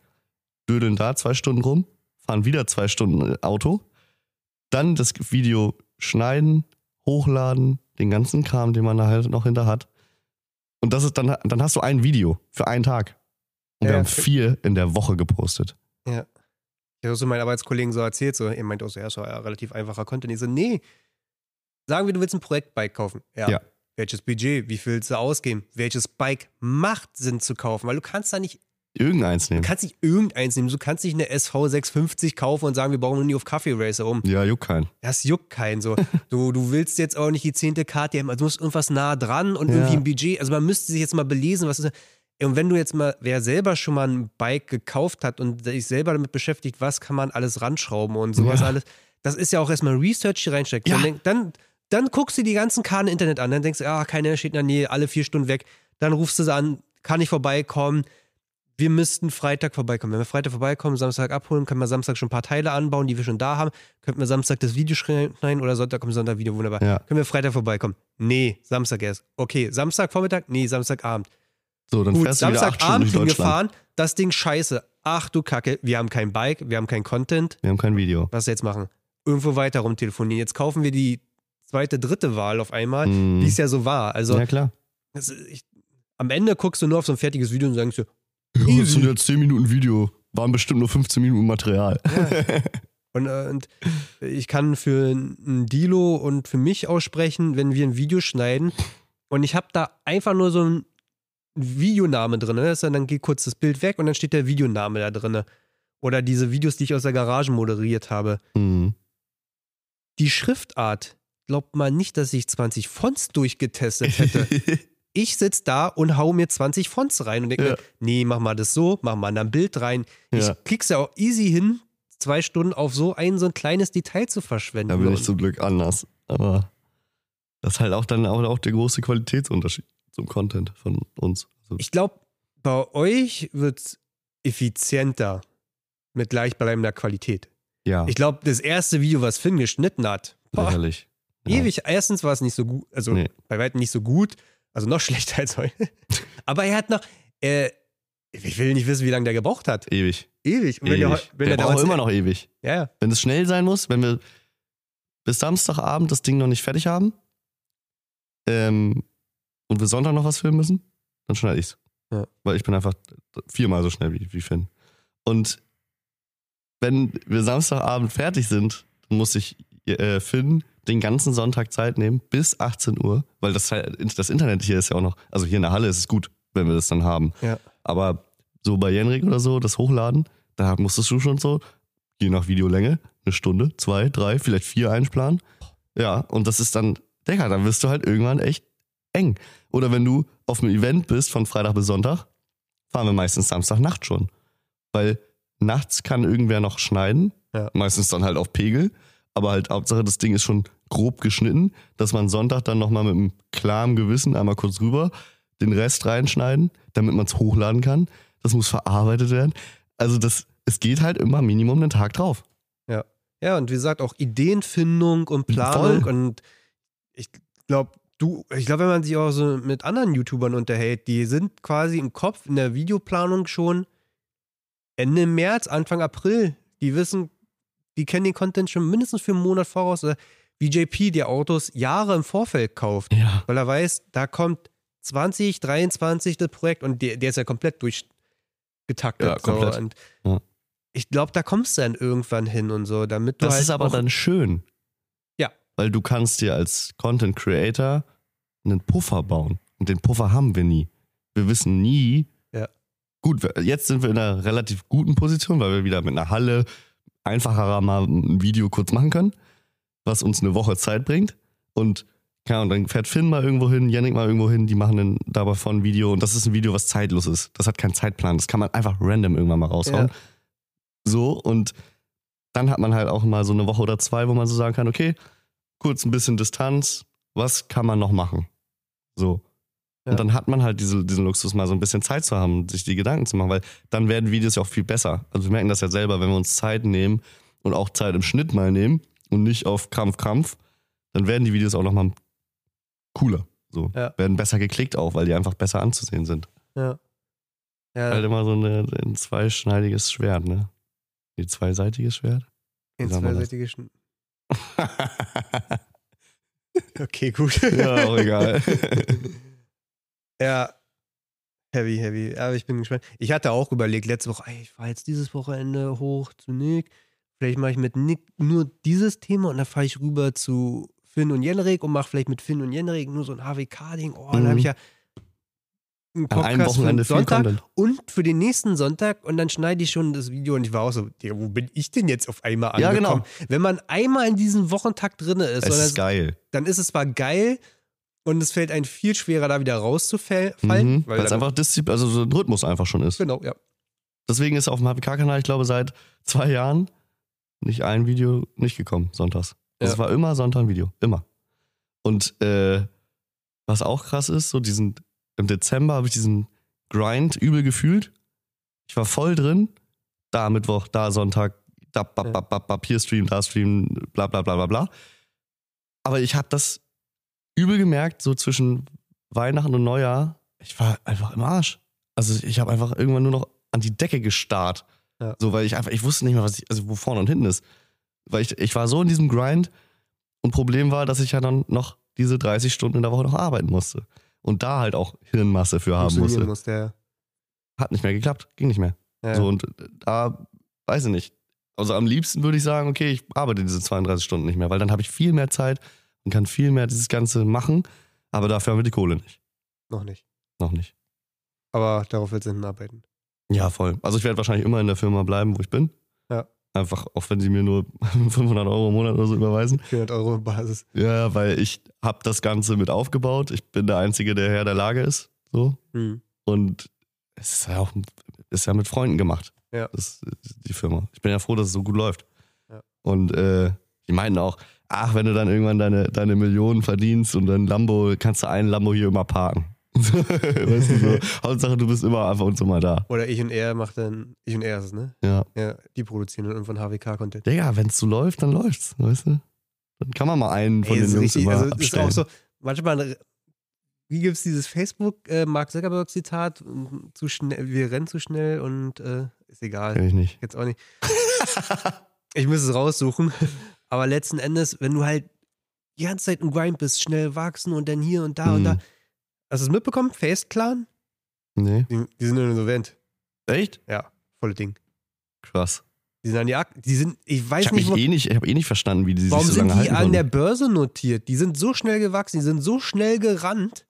dödeln da zwei Stunden rum, fahren wieder zwei Stunden Auto. Dann das Video schneiden, hochladen, den ganzen Kram, den man da halt noch hinter hat. Und das ist dann, dann hast du ein Video für einen Tag. Und Ja, wir haben vier in der Woche gepostet. Ja. Ich habe so meinen Arbeitskollegen so erzählt, so, er meint auch so, ja, ist doch ein relativ einfacher Content. Ich so, nee. Sagen wir, du willst ein Projektbike kaufen. Ja. Ja. Welches Budget? Wie viel willst du ausgeben? Welches Bike macht Sinn zu kaufen? Weil du kannst da nicht, Irgendeins du nehmen. kannst nicht irgendeins nehmen. Du kannst nicht eine SV 650 kaufen und sagen, wir bauen nur nie auf Kaffee Racer um. Ja, juckt keinen. Das juckt keinen so. Du, du willst jetzt auch nicht die zehnte KTM, also du musst irgendwas nah dran und Ja. irgendwie ein Budget. Also man müsste sich jetzt mal belesen, was ist. Und wenn du jetzt mal, wer selber schon mal ein Bike gekauft hat und sich selber damit beschäftigt, was kann man alles ranschrauben und sowas Ja. alles, das ist ja auch erstmal Research, die reinsteckt. Ja. Dann, dann guckst du die ganzen Karten im Internet an, dann denkst du, ah, keiner steht in der Nähe, alle vier Stunden weg. Dann rufst du sie an, kann ich vorbeikommen? Wir müssten Freitag vorbeikommen. Wenn wir Freitag vorbeikommen, Samstag abholen, können wir Samstag schon ein paar Teile anbauen, die wir schon da haben. Könnten wir Samstag das Video schneiden oder Sonntag kommt Sonntag Video, wunderbar. Ja. Können wir Freitag vorbeikommen? Nee, Samstag erst. Okay, Samstagvormittag? Nee, Samstagabend. So, dann Gut, fährst du wieder acht Stunden Samstagabend durch Deutschland. das Ding scheiße. Ach du Kacke, wir haben kein Bike, wir haben kein Content. Wir haben kein Video. Was jetzt machen? Irgendwo weiter rumtelefonieren. Jetzt kaufen wir die zweite, dritte Wahl auf einmal, Hm. wie es ja so war. Also ja, klar. das ich, am Ende guckst du nur auf so ein fertiges Video und sagst dir, Ja, das sind jetzt 10 Minuten Video. Waren bestimmt nur 15 Minuten Material. Und, äh, und ich kann für ein Dilo und für mich aussprechen, wenn wir ein Video schneiden und ich habe da einfach nur so ein Videoname drin. Ne? Dann, geht kurz das Bild weg und dann steht der Videoname da drin. Oder diese Videos, die ich aus der Garage moderiert habe. Hm. Die Schriftart, glaubt man nicht, dass ich 20 Fonts durchgetestet hätte. ich sitze da und hau mir 20 Fonts rein und denke Ja. mir, nee, mach mal das so, mach mal ein Bild rein. Ja. Ich krieg's ja auch easy hin, zwei Stunden auf so ein, so ein kleines Detail zu verschwenden. Da bin ich zum Glück anders. Aber das ist halt auch dann auch, auch der große Qualitätsunterschied zum Content von uns. Also, ich glaube, bei euch wird's effizienter mit gleichbleibender Qualität. ja, Ich glaube, das erste Video, was Finn geschnitten hat, boah, lächerlich. Ja. ewig. Erstens war es nicht so gut, also Nee. bei weitem nicht so gut, also noch schlechter als heute. Aber er hat noch, äh, ich will nicht wissen, wie lange der gebraucht hat. Ewig. Ewig. Und wenn ewig. der, wenn der der braucht immer noch ewig. Ja, ja. Wenn es schnell sein muss, wenn wir bis Samstagabend das Ding noch nicht fertig haben ähm, und wir Sonntag noch was filmen müssen, dann schneide ich's. Ja. Weil ich bin einfach viermal so schnell wie, wie Finn. Und wenn wir Samstagabend fertig sind, dann muss ich äh, Finn den ganzen Sonntag Zeit nehmen bis 18 Uhr, weil das, das Internet hier ist ja auch noch, also hier in der Halle ist es gut, wenn wir das dann haben. Ja. Aber so bei Jenrik oder so, das Hochladen, da musstest du schon so, je nach Videolänge, eine Stunde, zwei, drei, vielleicht vier einplanen. Ja, und das ist dann, Digga, dann wirst du halt irgendwann echt eng. Oder wenn du auf einem Event bist von Freitag bis Sonntag, fahren wir meistens Samstagnacht schon. Weil nachts kann irgendwer noch schneiden, Ja. meistens dann halt auf Pegel, aber halt Hauptsache das Ding ist schon grob geschnitten, dass man Sonntag dann nochmal mit einem klaren Gewissen einmal kurz rüber den Rest reinschneiden, damit man es hochladen kann. Das muss verarbeitet werden. Also das, es geht halt immer Minimum einen Tag drauf. Ja, und wie gesagt, auch Ideenfindung und Planung. Voll. Und ich glaube, du, ich glaube, wenn man sich auch so mit anderen YouTubern unterhält, die sind quasi im Kopf in der Videoplanung schon Ende März, Anfang April. Die wissen, die kennen den Content schon mindestens für einen Monat voraus. Oder wie JP, der Autos Jahre im Vorfeld kauft, Ja. weil er weiß, da kommt 2023 das Projekt und der, der ist ja komplett durchgetaktet. Ja, komplett. So. Und Ja. Ich glaube, da kommst du dann irgendwann hin und so, damit du Das halt ist aber dann schön. Ja. Weil du kannst dir als Content Creator einen Puffer bauen. Und den Puffer haben wir nie. Wir wissen nie. Ja. Gut, jetzt sind wir in einer relativ guten Position, weil wir wieder mit einer Halle einfacher mal ein Video kurz machen können, was uns eine Woche Zeit bringt. Und ja, und dann fährt Finn mal irgendwo hin, Yannick mal irgendwo hin, die machen dann dabei von ein Video und das ist ein Video, was zeitlos ist. Das hat keinen Zeitplan. Das kann man einfach random irgendwann mal raushauen. Ja. So, und dann hat man halt auch mal so eine Woche oder zwei, wo man so sagen kann, okay, kurz ein bisschen Distanz, was kann man noch machen? So. Ja. Und dann hat man halt diese, diesen Luxus, mal so ein bisschen Zeit zu haben, sich die Gedanken zu machen, weil dann werden Videos ja auch viel besser. Also wir merken das ja selber, wenn wir uns Zeit nehmen und auch Zeit im Schnitt mal nehmen und nicht auf Krampf, Krampf, dann werden die Videos auch nochmal cooler. So. Ja. Werden besser geklickt auch, weil die einfach besser anzusehen sind. Ja. Ja, Halt immer so eine, ein zweischneidiges Schwert, ne? Ein zweiseitiges Schwert? ein zweiseitiges Schn Okay, gut. ja, auch egal. Ja. Heavy, heavy. Aber ich bin gespannt. Ich hatte auch überlegt, letzte Woche, ey, ich fahre jetzt dieses Wochenende hoch zu Nick. Vielleicht mache ich mit Nick nur dieses Thema und dann fahre ich rüber zu Finn und Jenrik und mache vielleicht mit Finn und Jenrik nur so ein HWK-Ding. Oh, dann Mhm. habe ich ja einen Podcast für Sonntag und für den nächsten Sonntag und dann schneide ich schon das Video und ich war auch so, ja, wo bin ich denn jetzt auf einmal Ja, angekommen? genau. Wenn man einmal in diesem Wochentakt drin ist, Es ist geil. dann ist es zwar geil und es fällt einem viel schwerer, da wieder rauszufallen, Mhm, weil es einfach Disziplin, also so ein Rhythmus einfach schon ist. Genau, ja. Deswegen ist auf dem HPK-Kanal, ich glaube, seit zwei Jahren nicht ein Video nicht gekommen, sonntags. Also Ja. Es war immer Sonntag ein Video. Immer. Und äh, was auch krass ist, so diesen, im Dezember habe ich diesen Grind übel gefühlt. Ich war voll drin. Da Mittwoch, da Sonntag, da bap, bap, bap, bap, hier Stream, da Stream, bla bla bla bla bla. Aber ich habe das übel gemerkt, so zwischen Weihnachten und Neujahr. Ich war einfach im Arsch. Also ich habe einfach irgendwann nur noch an die Decke gestarrt. Ja. So, weil ich einfach, ich wusste nicht mehr, was ich, also wo vorne und hinten ist. Weil ich, ich war so in diesem Grind und Problem war, dass ich ja dann noch diese 30 Stunden in der Woche noch arbeiten musste. Und da halt auch Hirnmasse für haben musste. muss der. Hat nicht mehr geklappt, ging nicht mehr. Ja. So, und da, weiß ich nicht. Also am liebsten würde ich sagen, okay, ich arbeite diese 32 Stunden nicht mehr, weil dann habe ich viel mehr Zeit und kann viel mehr dieses Ganze machen. Aber dafür haben wir die Kohle nicht. Noch nicht. Noch nicht. Aber darauf wird es hinarbeiten. Ja, voll. Also ich werde wahrscheinlich immer in der Firma bleiben, wo ich bin. Ja. Einfach, auch wenn sie mir nur 500 Euro im Monat oder so überweisen. 400 Euro Basis. Ja, weil ich habe das Ganze mit aufgebaut. Ich bin der Einzige, der Herr der Lage ist. So. Hm. Und es ist ja auch ist ja mit Freunden gemacht. Ja. Das, die Firma. Ich bin ja froh, dass es so gut läuft. Ja. Und äh, die meinten auch, ach, wenn du dann irgendwann deine, deine Millionen verdienst und dann Lambo, kannst du einen Lambo hier immer parken. weißt du, so. Hauptsache, du bist immer einfach und so mal da. Oder ich und er macht dann, ich und er ist es, ne? Ja. Ja, die produzieren dann irgendwann HWK-Content. Digga, wenn es so läuft, dann läuft's, weißt du? Dann kann man mal einen von Ey, den Jungs richtig, immer also ist auch so, manchmal, wie gibt es dieses Facebook, äh, Zuckerberg-Zitat, zu schnell, wir rennen zu schnell und äh, ist egal. Kenn ich nicht. Jetzt auch nicht. ich muss es raussuchen. Aber letzten Endes, wenn du halt die ganze Zeit im Grind bist, schnell wachsen und dann hier und da und Mhm. da. Hast du es mitbekommen? Face Clan? Nee. Die, die sind insolvent. Echt? Ja, volle Ding. Krass. Die sind an die Ak die sind, ich weiß Ich habe nicht, wo, eh nicht, ich hab eh nicht verstanden, wie die sich warum so sind lange die halten an der. Börse notiert? Die sind so schnell gewachsen, die sind so schnell gerannt.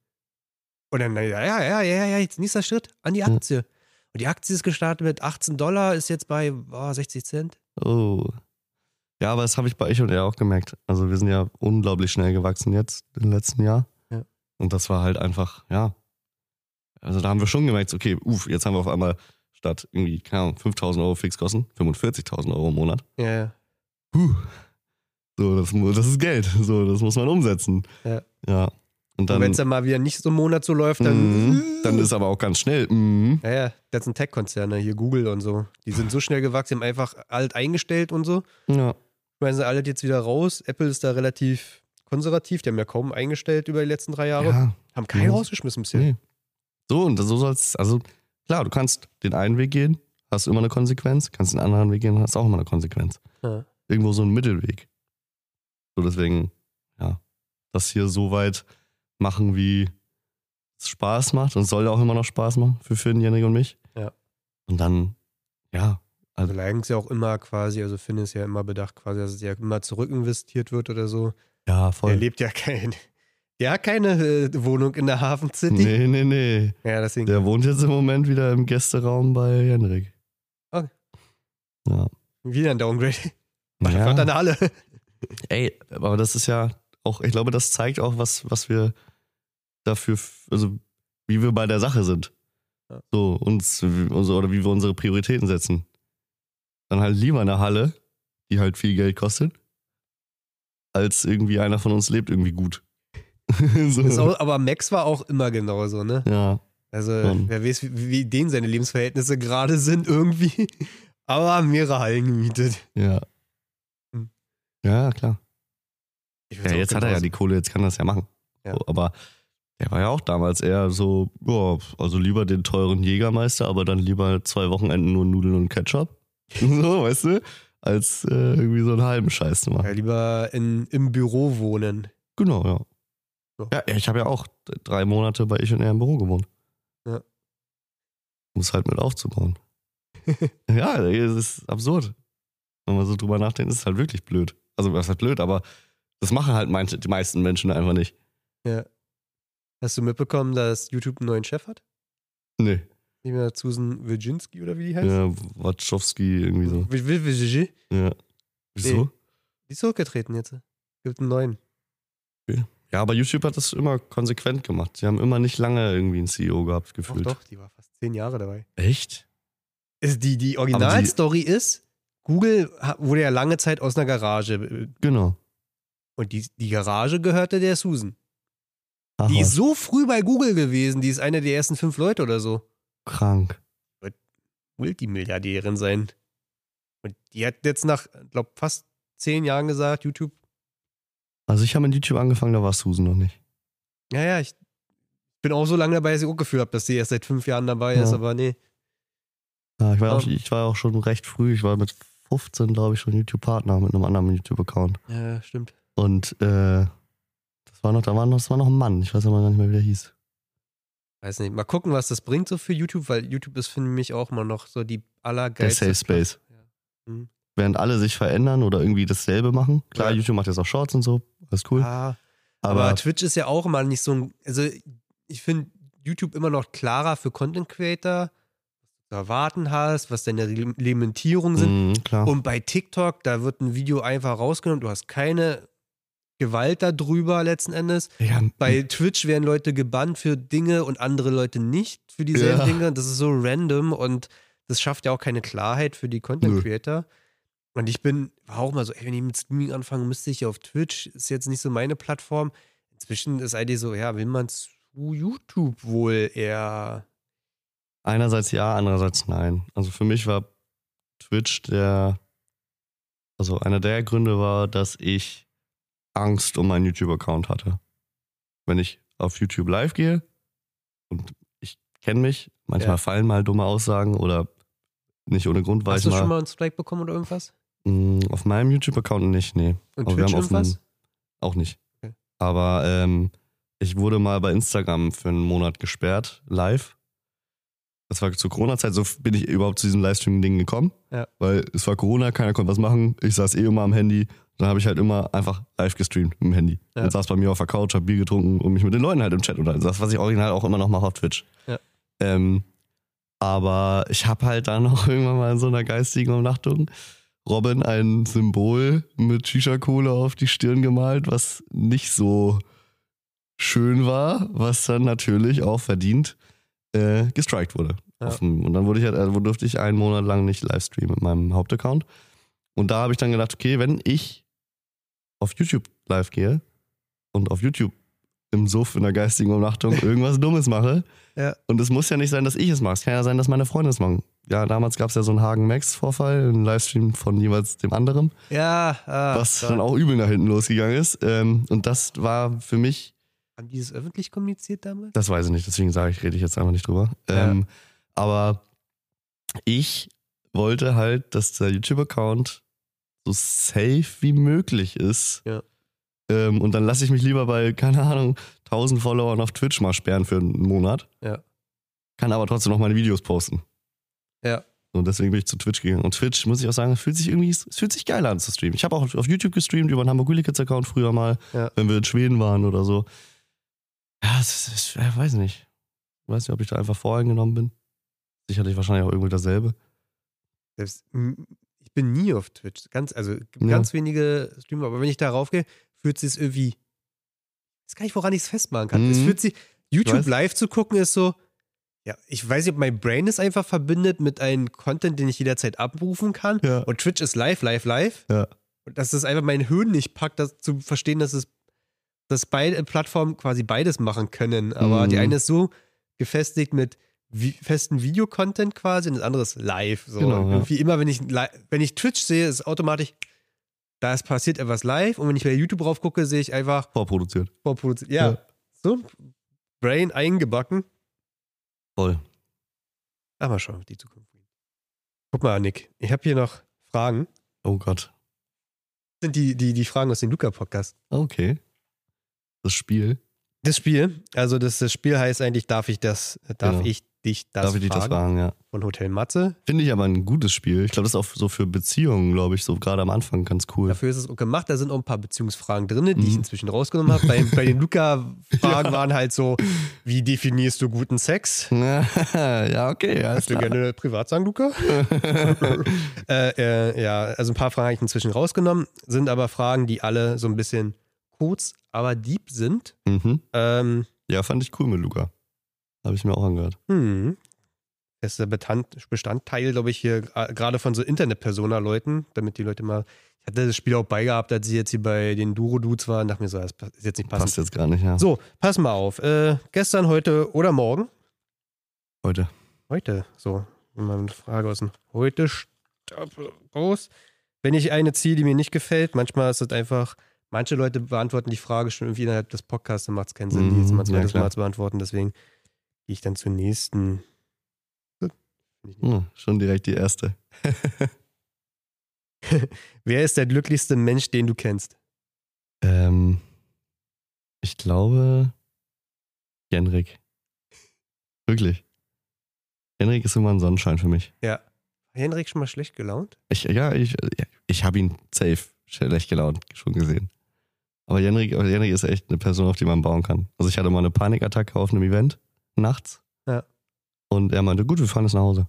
Und dann, ja, ja, ja, ja, ja, jetzt nächster Schritt an die Hm. Aktie. Und die Aktie ist gestartet mit 18 Dollar, ist jetzt bei oh, 60 Cent. Oh. Ja, aber das habe ich bei ich und er auch gemerkt. Also wir sind ja unglaublich schnell gewachsen jetzt im letzten Jahr. Und das war halt einfach, ja. Also da haben wir schon gemerkt, okay, uff, jetzt haben wir auf einmal statt irgendwie, keine Ahnung, 5000 Euro Fixkosten, 45.000 Euro im Monat. Ja, ja. Puh. So, das, das ist Geld. So, das muss man umsetzen. Ja. Ja. Und Und dann, wenn es dann mal wieder nicht so einen Monat so läuft, dann. Mhm. dann ist aber auch ganz schnell. Mhm. Ja, ja, das sind Tech-Konzerne, hier Google und so. Die sind so schnell gewachsen, die haben einfach alt eingestellt und so. Ja. Schmeißen sie alles jetzt wieder raus. Apple ist da relativ konservativ, die haben ja kaum eingestellt über die letzten drei Jahre. ja. Haben keinen Mhm. rausgeschmissen bisher. Nee. So, und so soll es, also klar, du kannst den einen Weg gehen, hast immer eine Konsequenz, kannst den anderen Weg gehen, hast auch immer eine Konsequenz. Ja. Irgendwo so ein Mittelweg. So, deswegen, ja, das hier so weit machen, wie es Spaß macht und es soll ja auch immer noch Spaß machen für Finn, Jenrik und mich. Ja. Und dann, ja, Also leiden es ja auch immer quasi, also Finn ist ja immer bedacht quasi, dass es ja immer zurückinvestiert wird oder so. Ja, Der voll. lebt ja kein, der hat keine äh, Wohnung in der Hafen City. Nee, nee, nee. Ja, deswegen. Der wohnt jetzt im Moment wieder im Gästeraum bei Jenrik. Okay. Ja. Wieder ein Downgrade. Macht Ja. eine Halle. Ey, aber das ist ja auch, ich glaube, das zeigt auch, was, was wir dafür, also wie wir bei der Sache sind. Ja. So, uns, also, oder wie wir unsere Prioritäten setzen. Dann halt lieber eine Halle, die halt viel Geld kostet, als irgendwie einer von uns lebt irgendwie gut. so. Auch, aber Max war auch immer genauso, ne? ja, Also, Schon. wer weiß, wie, wie denen seine Lebensverhältnisse gerade sind irgendwie. Aber haben mehrere Hallen gemietet. ja. Hm. Ja, klar. Ich würd's Ja, jetzt hat er ja die Kohle, jetzt kann er das ja machen. Ja. So, aber der war ja auch damals eher so, ja, also lieber den teuren Jägermeister, aber dann lieber zwei Wochenenden nur Nudeln und Ketchup. so, weißt du? Als äh, irgendwie so einen halben Scheiß zu machen. Ja, lieber in, im Büro wohnen. Genau, ja. So. Ja, ich habe ja auch drei Monate bei ich und er im Büro gewohnt. Ja. Muss halt mit aufzubauen. ja, das ist absurd. Wenn man so drüber nachdenkt, ist es halt wirklich blöd. Also, das ist halt blöd, aber das machen halt manche, die meisten Menschen einfach nicht. Ja. Hast du mitbekommen, dass YouTube einen neuen Chef hat? Nee. Nicht mehr Susan Wojcinski oder wie die heißt? Ja, Wachowski irgendwie so. Will- will- will- Die Ja. Wieso? ist zurückgetreten jetzt. Gibt einen neuen. Ja, aber YouTube hat das immer konsequent gemacht. Sie haben immer nicht lange irgendwie einen CEO gehabt, Doch, gefühlt. doch, die war fast zehn Jahre dabei. Echt? Ist die, die Originalstory ist, Google wurde ja lange Zeit aus einer Garage. äh, Genau. Und die, die Garage gehörte der Susan. Ach, Die ist so früh bei Google gewesen, die ist eine der ersten fünf Leute oder so. Krank. Multimilliardärin sein. Und die hat jetzt nach, glaube fast zehn Jahren gesagt, YouTube, Also ich habe mit YouTube angefangen, da war Susan noch nicht. ja, ja, ich bin auch so lange dabei, dass ich auch Gefühl habe, dass sie erst seit fünf Jahren dabei ist, Ja. aber nee. Ja, ich, war auch, Ja. ich war auch schon recht früh. Ich war mit 15, glaube ich, schon YouTube-Partner mit einem anderen YouTube-Account. Ja, stimmt. Und äh, das war noch, da war noch, das war noch ein Mann. Ich weiß aber gar nicht mehr, wie der hieß. Weiß nicht. Mal gucken, was das bringt so für YouTube, weil YouTube ist für mich auch mal noch so die Der allergeilste. Safe Space. Ja. Mhm. Während alle sich verändern oder irgendwie dasselbe machen. Klar, Ja. YouTube macht jetzt auch Shorts und so. Alles cool. Ah, aber, aber Twitch ist ja auch immer nicht so ein. Also, ich finde YouTube immer noch klarer für Content Creator, was du erwarten hast, was deine Reglementierungen sind. mh, klar. Und bei TikTok, da wird ein Video einfach rausgenommen, du hast keine Gewalt darüber letzten Endes. ja, Bei Twitch werden Leute gebannt für Dinge und andere Leute nicht für dieselben Ja. Dinge. Das ist so random und das schafft ja auch keine Klarheit für die Content Nö. Creator. Und ich bin, war auch mal so, ey, wenn ich mit Streaming anfange, müsste ich auf Twitch, ist jetzt nicht so meine Plattform. Inzwischen ist eigentlich so, ja, will man zu YouTube wohl eher. Einerseits ja, andererseits nein. Also für mich war Twitch der, also einer der Gründe war, dass ich Angst um meinen YouTube-Account hatte. Wenn ich auf YouTube live gehe und ich kenne mich, manchmal Ja. fallen mal dumme Aussagen oder nicht ohne Grund war Hast ich du mal, schon mal einen Strike bekommen oder irgendwas? mh, auf meinem YouTube-Account nicht, nee. Und Aber wir haben auf irgendwas? Auch nicht. Okay. Aber ähm, ich wurde mal bei Instagram für einen Monat gesperrt, live. Das war zur Corona-Zeit, so bin ich überhaupt zu diesem Livestreaming-Ding gekommen. Ja. Weil es war Corona, keiner konnte was machen. Ich saß eh immer am Handy. Dann habe ich halt immer einfach live gestreamt mit dem Handy. Ja. Und saß bei mir auf der Couch, hab Bier getrunken und mich mit den Leuten halt im Chat unterhalten. Das, was ich original auch immer noch mache auf Twitch. Ja. Ähm, aber ich habe halt dann auch irgendwann mal in so einer geistigen Umnachtung Robin ein Symbol mit Shisha-Kohle auf die Stirn gemalt, was nicht so schön war, was dann natürlich auch verdient äh, gestrikt wurde. Ja. Dem, und dann wurde ich halt, also durfte ich einen Monat lang nicht livestreamen mit meinem Hauptaccount. Und da habe ich dann gedacht, okay, wenn ich auf YouTube live gehe und auf YouTube im Suff in der geistigen Umnachtung irgendwas Dummes mache, Ja. und es muss ja nicht sein, dass ich es mache. Es kann ja sein, dass meine Freunde es machen. Ja, damals gab es ja so einen Hagen-Max-Vorfall, einen Livestream von jeweils dem anderen, Ja, ah, was da- dann auch übel nach hinten losgegangen ist. Ähm, und das war für mich Haben die das öffentlich kommuniziert damals? das weiß ich nicht, deswegen sage ich, rede ich jetzt einfach nicht drüber. Ja. Ähm, aber ich wollte halt, dass der YouTube-Account so safe wie möglich ist. Ja. Ähm, und dann lasse ich mich lieber bei, keine Ahnung, 1000 Followern auf Twitch mal sperren für einen Monat. Ja. Kann aber trotzdem noch meine Videos posten. Ja. Und deswegen bin ich zu Twitch gegangen. Und Twitch, muss ich auch sagen, fühlt sich irgendwie, es fühlt sich geil an zu streamen. Ich habe auch auf YouTube gestreamt über einen Hamburg Account früher mal, Ja. wenn wir in Schweden waren oder so. Ja, es ist, es ich weiß nicht. Ich weiß nicht, ob ich da einfach voreingenommen bin. Sicherlich wahrscheinlich auch irgendwie dasselbe. Selbst, ich bin nie auf Twitch. Ganz, also es gibt Ja. ganz wenige Streamer, aber wenn ich da raufgehe, fühlt sich irgendwie. Ich weiß gar nicht, woran ich es festmachen kann. Es Mhm. fühlt sich, YouTube live zu gucken, ist so. Ja, ich weiß nicht, ob mein Brain es einfach verbindet mit einem Content, den ich jederzeit abrufen kann. Ja. Und Twitch ist live, live, live. Ja. Und dass es einfach mein Hirn nicht packt, das zu verstehen, dass es dass beide Plattformen quasi beides machen können. Aber Mhm. die eine ist so gefestigt mit vi festen Videocontent quasi und das andere ist live. So. Genau, Und ja. irgendwie immer, wenn ich, wenn ich Twitch sehe, ist automatisch, da ist passiert etwas live und wenn ich bei YouTube drauf gucke, sehe ich einfach Vorproduziert. vorproduziert. Ja. Ja. So, Brain eingebacken. Voll. Aber mal schauen, wie die Zukunft. Guck mal, Nick, ich habe hier noch Fragen. Oh Gott. Das sind die, die, die Fragen aus dem Luca-Podcast. Okay. Das Spiel. Das Spiel, also das, das Spiel heißt eigentlich, darf ich das, darf Genau. ich dich das Darf ich dich das fragen? ja. Von Hotel Matze. Finde ich aber ein gutes Spiel. Ich glaube, das ist auch so für Beziehungen, glaube ich, so gerade am Anfang ganz cool. Dafür ist es auch gemacht. Da sind auch ein paar Beziehungsfragen drin, die ich Mhm. inzwischen rausgenommen habe. Bei, bei den Luca-Fragen waren halt so, wie definierst du guten Sex? ja, okay. Kannst du gerne privat sagen, Luca? äh, äh, ja, also ein paar Fragen habe ich inzwischen rausgenommen, sind aber Fragen, die alle so ein bisschen kurz, aber deep sind. mhm. Ähm, Ja, fand ich cool mit Luca. Habe ich mir auch angehört. hm. Das ist der Bestand, Bestandteil, glaube ich, hier gerade von so Internet-Persona-Leuten, damit die Leute mal. Ich hatte das Spiel auch beigehabt, als ich jetzt hier bei den Duro-Dudes war und dachte mir so, das ist jetzt nicht passend. Passt jetzt gar nicht, ja. So, pass mal auf. Äh, gestern, heute oder morgen? Heute. Heute. So, mal eine Frage aus dem Heute raus. Wenn ich eine ziehe, die mir nicht gefällt, manchmal ist es einfach, manche Leute beantworten die Frage schon irgendwie innerhalb des Podcasts, dann macht es keinen Sinn, die jetzt Mhm, mal ja, zweites klar. Mal zu beantworten. Deswegen gehe ich dann zur nächsten. Hm, schon direkt die erste. Wer ist der glücklichste Mensch, den du kennst? Ähm, ich glaube, Jenrik. Wirklich. Henrik ist immer ein Sonnenschein für mich. Ja. Henrik schon mal schlecht gelaunt? Ich, ja, ich, ich habe ihn safe schlecht gelaunt schon gesehen. Aber Jenrik, Jenrik ist echt eine Person, auf die man bauen kann. Also ich hatte mal eine Panikattacke auf einem Event nachts. Ja. Und er meinte, gut, wir fahren jetzt nach Hause.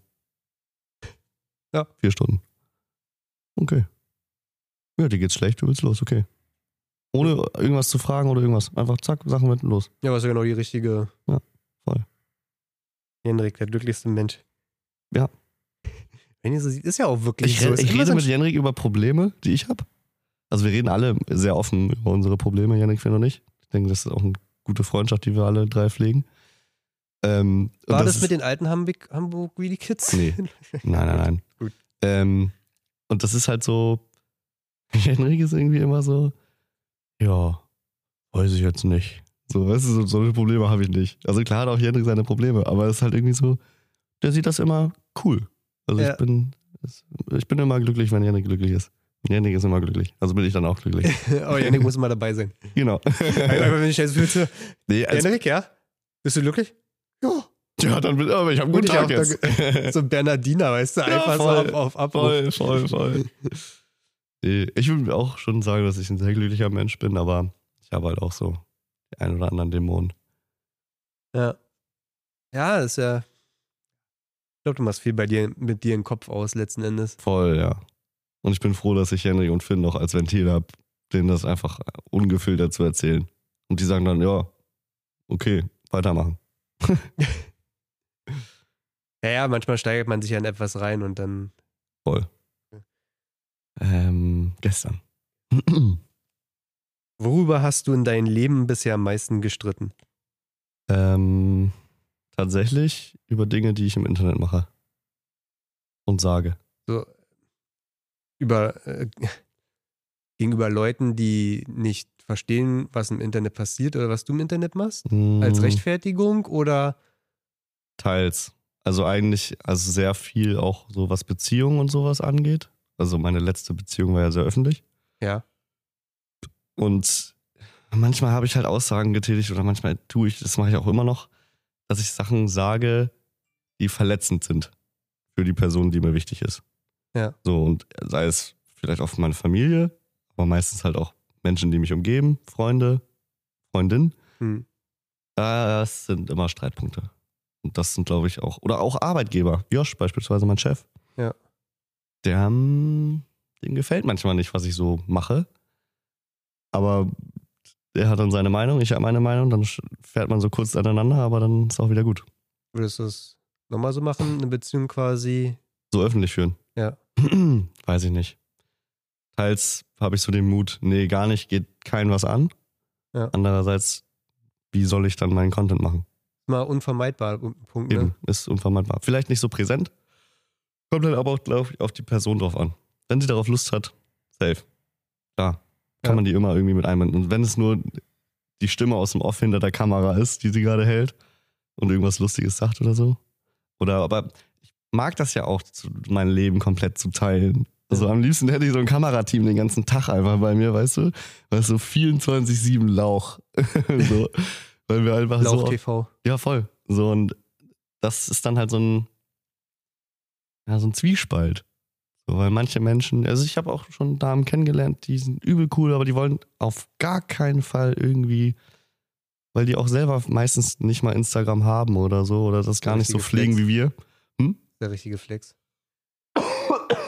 Ja. Vier Stunden. Okay. Ja, dir geht's schlecht, du willst los, okay. Ohne irgendwas zu fragen oder irgendwas. Einfach zack, Sachen mit los. Ja, was ja genau die richtige. Ja, voll. Henrik, der glücklichste Mensch. Ja. Wenn ihr so sieht, ist ja auch wirklich Ich, so. Ist ich rede mit Jenrik über Probleme, die ich habe. Also wir reden alle sehr offen über unsere Probleme, Jenrik, Finn und ich. Ich denke, das ist auch eine gute Freundschaft, die wir alle drei pflegen. Ähm, und War das, ist- mit den alten Hamburg, Hamburg Really Kids? Nee. Nein, nein, nein. Gut. Ähm, und das ist halt so, Henrik ist irgendwie immer so, ja, weiß ich jetzt nicht. So, weißt du, so, solche Probleme habe ich nicht. Also klar hat auch Henrik seine Probleme, aber es ist halt irgendwie so, der sieht das immer cool. Also Ja. ich bin, ich bin immer glücklich, wenn Henrik glücklich ist. Henrik ist immer glücklich. Also bin ich dann auch glücklich. oh, Henrik muss mal dabei sein. genau. Aber wenn ich jetzt willst, nee, als, Henrik, ja? Bist du glücklich? Ja. ja, dann bin aber ich habe einen guten Tag jetzt. So Bernardiner, weißt du, Ja, einfach voll. so auf, auf Abruf. Voll, voll, voll. Nee, ich würde auch schon sagen, dass ich ein sehr glücklicher Mensch bin, aber ich habe halt auch so die ein oder anderen Dämonen. Ja. Ja, ist ja. Ich glaube, du machst viel bei dir, mit dir im Kopf aus, letzten Endes. Voll, ja. Und ich bin froh, dass ich Henry und Finn noch als Ventil habe, denen das einfach ungefiltert zu erzählen. Und die sagen dann, ja, okay, weitermachen. Ja, ja, manchmal steigert man sich ja in etwas rein und dann. Voll. Ähm, gestern. Worüber hast du in deinem Leben bisher am meisten gestritten? ähm, tatsächlich über Dinge, die ich im Internet mache. Und sage. Über äh, gegenüber Leuten, die nicht verstehen, was im Internet passiert oder was du im Internet machst? Als Mm, Rechtfertigung oder Teils. Also eigentlich, also sehr viel auch so was Beziehungen und sowas angeht. Also meine letzte Beziehung war ja sehr öffentlich. ja. Und manchmal habe ich halt Aussagen getätigt oder manchmal tue ich, das mache ich auch immer noch, dass ich Sachen sage, die verletzend sind für die Person, die mir wichtig ist. Ja. So, und sei es vielleicht auch für meine Familie, aber meistens halt auch Menschen, die mich umgeben, Freunde, Freundinnen. Hm. Das sind immer Streitpunkte. Und das sind, glaube ich, auch, oder auch Arbeitgeber. Josh beispielsweise, mein Chef. Ja. Der, ähm, dem gefällt manchmal nicht, was ich so mache. Aber der hat dann seine Meinung, ich habe meine Meinung, dann fährt man so kurz aneinander, aber dann ist auch wieder gut. Würdest du es nochmal so machen? Eine Beziehung quasi. So öffentlich führen. Ja. Weiß ich nicht. Teils habe ich so den Mut, nee, gar nicht, geht kein was an. Ja. Andererseits, wie soll ich dann meinen Content machen? Mal unvermeidbar Punkt, Eben, ne? ist unvermeidbar. Vielleicht nicht so präsent. Kommt dann aber auch, glaube ich, auf die Person drauf an. Wenn sie darauf Lust hat, safe. Klar. Kann Ja. man die immer irgendwie mit einbinden. Und wenn es nur die Stimme aus dem Off hinter der Kamera ist, die sie gerade hält und irgendwas Lustiges sagt oder so. Oder aber mag das ja auch, mein Leben komplett zu teilen. Also am liebsten hätte ich so ein Kamerateam den ganzen Tag einfach bei mir, weißt du? Weißt du, 24-7 Lauch. so, weil wir einfach Lauch so. TV. Ja, voll. So, und das ist dann halt so ein, ja, so ein Zwiespalt. So, weil manche Menschen, also ich habe auch schon Damen kennengelernt, die sind übel cool, aber die wollen auf gar keinen Fall irgendwie, weil die auch selber meistens nicht mal Instagram haben oder so oder das gar nicht so Flex. wie wir. Der richtige Flex.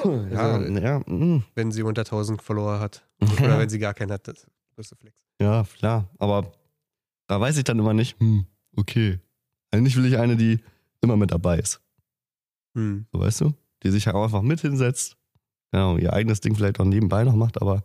Ja, Also, ja, mm, Wenn sie unter 1000 Follower hat. Oder wenn sie gar keinen hat, das ist der größte Flex. ja, klar. Aber da weiß ich dann immer nicht, hm, okay. Eigentlich will ich eine, die immer mit dabei ist. Hm. So, weißt du? Die sich ja auch einfach mit hinsetzt. Genau, ihr eigenes Ding vielleicht auch nebenbei noch macht, aber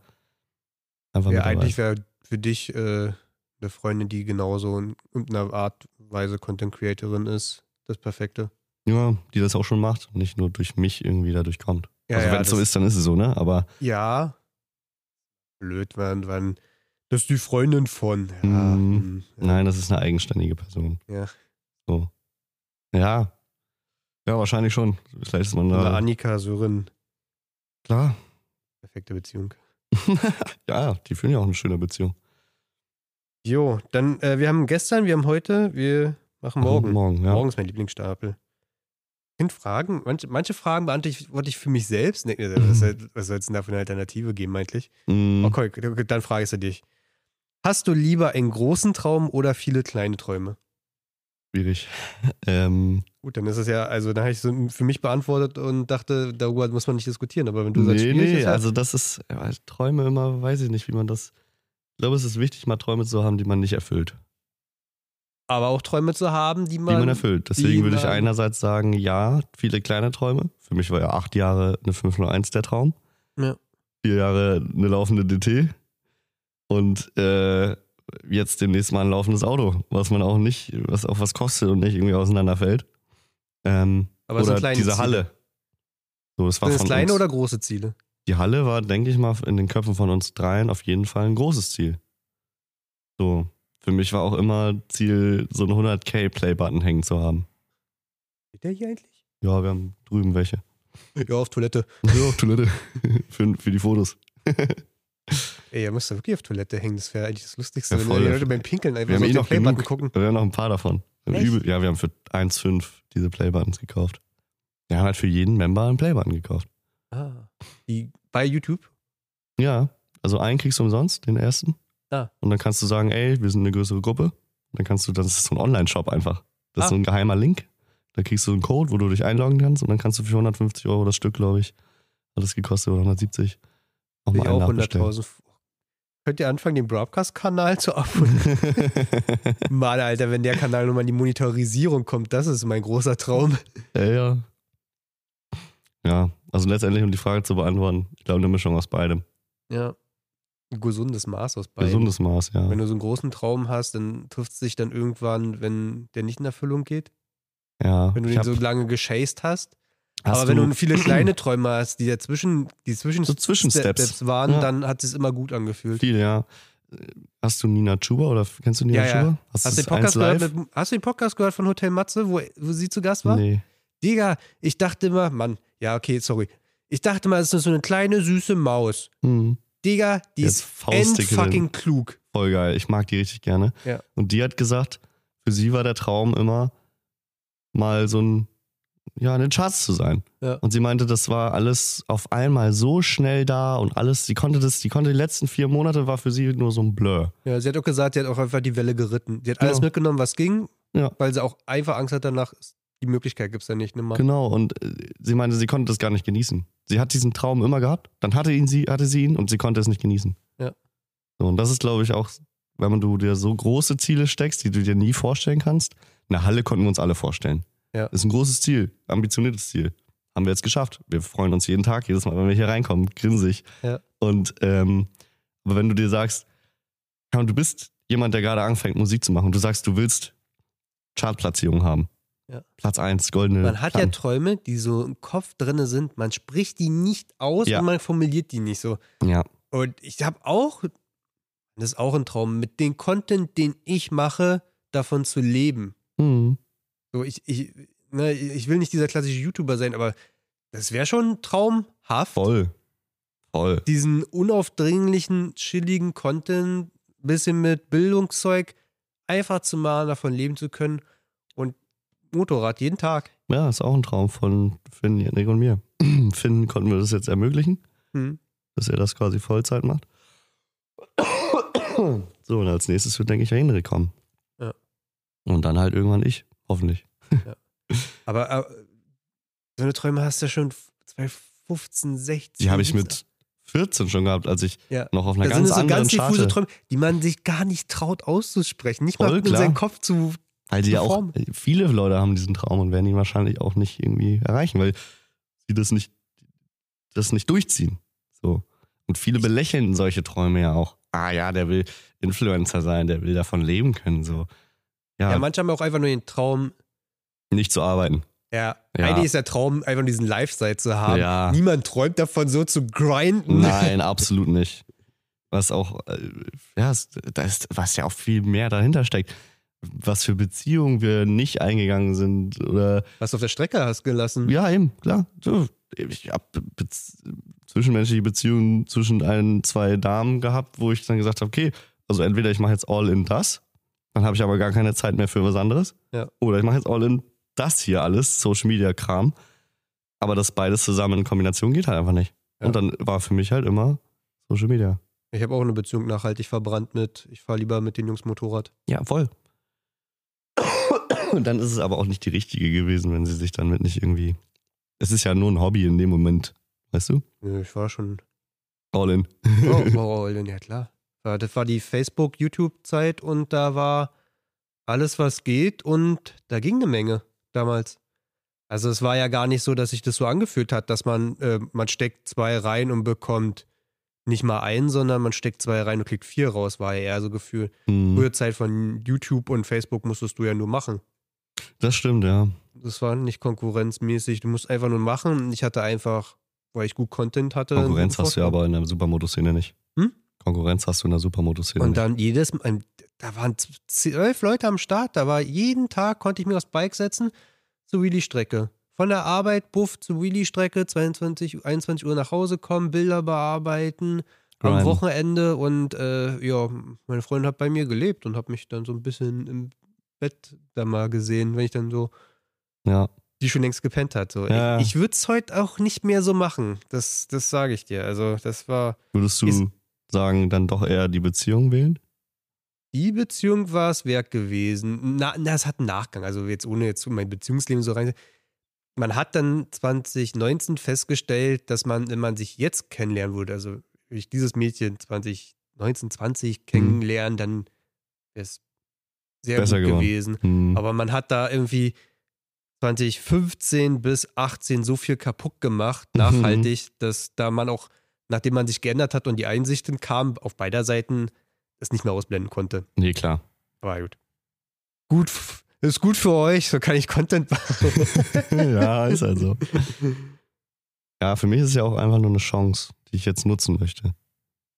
einfach Ja, mit dabei. eigentlich wäre für dich äh, eine Freundin, die genauso in irgendeiner Art Weise Content Creatorin ist, das Perfekte. Ja, die das auch schon macht und nicht nur durch mich irgendwie dadurch kommt. Ja, also ja, wenn es so ist, dann ist es so, ne? Aber Ja. Blöd, wenn, wenn das ist die Freundin von. Ja, ja. nein, das ist eine eigenständige Person. Ja. So. Ja. Ja, wahrscheinlich schon. Vielleicht ist man Oder da. Annika, Sören, Klar. perfekte Beziehung. ja, die führen ja auch eine schöne Beziehung. Jo, dann, äh, wir haben gestern, wir haben heute, wir machen morgen. Morgen, ja. Morgen ist mein Lieblingsstapel. Ich finde Fragen, manche, manche Fragen beantworte ich für mich selbst. Nee, was, soll- was soll es denn da für eine Alternative geben eigentlich? Mm, Okay, dann frage ich es dich. Hast du lieber einen großen Traum oder viele kleine Träume? schwierig. Ähm, Gut, dann ist es ja, also dann habe ich so für mich beantwortet und dachte, darüber muss man nicht diskutieren. Aber wenn du sagst, nee, nee, ist, also das ist, ja, Träume immer, weiß ich nicht, wie man das. Ich glaube, es ist wichtig, mal Träume zu haben, die man nicht erfüllt. Aber auch Träume zu haben, die man. die man erfüllt. Deswegen würde ich einerseits sagen, ja, viele kleine Träume. Für mich war ja acht Jahre eine 501 der Traum. Ja. Vier Jahre eine laufende DT. Und äh, jetzt demnächst mal ein laufendes Auto, was man auch nicht, was auch was kostet und nicht irgendwie auseinanderfällt. Ähm, Aber es oder kleine diese Ziele. Halle. So, das war Sind es von kleine uns. oder große Ziele? Die Halle war, denke ich mal, in den Köpfen von uns dreien auf jeden Fall ein großes Ziel. So, für mich war auch immer Ziel, so einen 100k Playbutton hängen zu haben. Steht der hier eigentlich? Ja, wir haben drüben welche. Ja, auf Toilette. Ja, auf Toilette. für, für die Fotos. Ey, ihr müsst da wirklich auf Toilette hängen. Das wäre eigentlich das Lustigste, Ja, wenn die Leute beim Pinkeln einfach Wir so haben auf eh noch Playbutton genug. gucken. Wir haben noch ein paar davon. Wir übel, ja, wir haben für 1,5 diese Playbuttons gekauft. Wir haben halt für jeden Member einen Playbutton gekauft. Ah. Die, bei YouTube? Ja, also einen kriegst du umsonst, den ersten. Ah. Und dann kannst du sagen, ey, wir sind eine größere Gruppe. Dann kannst du, das ist so ein Online-Shop einfach. Das ist Ah. so ein geheimer Link. Da kriegst du einen Code, wo du dich einloggen kannst und dann kannst du für 150 Euro das Stück, glaube ich, hat das gekostet oder 170. Will Nochmal auch nachbestellen. 100.000. Könnt ihr anfangen, den Broadcast-Kanal zu abonnieren? Mann, Alter, wenn der Kanal nochmal in die Monetarisierung kommt, das ist mein großer Traum. ja, ja. Ja, also letztendlich, um die Frage zu beantworten, ich glaube, eine Mischung aus beidem. Ja. Ein gesundes Maß aus beiden. Gesundes Maß, ja. Wenn du so einen großen Traum hast, dann trifft es sich dann irgendwann, wenn der nicht in Erfüllung geht. ja. Wenn du den so lange gechased hast. hast Aber wenn du viele kleine Träume hast, die dazwischen, die zwischen So Zwischensteps. Steps waren, Ja. dann hat es immer gut angefühlt. viel, ja. Hast du Nina Chuba oder kennst du Nina Ja, ja. Chuba? Hast du, das den Podcast gehört mit, hast du den Podcast gehört von Hotel Matze, wo, wo sie zu Gast war? Nee. Digga, ich dachte immer, Mann, ja, okay, sorry. Ich dachte mal, es ist so eine kleine, süße Maus. Hm. Digga, die Jetzt ist Faustdicke fucking klug. Voll geil. Ich mag die richtig gerne. Ja. Und die hat gesagt, für sie war der Traum immer, mal so ein, ja, in den Charts zu sein. Ja. Und sie meinte, das war alles auf einmal so schnell da und alles, sie konnte das, die konnte die letzten vier Monate war für sie nur so ein Blur. Ja, sie hat auch gesagt, sie hat auch einfach die Welle geritten. Sie hat Genau. alles mitgenommen, was ging, Ja. weil sie auch einfach Angst hat danach, die Möglichkeit gibt es ja nicht nimmer. Genau. Und äh, sie meinte, sie konnte das gar nicht genießen. Sie hat diesen Traum immer gehabt, dann hatte ihn sie, hatte sie ihn und sie konnte es nicht genießen. Ja. So, und das ist, glaube ich, auch, wenn man du dir so große Ziele steckst, die du dir nie vorstellen kannst. Eine Halle konnten wir uns alle vorstellen. Ja. Ist ein großes Ziel, ambitioniertes Ziel. Haben wir jetzt geschafft. Wir freuen uns jeden Tag, jedes Mal, wenn wir hier reinkommen, grinsig. Ja. Und ähm, aber wenn du dir sagst, du bist jemand, der gerade anfängt, Musik zu machen, und du sagst, du willst Chartplatzierung haben. Ja. Platz 1, goldene. Man hat ja Platten. Träume, die so im Kopf drinne sind. Man spricht die nicht aus Ja. und man formuliert die nicht so. ja. Und ich habe auch, Das ist auch ein Traum, mit dem Content, den ich mache, davon zu leben. Mhm. So, ich, ich, ne, ich will nicht dieser klassische YouTuber sein, aber das wäre schon traumhaft, Voll. Voll. diesen unaufdringlichen, chilligen Content, bisschen mit Bildungszeug einfach zu machen, davon leben zu können Motorrad jeden Tag. Ja, ist auch ein Traum von Finn, Janik und mir. Finn konnten wir das jetzt ermöglichen, Hm. dass er das quasi Vollzeit macht. So, und als nächstes wird, denke ich, Henrik kommen. Ja. Und dann halt irgendwann ich, hoffentlich. Aber äh, so eine Träume hast du ja schon 2015, 16. Die habe ich mit 14 schon gehabt, als ich Ja. noch auf einer Das sind ganz so anderen ganz diffuse. Träume, die man sich gar nicht traut auszusprechen. Nicht Voll mal in klar. seinen Kopf zu. Weil zu ja auch, viele Leute haben diesen Traum und werden ihn wahrscheinlich auch nicht irgendwie erreichen, weil sie das nicht, das nicht durchziehen. So. Und viele belächeln solche Träume ja auch. Ah ja, der will Influencer sein, der will davon leben können. So. Ja, Ja, manche haben auch einfach nur den Traum, nicht zu arbeiten. ja, Ja. eigentlich ist der Traum, einfach diesen Lifestyle zu haben. Ja. Niemand träumt davon, so zu grinden. Nein, absolut nicht. Was auch, äh, ja, es- da ist, was ja auch viel mehr dahinter steckt. Was für Beziehungen wir nicht eingegangen sind oder Was du auf der Strecke hast gelassen. Ja, eben, klar. Ich habe be zwischenmenschliche Beziehungen zwischen ein, zwei Damen gehabt, wo ich dann gesagt habe, okay, also entweder ich mache jetzt all in das, dann habe ich aber gar keine Zeit mehr für was anderes. Ja. Oder ich mache jetzt all in das hier alles, Social Media Kram. Aber das beides zusammen in Kombination geht halt einfach nicht. Ja. Und dann war für mich halt immer Social Media. Ich habe auch eine Beziehung nachhaltig verbrannt mit, ich fahre lieber mit den Jungs Motorrad. Ja, voll. Und dann ist es aber auch nicht die richtige gewesen, wenn sie sich dann mit nicht irgendwie. Es ist ja nur ein Hobby in dem Moment, weißt du? Nö, Ich war schon. All in. Oh, oh, ja klar. Ja, Das war die Facebook-YouTube-Zeit und da war alles, was geht und da ging eine Menge damals. Also es war ja gar nicht so, dass sich das so angefühlt hat, dass man, äh, man steckt zwei rein und bekommt nicht mal einen, sondern man steckt zwei rein und kriegt vier raus, war ja eher so Gefühl. Hm, Frühe Zeit von YouTube und Facebook musstest du ja nur machen. Das stimmt, ja. Das war nicht konkurrenzmäßig. Du musst einfach nur machen. Ich hatte einfach, weil ich gut Content hatte. Konkurrenz hast du ja aber in der Supermoto-Szene nicht. Hm? Konkurrenz hast du in der Supermoto-Szene Und nicht. dann jedes Mal, da waren zwölf Leute am Start, da war jeden Tag, konnte ich mir aufs Bike setzen zur Wheelie-Strecke. Von der Arbeit, Buff zur Wheelie-Strecke, 22, 21 Uhr nach Hause kommen, Bilder bearbeiten, am. Wochenende und äh, ja, meine Freundin hat bei mir gelebt und hat mich dann so ein bisschen im Bett da mal gesehen, wenn ich dann so, Ja. die schon längst gepennt hat. So. Ja. Ich, ich würde es heute auch nicht mehr so machen. Das, das sage ich dir. Also, das war. Würdest du Ist- sagen, dann doch eher die Beziehung wählen? Die Beziehung war es wert gewesen. Na, na, es hat einen Nachgang. Also jetzt ohne jetzt in mein Beziehungsleben so rein. Man hat dann 2019 festgestellt, dass man, wenn man sich jetzt kennenlernen würde, also ich dieses Mädchen 2019, 20 kennenlernen, dann wäre es sehr Besser gut geworden. gewesen. Hm. Aber man hat da irgendwie 2015 bis 18 so viel kaputt gemacht, Mhm. nachhaltig, dass da man auch, nachdem man sich geändert hat und die Einsichten kamen, auf beider Seiten es nicht mehr ausblenden konnte. Nee, klar. Aber gut. Gut, ist gut für euch, so kann ich Content machen. ja, ist halt so. Ja, für mich ist es ja auch einfach nur eine Chance, die ich jetzt nutzen möchte.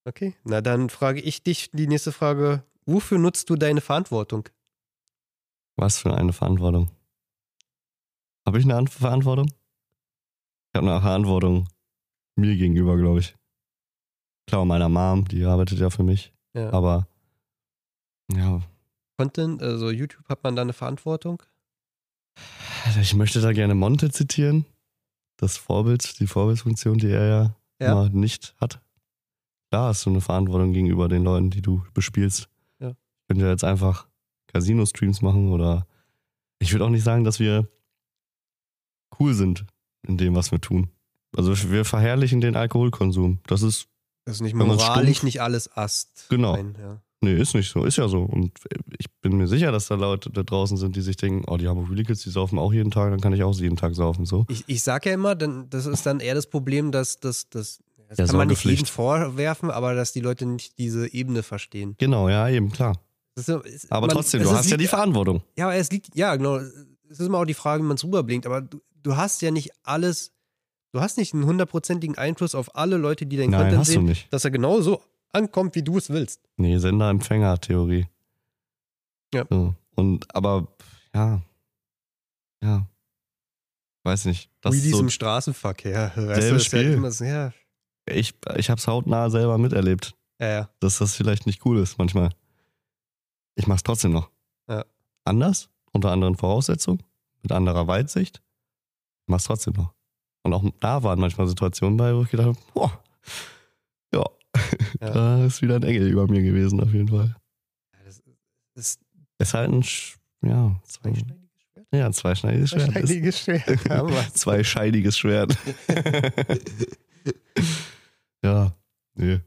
Okay, na dann frage ich dich die nächste Frage. Wofür nutzt du deine Verantwortung? Was für eine Verantwortung? Habe ich eine An Verantwortung? Ich habe eine Verantwortung mir gegenüber, glaube ich. Klar, meiner Mom, die arbeitet ja für mich. Ja. Aber ja, Content, also YouTube hat man da eine Verantwortung? ich möchte da gerne Monte zitieren. Das Vorbild, die Vorbildsfunktion, die er ja, Ja. immer nicht hat. Klar hast du eine Verantwortung gegenüber den Leuten, die du bespielst. Ja. Ich könnte ja jetzt einfach Casino-Streams machen oder ich würde auch nicht sagen, dass wir cool sind in dem, was wir tun. Also wir verherrlichen den Alkoholkonsum. Das ist, Das ist nicht moralisch nicht alles Ast. Genau. Nein, ja. nee, ist nicht so, ist ja so. Und ich bin mir sicher, dass da Leute da draußen sind, die sich denken, oh, die haben Kids, die saufen auch jeden Tag, dann kann ich auch jeden Tag saufen. So. Ich, ich sage ja immer, dann, das ist dann eher das Problem, dass das, das, das kann man nicht jedem vorwerfen, aber dass die Leute nicht diese Ebene verstehen. Genau, ja, eben, klar. Ist so- Aber man- trotzdem, du hast ja wie- die Verantwortung. Ja, aber es liegt, ja, genau. Es ist immer auch die Frage, wie man es rüberbringt, aber du, du hast ja nicht alles, du hast nicht einen hundertprozentigen Einfluss auf alle Leute, die deinen Nein, Content hast du sehen, nicht. dass er genauso ankommt, wie du es willst. Nee, Sender-Empfänger-Theorie. Ja. So. Und, aber, ja. Ja. Weiß nicht. Das wie ist dies so, Straßenverkehr. Weißt du, ja Spiel. immer so, ja, ich, ich hab's hautnah selber miterlebt, ja, ja. dass das vielleicht nicht cool ist manchmal. Ich mach's trotzdem noch. Ja. Anders, unter anderen Voraussetzungen, mit anderer Weitsicht. Ich mach's trotzdem noch. Und auch da waren manchmal Situationen bei, wo ich gedacht habe, boah, ja, Ja. da ist wieder ein Engel über mir gewesen, auf jeden Fall. Das ist Es ist halt ein, ja, zwei, zweischneidiges Schwert. ja, ein zweischneidiges Schwert. Zweischneidiges Schwert. Ja, Mann. zweischeidiges Schwert. ja, nee.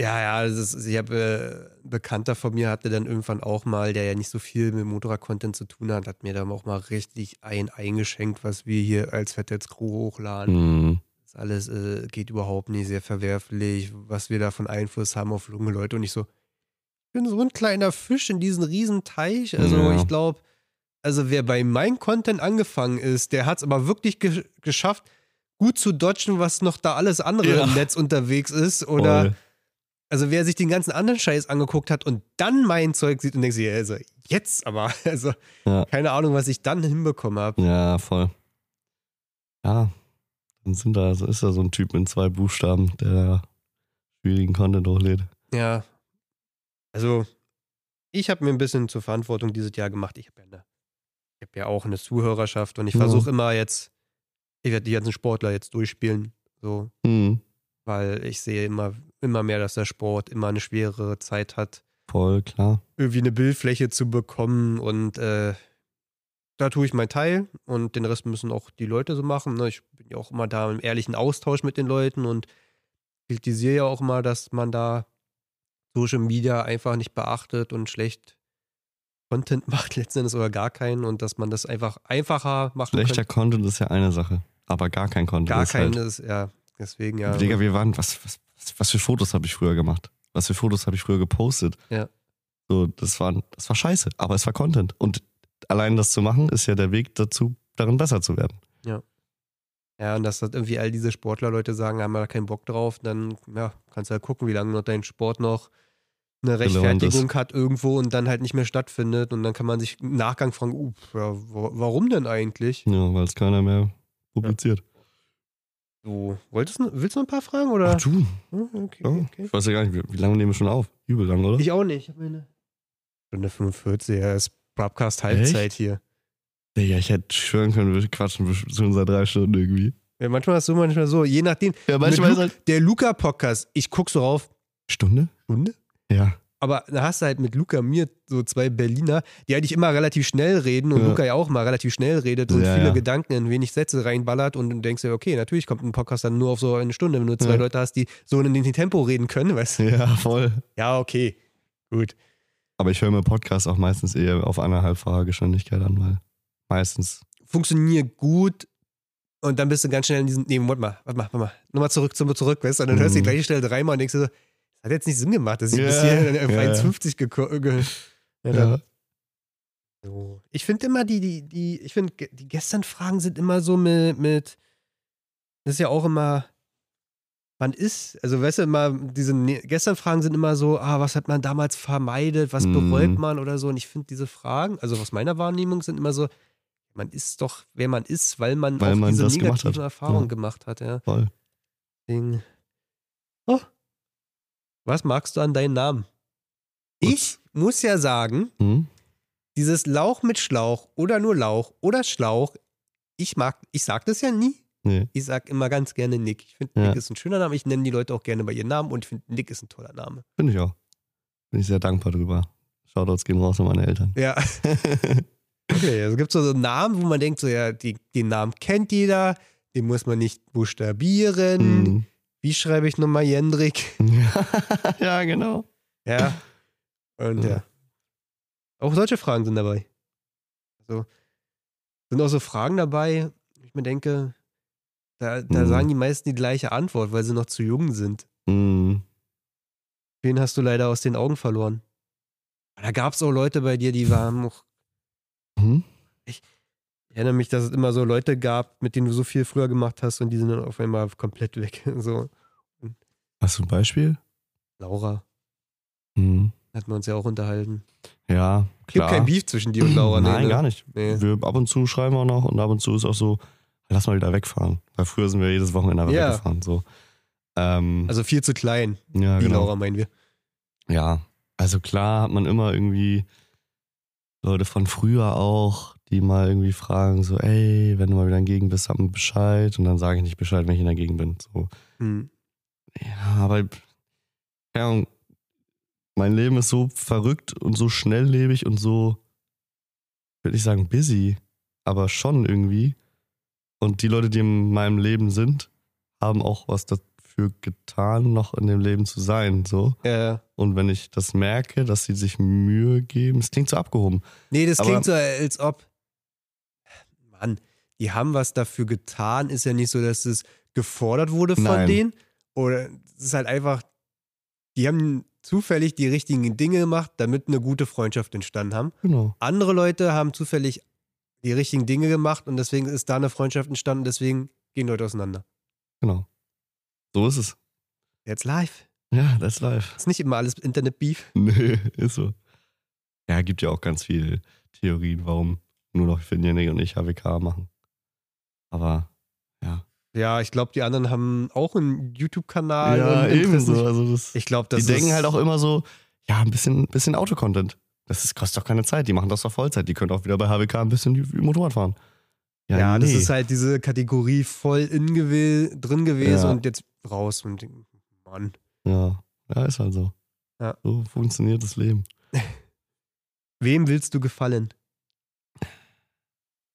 Ja, ja, ist, ich habe äh, ein Bekannter von mir hatte dann irgendwann auch mal, der ja nicht so viel mit Motorrad-Content zu tun hat, hat mir dann auch mal richtig ein eingeschenkt, was wir hier als Fettets Crew hochladen. Hm. Das alles äh, geht überhaupt nicht, sehr verwerflich, was wir da von Einfluss haben auf junge Leute. Und ich so, ich bin so ein kleiner Fisch in diesem riesen Teich. Also Ja. ich glaube, also wer bei meinem Content angefangen ist, der hat es aber wirklich ge geschafft, gut zu dodgen, was noch da alles andere Ja. im Netz unterwegs ist. Oder Voll. Also wer sich den ganzen anderen Scheiß angeguckt hat und dann mein Zeug sieht und denkt sich, also jetzt aber, also Ja. keine Ahnung, was ich dann hinbekommen habe. Ja, voll. Ja, dann sind da, so ist da so ein Typ mit zwei Buchstaben, der schwierigen Content hochlädt. Ja. Also, ich habe mir ein bisschen zur Verantwortung dieses Jahr gemacht. Ich habe ja, eine- ich hab ja auch eine Zuhörerschaft und ich Ja. versuche immer jetzt, ich werde die ganzen Sportler jetzt durchspielen, so, Hm. weil ich sehe immer, immer mehr, dass der Sport immer eine schwerere Zeit hat, Voll, klar. irgendwie eine Bildfläche zu bekommen und äh, da tue ich meinen Teil und den Rest müssen auch die Leute so machen. Ne? Ich bin ja auch immer da im ehrlichen Austausch mit den Leuten und kritisiere ja auch immer, dass man da Social Media einfach nicht beachtet und schlecht Content macht letzten Endes oder gar keinen und dass man das einfach einfacher machen Schlechter könnte. Content ist ja eine Sache, aber gar kein Content Gar ist keinen halt. ist, ja, deswegen ja. Digga, wir waren, was, was, was, für Fotos habe ich früher gemacht? Was für Fotos habe ich früher gepostet? Ja. So, das war, das war scheiße, aber es war Content. Und allein das zu machen, ist ja der Weg dazu, darin besser zu werden. Ja, und dass das irgendwie all diese Sportlerleute sagen, haben da keinen Bock drauf, dann ja, kannst du halt gucken, wie lange noch dein Sport noch eine Rechtfertigung hat irgendwo und dann halt nicht mehr stattfindet. Und dann kann man sich im Nachgang fragen, uh, ja, wa- warum denn eigentlich? Ja, weil es keiner mehr publiziert. Du wolltest, willst du noch ein paar Fragen? Oder? Ach du, Hm, okay, ja. okay. ich weiß ja gar nicht, wie, wie lange nehmen wir schon auf? Übel lang, oder? Ich auch nicht. Ich habe meine Stunde 45, ja, ist Broadcast Halbzeit hier. Digga, ich hätte schwören können, wir quatschen schon seit drei Stunden irgendwie. Ja, manchmal ist so, manchmal so. Je nachdem. Ja, manchmal Lu- ist halt. Der Luca-Podcast, ich guck so rauf, Stunde? Stunde? Ja. Aber da hast du halt mit Luca mir so zwei Berliner, die eigentlich immer relativ schnell reden und Ja. Luca ja auch mal relativ schnell redet und Ja, viele ja. Gedanken in wenig Sätze reinballert und du denkst dir, okay, natürlich kommt ein Podcast dann nur auf so eine Stunde, wenn du zwei Ja. Leute hast, die so in dem Tempo reden können, weißt du? Ja, voll. Ja, okay. Gut. Aber ich höre mir Podcasts auch meistens eher auf anderthalbfacher Geschwindigkeit an, weil meistens. Funktioniert gut und dann bist du ganz schnell in diesem, nee, warte mal, warte mal, warte mal, nochmal zurück, zum zurück, weißt du? Und dann hörst du die Mhm. gleiche Stelle dreimal und denkst dir so, hat jetzt nicht Sinn gemacht, dass ich Ja, bis hier auf ja, ja. 1,50 geko- ge ja, dann- So. Ich finde immer die, die, die, ich finde, die Gestern-Fragen sind immer so mit, mit, das ist ja auch immer, man ist, also weißt du, immer, diese Ne- Gestern-Fragen sind immer so, ah, was hat man damals vermeidet, was Mhm. bereut man oder so. Und ich finde diese Fragen, also aus meiner Wahrnehmung sind immer so, man ist doch, wer man ist, weil man Weil auch man diese negativen. Erfahrungen gemacht hat, ja. Voll. Deswegen. Oh. Was magst du an deinen Namen? Ich muss ja sagen, Hm? dieses Lauch mit Schlauch oder nur Lauch oder Schlauch, ich mag, ich sag das ja nie. Nee. Ich sag immer ganz gerne Nick. Ich finde, Ja. Nick ist ein schöner Name. Ich nenne die Leute auch gerne bei ihren Namen und ich finde, Nick ist ein toller Name. Finde ich auch. Bin ich sehr dankbar drüber. Shoutouts gehen raus an meine Eltern. Ja. Okay, also gibt es so Namen, wo man denkt, so, ja, die, den Namen kennt jeder, den muss man nicht buchstabieren. Hm. Wie schreibe ich nochmal Jendrik? ja, genau. Ja. Und Ja. ja. Auch solche Fragen sind dabei. Also sind auch so Fragen dabei, ich mir denke, da, da Mhm. sagen die meisten die gleiche Antwort, weil sie noch zu jung sind. Hm. Wen hast du leider aus den Augen verloren? Da gab es auch Leute bei dir, die waren noch. Hm? Ich erinnere mich, dass es immer so Leute gab, mit denen du so viel früher gemacht hast und die sind dann auf einmal komplett weg. So, Hast du ein Beispiel? Laura, Mhm. hatten wir uns ja auch unterhalten. Ja, klar. Gibt kein Beef zwischen dir und Laura, Nein, ne? gar nicht. Nee. Wir ab und zu schreiben wir noch und ab und zu ist auch so, lass mal wieder wegfahren. Weil früher sind wir jedes Wochenende Ja. weggefahren. So. Ähm, Also viel zu klein, ja, die genau. Laura meinen wir. Ja, also klar hat man immer irgendwie Leute von früher auch, die mal irgendwie fragen, so, ey, wenn du mal wieder in der Gegend bist, sag mir Bescheid. Und dann sage ich nicht Bescheid, wenn ich in der Gegend bin. So. Hm. Ja, aber keine Ahnung, mein Leben ist so verrückt und so schnelllebig und so, würde ich sagen, busy, aber schon irgendwie. Und die Leute, die in meinem Leben sind, haben auch was dafür getan, noch in dem Leben zu sein. So. Ja. Und wenn ich das merke, dass sie sich Mühe geben, es klingt so abgehoben. Nee, das Aber- klingt so, als ob. Mann, die haben was dafür getan. Ist ja nicht so, dass es gefordert wurde von Nein. denen. Oder es ist halt einfach, die haben zufällig die richtigen Dinge gemacht, damit eine gute Freundschaft entstanden haben. Genau. Andere Leute haben zufällig die richtigen Dinge gemacht und deswegen ist da eine Freundschaft entstanden. Deswegen gehen Leute auseinander. Genau. So ist es. Jetzt live. Ja, that's life. Ist nicht immer alles Internet-Beef. Nö, ist so. Ja, gibt ja auch ganz viele Theorien, warum nur noch Finjanik und ich HWK machen. Aber ja. Ja, ich glaube, die anderen haben auch einen YouTube-Kanal. ja, ebenso. Also das, Ich glaube, die das denken ist, halt auch immer so, ja, ein bisschen, bisschen Autocontent. Das ist, kostet doch keine Zeit. Die machen das doch Vollzeit. Die können auch wieder bei HWK ein bisschen Motorrad fahren. Ja, das nee. ist halt diese Kategorie voll in gew drin gewesen Ja. und jetzt raus. Und Mann. Ja, ja, ist halt so. Ja. So funktioniert das Leben. Wem willst du gefallen?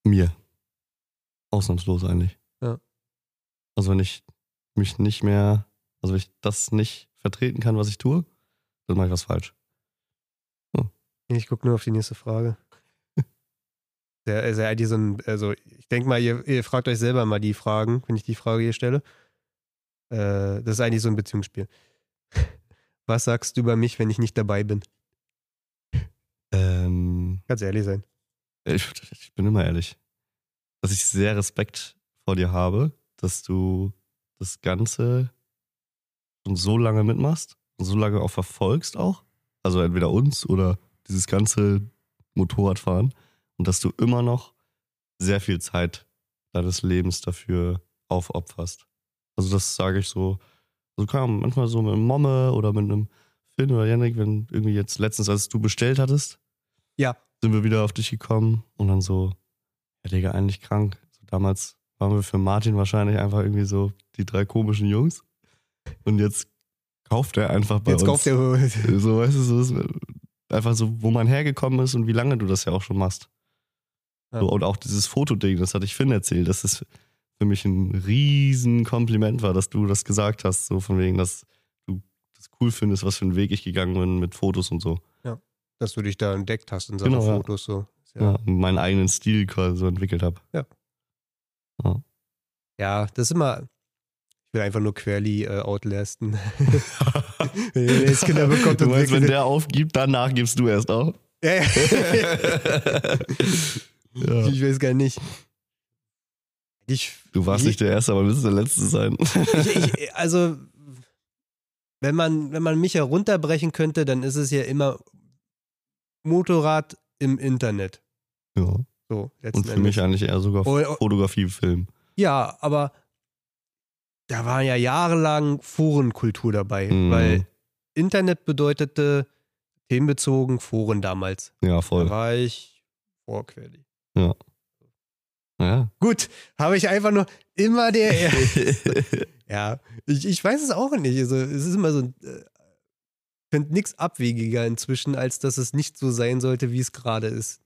Mir. Ausnahmslos eigentlich. Ja. Also wenn ich mich nicht mehr, also wenn ich das nicht vertreten kann, was ich tue, dann mache ich was falsch. Ich gucke nur auf die nächste Frage. Ja eigentlich so ein, also ich denke mal, ihr, ihr fragt euch selber mal die Fragen, wenn ich die Frage hier stelle. Äh, das ist eigentlich so ein Beziehungsspiel. Was sagst du über mich, wenn ich nicht dabei bin? Ähm, Ganz ehrlich sein. Ich, ich bin immer ehrlich. Dass ich sehr Respekt vor dir habe, dass du das Ganze schon so lange mitmachst und so lange auch verfolgst auch. Also entweder uns oder dieses ganze Motorradfahren und dass du immer noch sehr viel Zeit deines Lebens dafür aufopferst. Also das sage ich so, also kann manchmal so mit einem Momme oder mit einem Finn oder Yannick, wenn irgendwie jetzt letztens, als du bestellt hattest, Ja. Sind wir wieder auf dich gekommen und dann so, ja Digga, eigentlich krank. So, damals waren wir für Martin wahrscheinlich einfach irgendwie so die drei komischen Jungs und jetzt kauft er einfach bei Jetzt uns. kauft er. So, weißt du, so einfach so, wo man hergekommen ist und wie lange du das ja auch schon machst. Ja. So, und auch dieses Fotoding, das hatte ich Finn erzählt, dass es für mich ein riesen Kompliment war, dass du das gesagt hast, so von wegen, dass du das cool findest, was für einen Weg ich gegangen bin mit Fotos und so. Dass du dich da entdeckt hast in Sachen Genau, ja. Fotos. So. Ja. und meinen eigenen Stil quasi so entwickelt habe. Ja, das ist immer. Ich will einfach nur Querly äh, outlasten. wenn ihr jetzt Kinder bekommt du meinst, wenn der aufgibt, danach gibst du erst auf? ja, ja. ja. Ich weiß gar nicht. Ich, Du warst nicht der Erste, aber willst der Letzte sein. ich, ich, also, wenn man, wenn man mich herunterbrechen könnte, dann ist es ja immer Motorrad im Internet. ja. So, Und für Endes. mich eigentlich eher sogar Oh, oh. Fotografie, Film. Ja, aber da war ja jahrelang Forenkultur dabei, Mhm. weil Internet bedeutete themenbezogen Foren damals. Ja, Da voll. war ich vor Querly. Ja. Gut, habe ich einfach nur immer der. ja, ich, ich weiß es auch nicht. Also, es ist immer so. ein, äh, finde nichts abwegiger inzwischen, als dass es nicht so sein sollte, wie es gerade ist.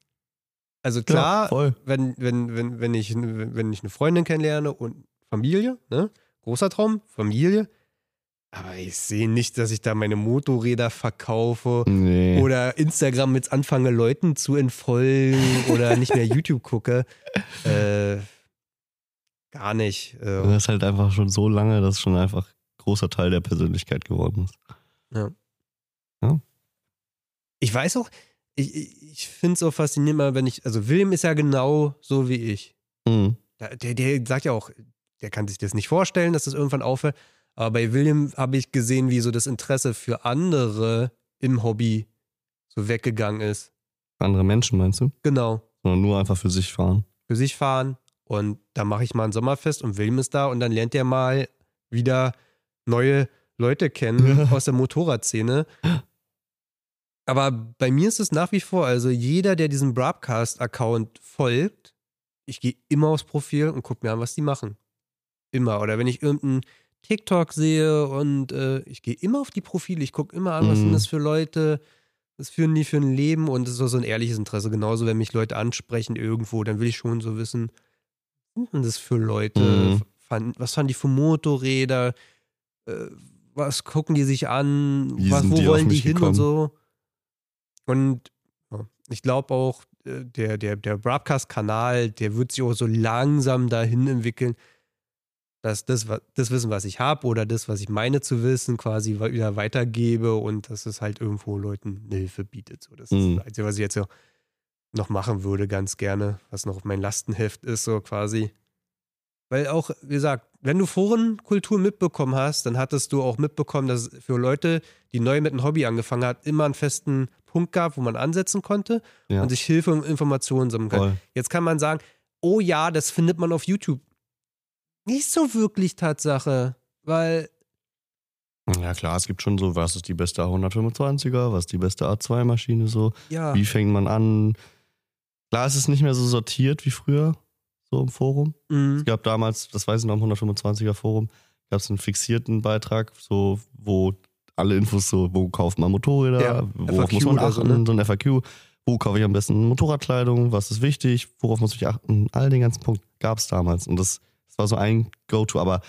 Also ja, klar, voll. wenn, wenn, wenn, wenn, ich, wenn ich eine Freundin kennenlerne und Familie, ne? Großer Traum, Familie. Aber ich sehe nicht, dass ich da meine Motorräder verkaufe Nee. oder Instagram jetzt anfange, Leuten zu entfolgen oder nicht mehr YouTube gucke. Äh, gar nicht. Das Äh, ist halt einfach schon so lange, dass es schon einfach ein großer Teil der Persönlichkeit geworden ist. Ich weiß auch, ich, ich, finde es auch faszinierend, mal, wenn ich, also William ist ja genau so wie ich. Mhm. Der, der, sagt ja auch, der kann sich das nicht vorstellen, dass das irgendwann aufhört. Aber bei William habe ich gesehen, wie so das Interesse für andere im Hobby so weggegangen ist. Andere Menschen meinst du? Genau. Sondern nur einfach für sich fahren. Für sich fahren. Und da mache ich mal ein Sommerfest und William ist da und dann lernt er mal wieder neue Leute kennen aus der Motorradszene. Aber bei mir ist es nach wie vor, also jeder, der diesem Broadcast-Account folgt, ich gehe immer aufs Profil und gucke mir an, was die machen. Immer. Oder wenn ich irgendeinen TikTok sehe und äh, ich gehe immer auf die Profile, ich gucke immer an, was sind Mhm. das für Leute, was führen die für ein Leben und es ist auch so ein ehrliches Interesse. Genauso, wenn mich Leute ansprechen irgendwo, dann will ich schon so wissen, was sind denn das für Leute? Mhm. Fand, was fahren die für Motorräder? Äh, was gucken die sich an? Was, wo wollen die hin und gekommen? so? Und ja, ich glaube auch, äh, der, der, der Broadcast-Kanal, der wird sich auch so langsam dahin entwickeln, dass das, das Wissen, was ich habe oder das, was ich meine zu wissen, quasi wieder weitergebe und dass es halt irgendwo Leuten eine Hilfe bietet. So, das ist Mhm. das Einzige, was ich jetzt so noch machen würde, ganz gerne, was noch auf mein Lastenheft ist, so quasi. Weil auch, wie gesagt, wenn du Forenkultur mitbekommen hast, dann hattest du auch mitbekommen, dass es für Leute, die neu mit einem Hobby angefangen hat, immer einen festen Punkt gab, wo man ansetzen konnte Ja. und sich Hilfe und Informationen sammeln kann. Voll. Jetzt kann man sagen, oh ja, das findet man auf YouTube. Nicht so wirklich Tatsache, weil Ja klar, es gibt schon so, was ist die beste A125er, was ist die beste A2-Maschine so, ja, wie fängt man an. Klar, es ist nicht mehr so sortiert wie früher, so im Forum. mhm. Es gab damals, das weiß ich noch, im 125er Forum, gab es einen fixierten Beitrag, so, wo alle Infos so, wo kauft man Motorräder, Ja, worauf FAQ muss man achten, so, ne? so ein FAQ, wo kaufe ich am besten Motorradkleidung, was ist wichtig, worauf muss ich achten, all den ganzen Punkt gab es damals. Und das, das war so ein Go-To, aber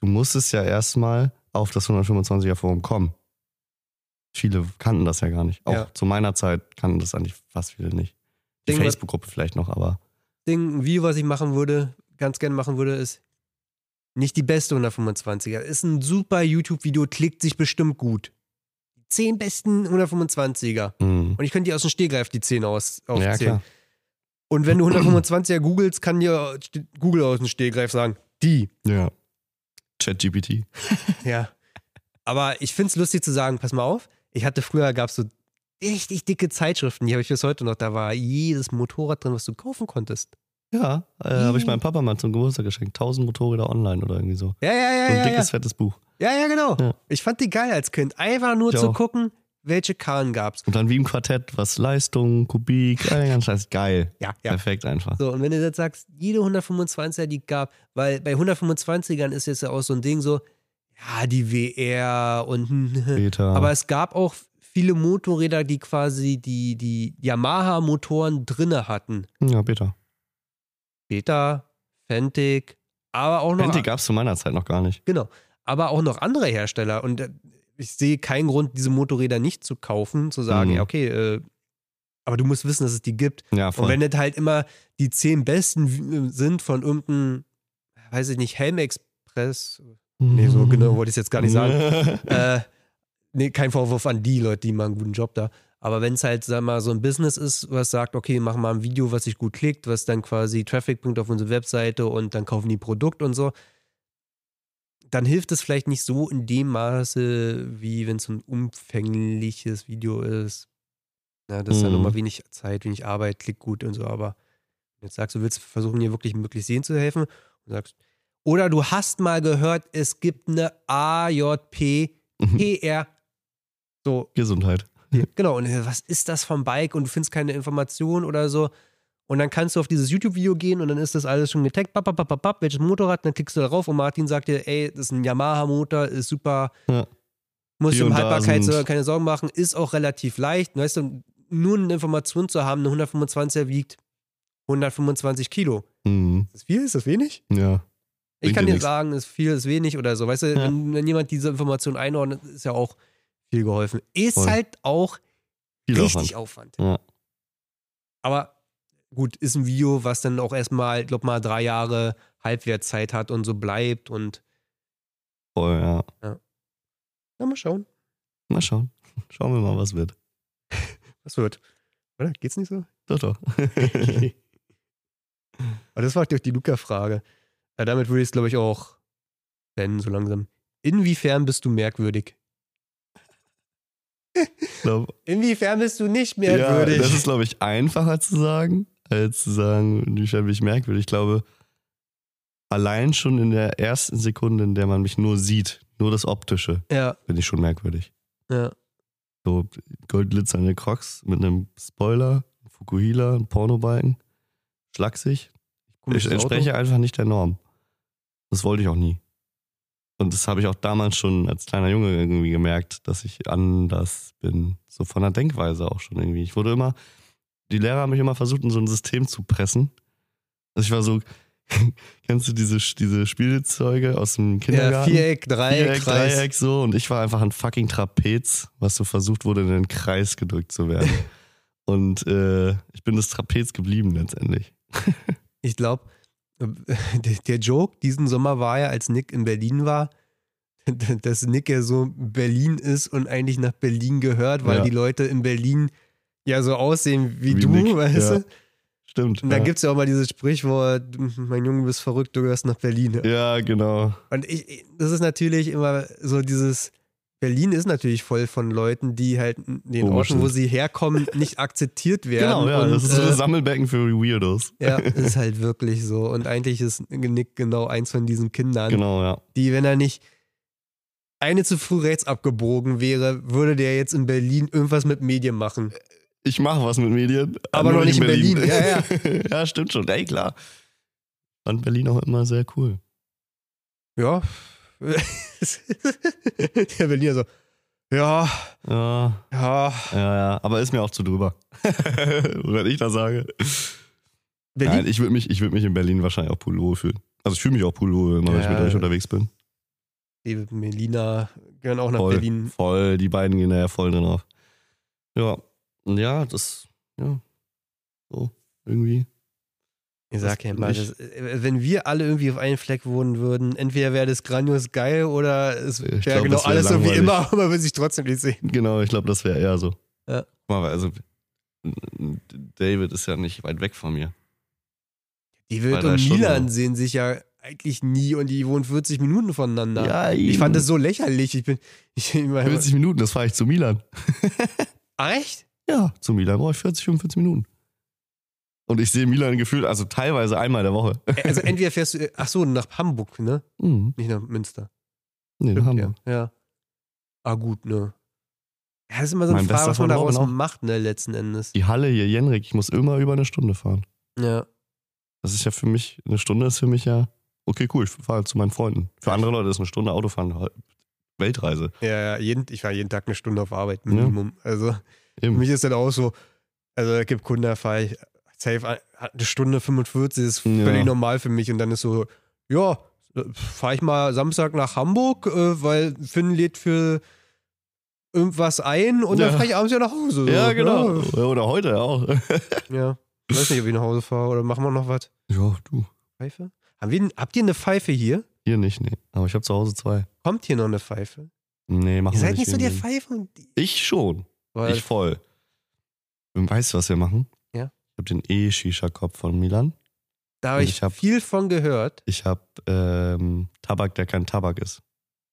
du musstest ja erstmal auf das 125er Forum kommen. Viele kannten das ja gar nicht. Auch Ja. zu meiner Zeit kannten das eigentlich fast viele nicht. Die Facebook-Gruppe vielleicht noch, aber Ding, ein Video, was ich machen würde, ganz gerne machen würde, ist nicht die beste 125er. Ist ein super YouTube-Video, klickt sich bestimmt gut. Die 10 besten 125er. mh. Und ich könnte die aus dem Stehgreif die 10 aus, ja aufzählen. klar. Und wenn du 125er googelst, kann dir Google aus dem Stehgreif sagen, die. Ja. ChatGPT. Ja. Aber ich finde es lustig zu sagen, pass mal auf, ich hatte früher, gab es so richtig dicke Zeitschriften, die habe ich bis heute noch, da war jedes Motorrad drin, was du kaufen konntest. Ja, äh, habe ich meinem Papa mal zum Geburtstag geschenkt. 1000 Motorräder online oder irgendwie so. Ja, ja, ja, So ein ja, ja. dickes, fettes Buch. Ja, ja, genau. Ja. Ich fand die geil als Kind. Einfach nur Ich zu auch. gucken, welche Karren gab's. Und dann wie im Quartett, was Leistung, Kubik, ganzen Scheiß. Geil. Ja, ja. Perfekt einfach. So, und wenn du jetzt sagst, jede 125er, die gab, weil bei 125ern ist jetzt ja auch so ein Ding so, ja, die WR und Später. aber es gab auch viele Motorräder, die quasi die, die Yamaha-Motoren drinne hatten. ja, Beta. Beta, Fentic, aber auch noch Fenty gab es zu meiner Zeit noch gar nicht. Genau. Aber auch noch andere Hersteller. Und äh, ich sehe keinen Grund, diese Motorräder nicht zu kaufen, zu sagen, Mhm. ja, okay, äh, aber du musst wissen, dass es die gibt. Ja, voll. Und wenn das halt immer die zehn besten äh, sind von irgendeinem, weiß ich nicht, Helm Express. Nee, so genau wollte ich es jetzt gar nicht sagen. äh, nee, kein Vorwurf an die Leute, die machen einen guten Job da. Aber wenn es halt, sag mal, so ein Business ist, was sagt, okay, machen mal ein Video, was sich gut klickt, was dann quasi Traffic bringt auf unsere Webseite und dann kaufen die Produkt und so, dann hilft es vielleicht nicht so in dem Maße, wie wenn es ein umfängliches Video ist. Ja, das ist dann Mhm. nochmal wenig Zeit, wenig Arbeit, klickt gut und so, aber jetzt sagst, du willst versuchen, dir wirklich möglichst sehen zu helfen und sagst, oder du hast mal gehört, es gibt eine AJP PR. So, Gesundheit. genau. Und äh, was ist das vom Bike? Und du findest keine Information oder so. Und dann kannst du auf dieses YouTube-Video gehen und dann ist das alles schon getaggt. Bap, bap, bap, bap, welches Motorrad? Dann klickst du darauf und Martin sagt dir, ey, das ist ein Yamaha-Motor, ist super. Ja. Musst du um und Haltbarkeit so keine Sorgen machen. Ist auch relativ leicht. Weißt du, nur eine Information zu haben, eine 125er wiegt 125 Kilo. Mhm. Ist das viel? Ist das wenig? Ja. Ich kann dir nix. sagen, ist viel, ist wenig oder so. Weißt du, Ja. wenn, wenn jemand diese Information einordnet, ist ja auch viel geholfen. Ist Voll. halt auch Viel richtig Aufwand. Ja. Aber gut, ist ein Video, was dann auch erstmal, glaub mal, drei Jahre Halbwertszeit hat und so bleibt und Voll, ja. na, mal schauen, Mal schauen. Schauen wir mal, was wird. was wird. Oder? Geht's nicht so? Doch, doch. Aber das war doch die Luca-Frage. Ja, damit würde ich es, glaube ich, auch beenden, so langsam. Inwiefern bist du merkwürdig? Glaub, Inwiefern bist du nicht ja, merkwürdig? das ist, glaube ich, einfacher zu sagen, als zu sagen, inwiefern bin ich merkwürdig. Ich glaube, allein schon in der ersten Sekunde, in der man mich nur sieht, nur das Optische, ja, bin ich schon merkwürdig. ja. So goldglitzernde Crocs mit einem Spoiler, Fukuhila, ein Pornobalken, schlaksig. Ich entspreche Auto. einfach nicht der Norm. Das wollte ich auch nie. Und das habe ich auch damals schon als kleiner Junge irgendwie gemerkt, dass ich anders bin. So von der Denkweise auch schon irgendwie. Ich wurde immer, die Lehrer haben mich immer versucht, in so ein System zu pressen. Also ich war so, kennst du diese, diese Spielzeuge aus dem Ja, Kindergarten? Viereck, Dreieck, Viereck, Kreis. Dreieck so und ich war einfach ein fucking Trapez, was so versucht wurde, in den Kreis gedrückt zu werden. und äh, ich bin das Trapez geblieben letztendlich. Ich glaube, der, Joke diesen Sommer war ja, als Nick in Berlin war, dass Nick ja so Berlin ist und eigentlich nach Berlin gehört, weil Ja. die Leute in Berlin ja so aussehen wie, Wie du, Nick, weißt ja. du? Stimmt. Und dann ja. gibt es ja auch mal dieses Sprichwort, mein Junge, du bist verrückt, du gehörst nach Berlin. ja, genau. Und ich- das ist natürlich immer so dieses, Berlin ist natürlich voll von Leuten, die halt in den Komisch Orten, wo sie herkommen, nicht akzeptiert werden. Genau, ja. und, das ist so äh, ein Sammelbecken für Weirdos. Ja, ist halt wirklich so. Und eigentlich ist Nick genau eins von diesen Kindern, Genau, ja. die, wenn er nicht eine zu früh rechts abgebogen wäre, würde der jetzt in Berlin irgendwas mit Medien machen. Ich mache was mit Medien. Aber noch nicht in Berlin. Ja, ja. ja, stimmt schon. Ey, klar. Fand Berlin auch immer sehr cool. Ja. Der Berliner so, ja, Ja, ja. ja, ja. Aber ist mir auch zu drüber. Wenn ich das sage. Berlin? Nein, ich würde mich, ich würd mich in Berlin wahrscheinlich auch pudelwohl fühlen. Also ich fühle mich auch pudelwohl, immer wenn ich Ja. mit euch unterwegs bin. Und Melina gehören auch nach Voll, Berlin. voll, die beiden gehen da ja voll drin auf. Ja, ja, das, ja, so, irgendwie. Ich sag ja mal, das, äh, wenn wir alle irgendwie auf einen Fleck wohnen würden, entweder wäre das grandios geil oder es wäre glaub, genau wär alles so wie langweilig. immer, aber man will sich trotzdem nicht sehen. Genau, ich glaube, das wäre eher so. Ja. Mal, also, David ist ja nicht weit weg von mir. Die Wild und. Milan sehen sich ja eigentlich nie und die wohnen 40 Minuten voneinander. Ja, ich fand das so lächerlich. Ich bin. Ich, ich meine, 40 Minuten, das fahre ich zu Milan. Ah, echt? Ja, zu Milan brauche ich 40, 45 Minuten. Und ich sehe Milan gefühlt, also teilweise einmal der Woche. Also entweder fährst du, ach so, nach Hamburg, ne? Mhm. Nicht nach Münster. Nee, nach Hamburg. Ja. ja. Ah, gut, ne? Ja, das ist immer so eine Mein Frage, was man daraus macht, ne, letzten Endes. Die Halle hier, Jenrik, ich muss immer über eine Stunde fahren. Ja. Das ist ja für mich, eine Stunde ist für mich ja, okay, cool, ich fahre zu meinen Freunden. Für andere Leute ist eine Stunde Autofahren Weltreise. Ja, ja, jeden, ich war jeden Tag eine Stunde auf Arbeit, Minimum. Also für Eben. mich ist das auch so, also es gibt Kunden, da fahre ich safe ein- eine Stunde 45, ist Ja. völlig normal für mich und dann ist so, ja, fahre ich mal Samstag nach Hamburg, äh, weil Finn lädt für irgendwas ein und dann Ja. fahre ich abends ja nach Hause. So. Ja, genau. Oder heute auch. Ja. Ich weiß nicht, ob ich nach Hause fahre oder machen wir noch was? Ja, du. Pfeife? Haben wir, habt ihr eine Pfeife hier? Hier nicht, nee. Aber ich habe zu Hause zwei. Kommt hier noch eine Pfeife? Nee, machen Ihr wir seid nicht so der irgendwie. Pfeife. Ich schon. Weil, Ich voll. Und weißt du, was wir machen? Ich habe den E-Shisha-Kopf von Milan. da habe ich, ich hab- viel von gehört. Ich habe ähm, Tabak, der kein Tabak ist.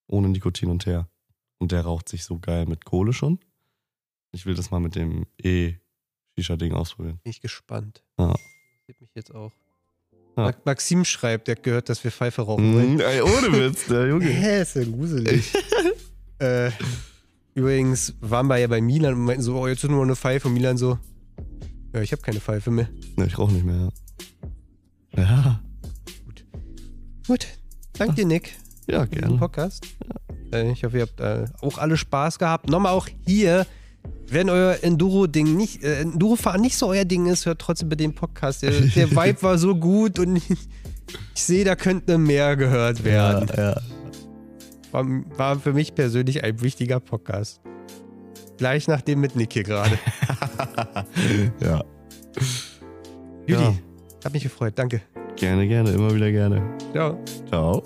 Ohne Nikotin und Teer. Und der raucht sich so geil mit Kohle schon. Ich will das mal mit dem E-Shisha-Ding ausprobieren. Bin ich gespannt. Ja. Interessiert mich jetzt auch. Ja. Ma- Maxim schreibt, der hat gehört, dass wir Pfeife rauchen wollen. Mhm, ey, ohne Witz, der Junge. Hä, ist ja gruselig. äh, übrigens waren wir ja bei Milan und meinten so, oh, jetzt nur eine Pfeife. Und Milan so, ja, ich habe keine Pfeife mehr. Ne, ich rauche nicht mehr, ja. Ja, Gut. Dank dir, Nick. ja gerne. Podcast. Äh, ich hoffe, ihr habt äh, auch alle Spaß gehabt. Nochmal auch hier, wenn euer Enduro-Ding nicht, äh, Enduro-Fahren nicht so euer Ding ist, hört trotzdem bei dem Podcast. Der, der Vibe war so gut und ich, ich sehe, da könnte mehr gehört werden. Ja, ja. War, war für mich persönlich ein wichtiger Podcast. Gleich nach dem mit Nick hier gerade. ja. Judy, Ja. hat mich gefreut. Danke. Gerne, gerne, immer wieder gerne. Ciao. Ciao.